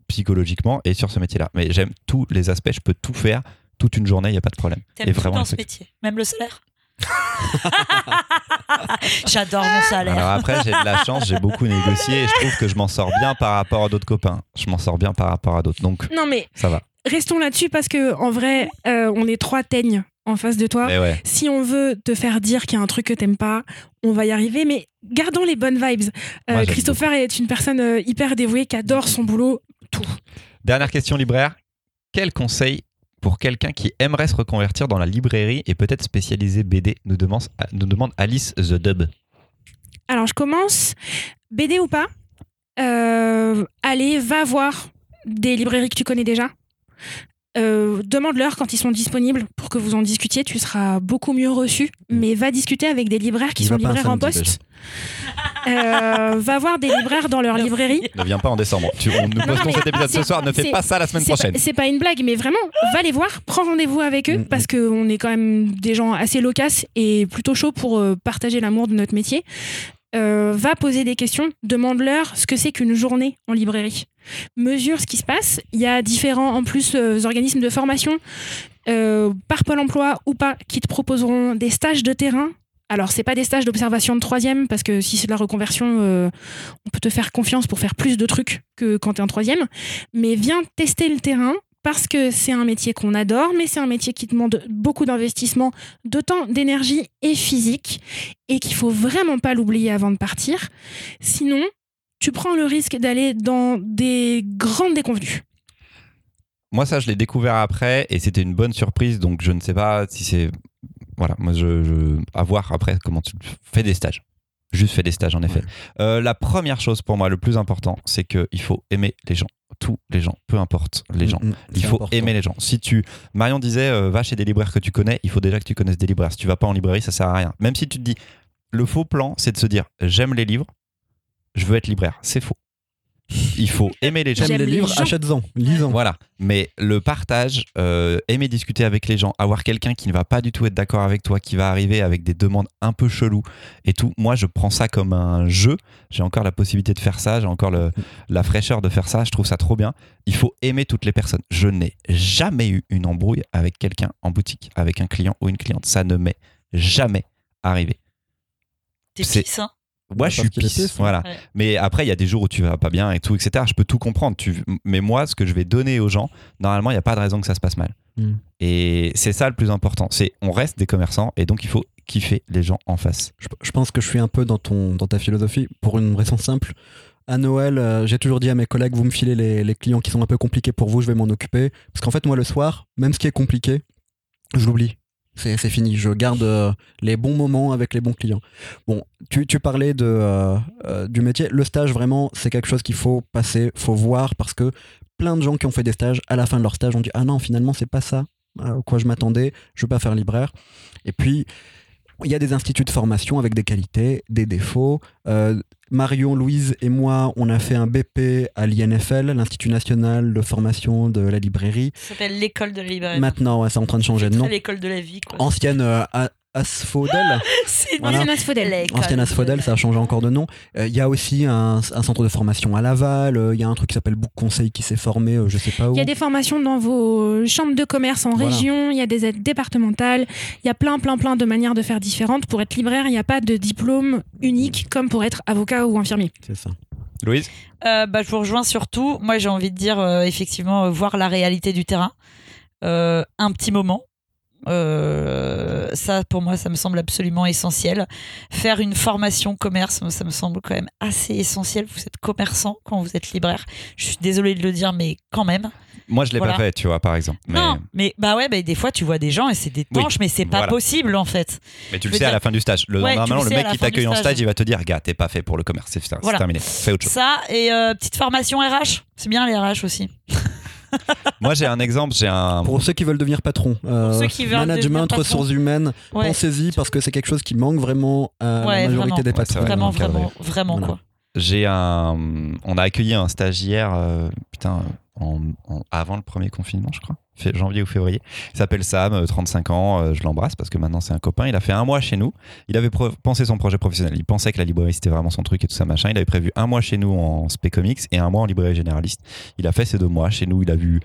psychologiquement et sur ce métier-là. Mais j'aime tous les aspects, je peux tout faire toute une journée, il n'y a pas de problème. T'aimes Et tout vraiment, dans ce métier, même le salaire? (laughs) J'adore mon salaire. Alors après, j'ai de la chance, j'ai beaucoup négocié et je trouve que je m'en sors bien par rapport à d'autres copains. Je m'en sors bien par rapport à d'autres, donc Non, mais ça va. restons là-dessus parce que en vrai, euh, on est trois teignes en face de toi. Ouais. Si on veut te faire dire qu'il y a un truc que t'aimes pas, on va y arriver, mais gardons les bonnes vibes. Euh, Moi, Christopher est une personne euh, hyper dévouée qui adore son boulot. Tout. Dernière question libraire. Quel conseil pour quelqu'un qui aimerait se reconvertir dans la librairie et peut-être spécialiser BD nous demande, Alice The Dub. Alors, je commence. BD ou pas euh, Allez, va voir des librairies que tu connais déjà. Euh, Demande-leur quand ils sont disponibles pour que vous en discutiez. Tu seras beaucoup mieux reçu. Mais va discuter avec des libraires qui Il sont libraires en poste. Euh, va voir des libraires dans leur librairie. Ne viens pas en décembre. Tu, on nous Non, postons cet épisode ce soir. Ne fais pas ça la semaine prochaine. C'est pas une blague, mais vraiment, va les voir, prends rendez-vous avec eux, Mm, mm. parce qu'on est quand même des gens assez loquaces et plutôt chauds pour euh, partager l'amour de notre métier. Euh, va poser des questions, demande-leur ce que c'est qu'une journée en librairie. Mesure ce qui se passe. Il y a différents, en plus, euh, organismes de formation, euh, par Pôle emploi ou pas, qui te proposeront des stages de terrain. Alors, c'est pas des stages d'observation de troisième, parce que si c'est de la reconversion, euh, on peut te faire confiance pour faire plus de trucs que quand tu es en troisième. Mais viens tester le terrain, parce que c'est un métier qu'on adore, mais c'est un métier qui demande beaucoup d'investissement, de temps, d'énergie et physique, et qu'il faut vraiment pas l'oublier avant de partir. Sinon, tu prends le risque d'aller dans des grandes déconvenues. Moi, ça, je l'ai découvert après et c'était une bonne surprise. Donc, je ne sais pas si c'est. Voilà, moi, je, je. À voir après comment tu fais des stages. Juste fais des stages, en effet. Euh, la première chose pour moi, le plus important, c'est qu'il faut aimer les gens. Tous les gens, peu importe les gens. Mm, mm, Il faut important. aimer les gens. Si tu, Marion disait, euh, va chez des libraires que tu connais, il faut déjà que tu connaisses des libraires. Si tu vas pas en librairie, ça sert à rien. Même si tu te dis, le faux plan, c'est de se dire, j'aime les livres, je veux être libraire. C'est faux. Il faut aimer les gens. J'aime les les livres, achète-en, lis-en. Voilà. Mais le partage, euh, aimer discuter avec les gens, avoir quelqu'un qui ne va pas du tout être d'accord avec toi, qui va arriver avec des demandes un peu cheloues et tout, moi je prends ça comme un jeu. J'ai encore la possibilité de faire ça, j'ai encore le- la fraîcheur de faire ça, je trouve ça trop bien. Il faut aimer toutes les personnes. Je n'ai jamais eu une embrouille avec quelqu'un en boutique, avec un client ou une cliente. Ça ne m'est jamais arrivé. T'es pisse, hein Moi, je suis pisse, pisse, voilà. Ouais. Mais après, il y a des jours où tu vas pas bien et tout, etc. Je peux tout comprendre. Tu... Mais moi, ce que je vais donner aux gens, normalement, il n'y a pas de raison que ça se passe mal. Mm. Et c'est ça le plus important. C'est on reste des commerçants et donc il faut kiffer les gens en face. Je, je pense que je suis un peu dans, ton, dans ta philosophie pour une raison simple. À Noël, euh, j'ai toujours dit à mes collègues, vous me filez les, les clients qui sont un peu compliqués pour vous, je vais m'en occuper. Parce qu'en fait, moi, le soir, même ce qui est compliqué, je l'oublie. C'est fini. Je garde euh, les bons moments avec les bons clients. Bon, tu, parlais euh, euh, du métier. Le stage, vraiment, c'est quelque chose qu'il faut passer, faut voir, parce que plein de gens qui ont fait des stages, à la fin de leur stage, ont dit Ah non, finalement, c'est pas ça à quoi je m'attendais, je veux pas faire libraire. Et puis, il y a des instituts de formation avec des qualités, des défauts. Marion, Louise et moi, on a fait un BP à l'INFL, l'Institut national de formation de la librairie. Ça s'appelle l'école de la librairie. Maintenant, ouais, c'est en train de changer de nom. l'école de la vie, quoi. Ancienne euh, Asphodel. (gasps) Voilà. Ancienne Asphodel. ça a changé encore de nom. Euh, Il y a aussi un, un centre de formation à Laval. euh, Il y a un truc qui s'appelle Book Conseil qui s'est formé, euh, je sais pas où. Il y a des formations dans vos chambres de commerce en Voilà. région, il y a des aides départementales, il y a plein, plein, plein de manières de faire différentes. Pour être libraire, il n'y a pas de diplôme unique comme pour être avocat ou infirmier. C'est ça. Louise Euh, bah, je vous rejoins surtout. Moi, j'ai envie de dire, euh, effectivement, voir la réalité du terrain. Euh, un petit moment. Euh, ça, pour moi, ça me semble absolument essentiel. Faire une formation commerce, ça me semble quand même assez essentiel. Vous êtes commerçant quand vous êtes libraire. Je suis désolée de le dire, mais quand même. Moi, je l'ai Voilà. pas fait, tu vois, par exemple. Mais, Non, mais bah ouais, bah, des fois, tu vois des gens et c'est des Oui, tanches, mais c'est pas voilà. possible en fait. mais tu je le sais à la fin du stage. Le, Ouais, normalement, le mec qui t'accueille en stage. il va te dire Gars, t'es pas fait pour le commerce. C'est c'est Voilà. terminé. Fais autre chose. Ça et euh, petite formation RH. C'est bien les RH aussi. (laughs) (laughs) Moi, j'ai un exemple. J'ai un. Pour ceux qui veulent devenir patron, euh, ceux qui veulent management, devenir patron. ressources humaines, Ouais. pensez-y parce que c'est quelque chose qui manque vraiment à Ouais, la majorité vraiment. des patrons. vrai. Vraiment, vraiment, vraiment Voilà. quoi. J'ai un. On a accueilli un stagiaire, euh, putain, en- en- avant le premier confinement, je crois, janvier ou février. Il s'appelle Sam, euh, 35 ans. euh, je l'embrasse parce que maintenant c'est un copain. Il a fait un mois chez nous. Il avait pensé son projet professionnel. Il pensait que la librairie c'était vraiment son truc et tout ça machin. Il avait prévu un mois chez nous en spé comics et un mois en librairie généraliste. Il a fait ces deux mois chez nous. Il a vu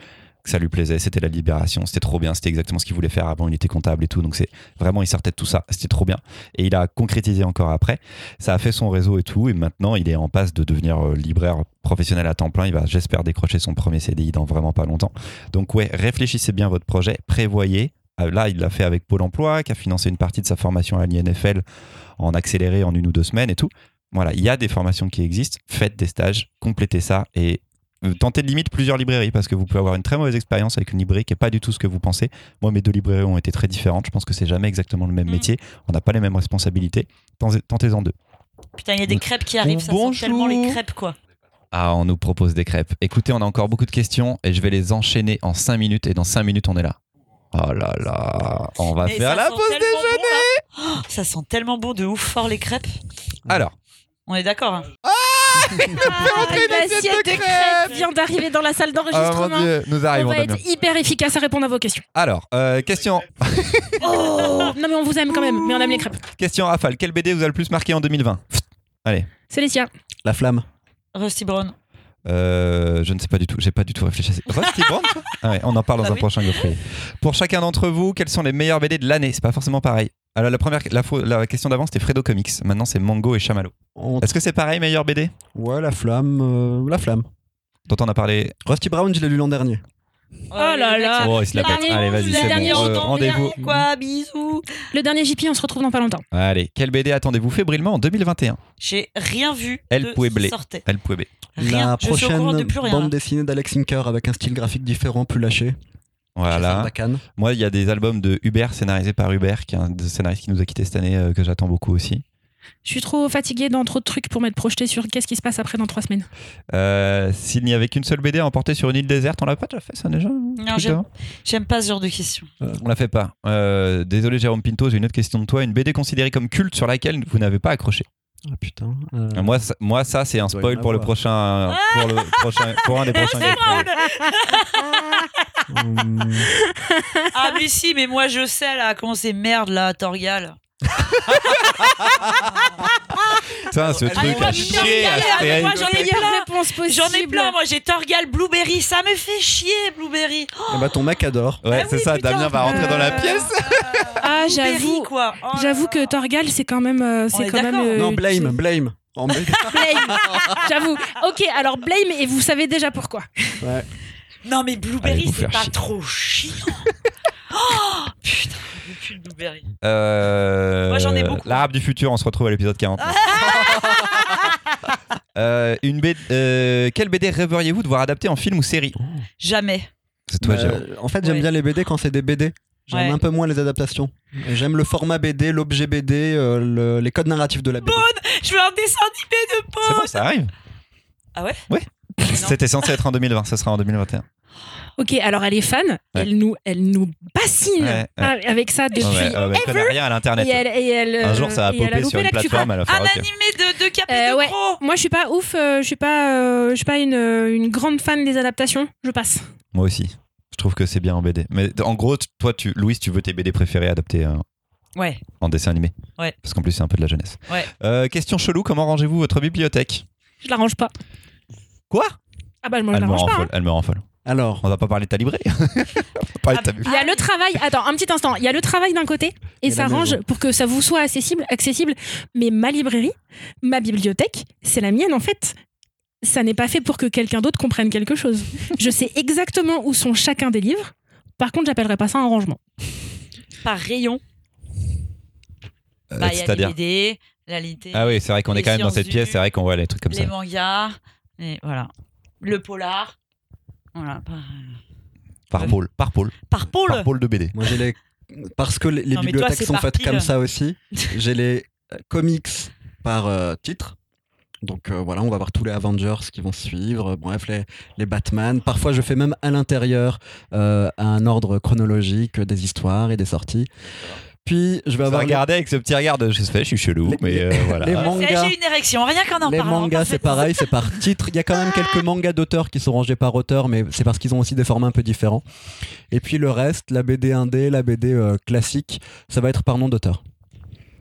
que ça lui plaisait. C'était la libération. C'était trop bien. C'était exactement ce qu'il voulait faire. Avant, il était comptable et tout. Donc c'est vraiment, il sortait de tout ça. C'était trop bien. Et il a concrétisé encore après. Ça a fait son réseau et tout. Et maintenant, il est en passe de devenir euh, libraire professionnel à temps plein. Il va, j'espère, décrocher son premier CDI dans vraiment pas longtemps. Donc, ouais, réfléchissez bien à votre projet. Prévoyez. Euh, Là, il l'a fait avec Pôle emploi, qui a financé une partie de sa formation à l'INFL en accéléré en une ou deux semaines et tout. Voilà, il y a des formations qui existent. Faites des stages, complétez ça et tentez de limite plusieurs librairies parce que vous pouvez avoir une très mauvaise expérience avec une librairie qui n'est pas du tout ce que vous pensez. Moi, mes deux librairies ont été très différentes. Je pense que c'est jamais exactement le même Mm. métier. On n'a pas les mêmes responsabilités. Tentez- Tentez-en deux. Putain, il y a des crêpes qui arrivent, ça Bonjour. sent tellement les crêpes quoi. Ah, on nous propose des crêpes. Écoutez, on a encore beaucoup de questions et je vais les enchaîner en 5 minutes et dans 5 minutes, on est là. Oh là là, on va Et faire la pause déjeuner. bon. Oh, ça sent tellement bon de ouf fort les crêpes. Alors, On est d'accord. hein Ah, L'assiette de crêpes vient d'arriver dans la salle oh d'enregistrement. dieu, nous on arrivons. va Damien. être hyper efficace à répondre à vos questions. Alors, euh, question, Oh Non mais on vous aime quand même, mais on aime les crêpes. question rafale. Quel BD vous a le plus marqué en 2020 Célestia. La flamme. Rusty Brown. Euh, je ne sais pas du tout, j'ai pas du tout réfléchi. à ça. Rusty Brown, (laughs) ah ouais, On en parle dans Bah un oui. prochain Gaufrier. Pour chacun d'entre vous, quels sont les meilleurs BD de l'année? C'est pas forcément pareil. Alors la première, la, question d'avant c'était Fredo Comics. Maintenant c'est Mango et Chamallow. On- Est-ce que c'est pareil meilleur BD Ouais, la flamme. euh, la flamme. dont on a parlé Rusty Brown, je l'ai lu l'an dernier. Oh là là. Oh, il se la pète. Allez, vas-y, le c'est dernier bon. Euh, Rendez-vous. Quoi, bisous. Le dernier JP, on se retrouve dans pas longtemps. Allez, quel BD attendez-vous fébrilement en 2021 J'ai rien vu. El de ce Pueble. Elle pouvait. Rien. La prochaine de plus rien. bande dessinée d'Alex Inker avec un style graphique différent, plus lâché. Voilà. Moi, il y a des albums de Hubert scénarisés par Hubert, qui est un des scénaristes qui nous a quittés cette année, euh, que j'attends beaucoup aussi. Je suis trop fatiguée dans trop de trucs pour m'être projetée sur qu'est-ce qui se passe après dans trois semaines. Euh, S'il n'y avait qu'une seule BD à emporter sur une île déserte, on l'a pas déjà fait ça déjà Non, Truc j'aime pas ce genre de questions. On l'a fait pas. Euh, désolé Jérôme Pinto, j'ai une autre question de toi. Une BD considérée comme culte sur laquelle vous n'avez pas accroché Ah putain. euh, Euh, moi, ça, moi, ça c'est un spoil pour le prochain, pour le prochain, pour un des (laughs) prochains. Hum, Ah, mais si, mais moi je sais là, comment c'est merde là, Torgal. Putain, ce Ah, truc moi, à chier, faire- moi, j'en ai plein. J'en ai plein, moi j'ai Torgal, Blueberry, ça me fait chier, Blueberry. Oh, bah, ton mec adore. Ouais, Ah c'est oui, ça. putain. Damien va rentrer dans la Euh, pièce. (laughs) Ah, j'avoue. quoi. Oh J'avoue que Torgal, c'est quand même. euh, c'est est quand même. d'accord. euh, non, blame, blame. (laughs) En blame. Blame. (laughs) J'avoue. Ok, alors blame et vous savez déjà pourquoi. Ouais. Non, mais Blueberry, c'est pas chier. trop chiant. oh, putain, Blueberry. Euh, Moi, j'en ai beaucoup. L'arabe du futur, on se retrouve à l'épisode 40. (laughs) Euh, une BD, euh, quelle BD rêveriez-vous de voir adaptée en film ou série? Jamais. C'est toi, Euh, Jérôme. en fait, j'aime Ouais. bien les BD quand c'est des BD. J'aime Ouais. un peu moins les adaptations. Et J'aime le format BD, l'objet BD, euh, le- les codes narratifs de la BD. Je veux un dessin animé de C'est Paul. bon, ça arrive. Ah ouais? Ouais. C'était censé être en 2020, ça sera en 2021. Ok, alors elle est fan, elle, nous, elle nous bassine Ouais, ouais. avec ça depuis. Ouais, ouais, elle rien à l'internet. Et elle, et elle, Un jour, ça va a popper sur une plateforme, elle va faire Un ok. animé de, de Cap et Euh, de ouais. Gros. Moi, je suis pas ouf, euh, je suis pas, euh, je suis pas une, une grande fan des adaptations. Je passe. Moi aussi. Je trouve que c'est bien en BD. Mais en gros, toi, tu, Louise, tu veux tes BD préférés adaptés euh, Ouais. en dessin animé? Ouais. Parce qu'en plus, c'est un peu de la jeunesse. Ouais. Euh, question chelou comment rangez-vous votre bibliothèque? Je la range pas. Quoi? Ah bah moi je Elle la me range pas. hein. folle. Elle me rend folle. Alors, On va pas parler de ta librairie. (laughs) On va parler de ta Ah, bibliothèque. Il y a le travail. Attends, un petit instant. Il y a le travail d'un côté et, Et ça range pour que ça vous soit accessible, accessible. Mais ma librairie, ma bibliothèque, c'est la mienne en fait. Ça n'est pas fait pour que quelqu'un d'autre comprenne quelque chose. (laughs) Je sais exactement où sont chacun des livres. Par contre, j'appellerais pas ça un rangement. Par rayon. Euh, Bah, les C'est-à-dire. La litté, Ah oui, c'est vrai qu'on est les quand même dans cette pièce. C'est vrai qu'on voit les trucs comme les ça. mangas, et voilà. Le polar. Voilà. Par, Par Ouais. pôle. Par pôle. par pôle. Par pôle de BD. moi j'ai les. Parce que les, les Non, mais toi, bibliothèques sont par faites pile. comme ça aussi, (laughs) j'ai les euh, comics par euh, titre. Donc euh, voilà, on va voir tous les Avengers qui vont suivre, bref, les, les Batman. Parfois, je fais même à l'intérieur euh, un ordre chronologique des histoires et des sorties. Puis, je vais avoir les- regarder avec ce petit regard de je sais, je suis chelou, Les- mais euh, voilà. les mangas. J'ai une érection, rien qu'en en Les parlant. mangas, c'est pareil, c'est par titre. Il y a quand même quelques mangas d'auteurs qui sont rangés par auteur, mais c'est parce qu'ils ont aussi des formats un peu différents. Et puis le reste, la BD indé, la BD euh, classique, ça va être par nom d'auteur.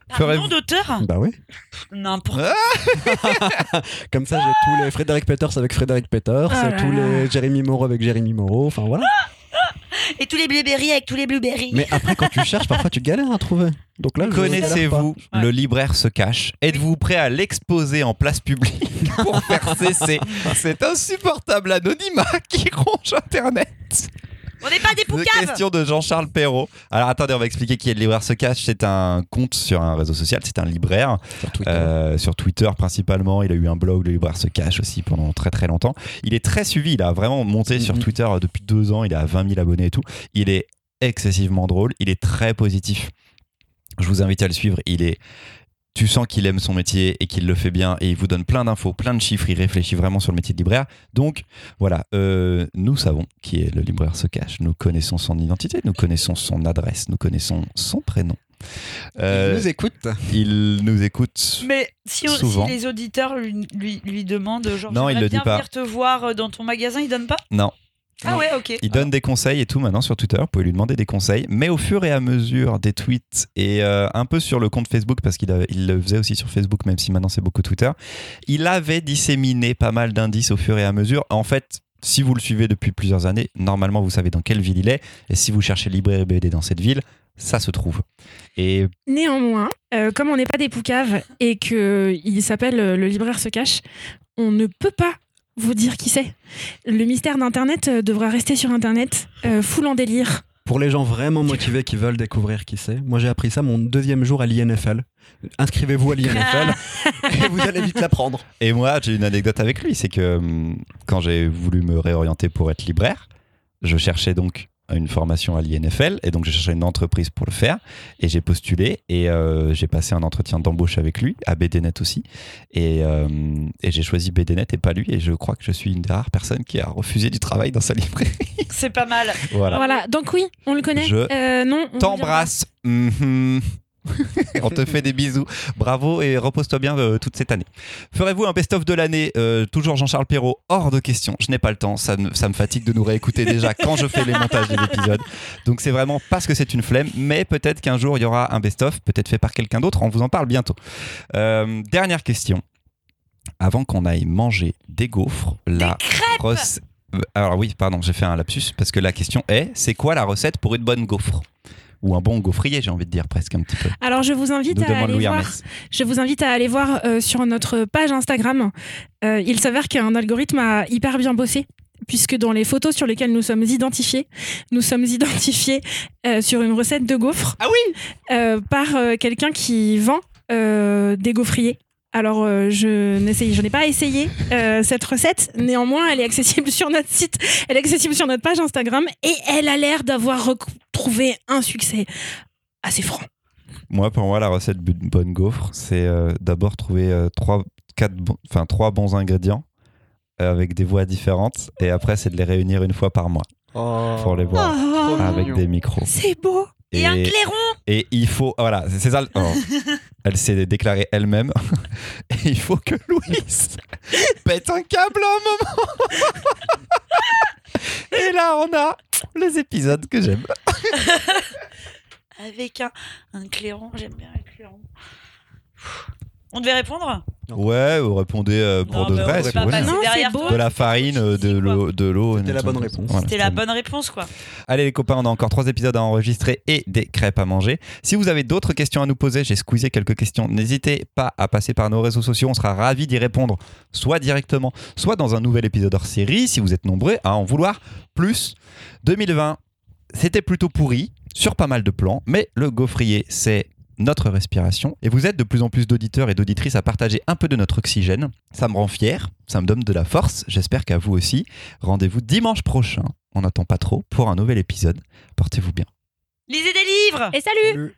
Par nom d'auteur? Bah oui. N'importe (laughs) Comme ça, j'ai tous les Frédéric Peters avec Frédéric Peters, Ah tous les Jérémy Moreau avec Jérémy Moreau. Enfin voilà. (laughs) Et tous les blueberries avec tous les blueberries. Mais après, quand tu cherches, parfois tu galères à trouver. Donc là, Connaissez-vous Ouais. le libraire se cache Êtes-vous prêt à l'exposer en place publique (laughs) pour faire cesser cet insupportable anonymat qui ronge Internet? On n'est pas des De poucaves question de Jean-Charles Perrault. Alors attendez, on va expliquer qui est le libraire se cache. C'est un compte sur un réseau social, c'est un libraire. Sur Twitter. Euh, sur Twitter principalement. Il a eu un blog, le libraire se cache aussi pendant très très longtemps. Il est très suivi, il a vraiment monté sur Mhm. Twitter euh, depuis deux ans, il a 20 000 abonnés et tout. Il est excessivement drôle, il est très positif. Je vous invite à le suivre, il est... Tu sens qu'il aime son métier et qu'il le fait bien et il vous donne plein d'infos, plein de chiffres, il réfléchit vraiment sur le métier de libraire. Donc voilà, euh, nous savons qui est le libraire se cache, nous connaissons son identité, nous connaissons son adresse, nous connaissons son prénom. Euh, Il nous écoute. il nous écoute Mais si, on- si Souvent. les auditeurs lui, lui, lui demandent, genre, Non, il le dit pas. venir te voir euh, dans ton magasin, il donne pas? Non. Ah ouais, ok. Il donne des conseils et tout maintenant sur Twitter. Vous pouvez lui demander des conseils. Mais au fur et à mesure des tweets et euh, un peu sur le compte Facebook, parce qu'il avait- il le faisait aussi sur Facebook, même si maintenant c'est beaucoup Twitter, il avait disséminé pas mal d'indices au fur et à mesure. En fait, si vous le suivez depuis plusieurs années, normalement vous savez dans quelle ville il est. Et si vous cherchez librairie BD dans cette ville, ça se trouve. Et Néanmoins, euh, comme on n'est pas des poucaves et que il s'appelle euh, Le libraire se cache, on ne peut pas vous dire qui c'est. Le mystère d'Internet euh, devra rester sur Internet, euh, full en délire. Pour les gens vraiment motivés qui veulent découvrir qui c'est, moi j'ai appris ça mon deuxième jour à l'INFL. Inscrivez-vous à l'INFL (laughs) et vous allez vite l'apprendre. Et moi, j'ai une anecdote avec lui, c'est que hum, quand j'ai voulu me réorienter pour être libraire, je cherchais donc une formation à l'INFL et donc je cherchais une entreprise pour le faire et j'ai postulé et euh, j'ai passé un entretien d'embauche avec lui à BDNet aussi et, euh, et j'ai choisi BDNet et pas lui et je crois que je suis une des rares personnes qui a refusé du travail dans sa librairie. (laughs) C'est pas mal. voilà. Voilà, donc oui, on le connaît. Je Euh, non, on T'embrasse. Mhm. (laughs) On te fait des bisous. Bravo et repose-toi bien euh, toute cette année. Ferez-vous un best-of de l'année Euh, Toujours Jean-Charles Perrault Hors de question. Je n'ai pas le temps. Ça, me- ça me fatigue de nous réécouter déjà (laughs) quand je fais les montages des épisodes. Donc c'est vraiment parce que c'est une flemme. Mais peut-être qu'un jour il y aura un best-of, peut-être fait par quelqu'un d'autre. On vous en parle bientôt. Euh, dernière question. Avant qu'on aille manger des gaufres, la Alors oui, pardon, j'ai fait un lapsus parce que la question est c'est quoi la recette pour une bonne gaufre? Ou un bon gaufrier, j'ai envie de dire presque un petit peu. Alors je vous invite Nous à aller Louis voir. Hermès. Je vous invite à aller voir euh, sur notre page Instagram. Euh, il s'avère qu'un algorithme a hyper bien bossé. Puisque dans les photos sur lesquelles nous sommes identifiés, nous sommes identifiés euh, sur une recette de gaufres Ah oui euh, par euh, quelqu'un qui vend euh, des gaufriers. Alors, euh, je n'essaye, je n'ai pas essayé euh, cette recette. Néanmoins, elle est accessible (laughs) sur notre site, elle est accessible sur notre page Instagram et elle a l'air d'avoir retrouvé un succès assez franc. Moi, pour moi, la recette bonne gaufre, c'est euh, d'abord trouver euh, trois, quatre, enfin, trois bons ingrédients avec des voix différentes. Et après, c'est de les réunir une fois par mois Oh. pour les voir Oh, avec des micros. c'est beau. Et, un clairon et il faut. Voilà, c'est ça. oh. (laughs) Elle s'est déclarée elle-même. (laughs) Et il faut que Louise (laughs) pète un câble à un moment. Et là, on a les épisodes que j'aime. avec un, un clairon. J'aime bien un clairon. On devait répondre Ouais, vous répondez euh, pour Non, de bah, vrai, on si peut vous pas voulez. passer Non, derrière c'est beau. toi. De la farine, euh, de l'eau, de l'eau. C'était la bonne réponse. Voilà, C'était la bonne réponse, quoi. Allez les copains, on a encore trois épisodes à enregistrer et des crêpes à manger. Si vous avez d'autres questions à nous poser, j'ai squeezé quelques questions. N'hésitez pas à passer par nos réseaux sociaux, on sera ravis d'y répondre, soit directement, soit dans un nouvel épisode hors série, si vous êtes nombreux à en vouloir plus. 2020, c'était plutôt pourri sur pas mal de plans, mais le gaufrier, c'est notre respiration. Et vous êtes de plus en plus d'auditeurs et d'auditrices à partager un peu de notre oxygène. Ça me rend fier, ça me donne de la force. J'espère qu'à vous aussi. Rendez-vous dimanche prochain, on n'attend pas trop, pour un nouvel épisode. Portez-vous bien. Lisez des livres Et salut Salut.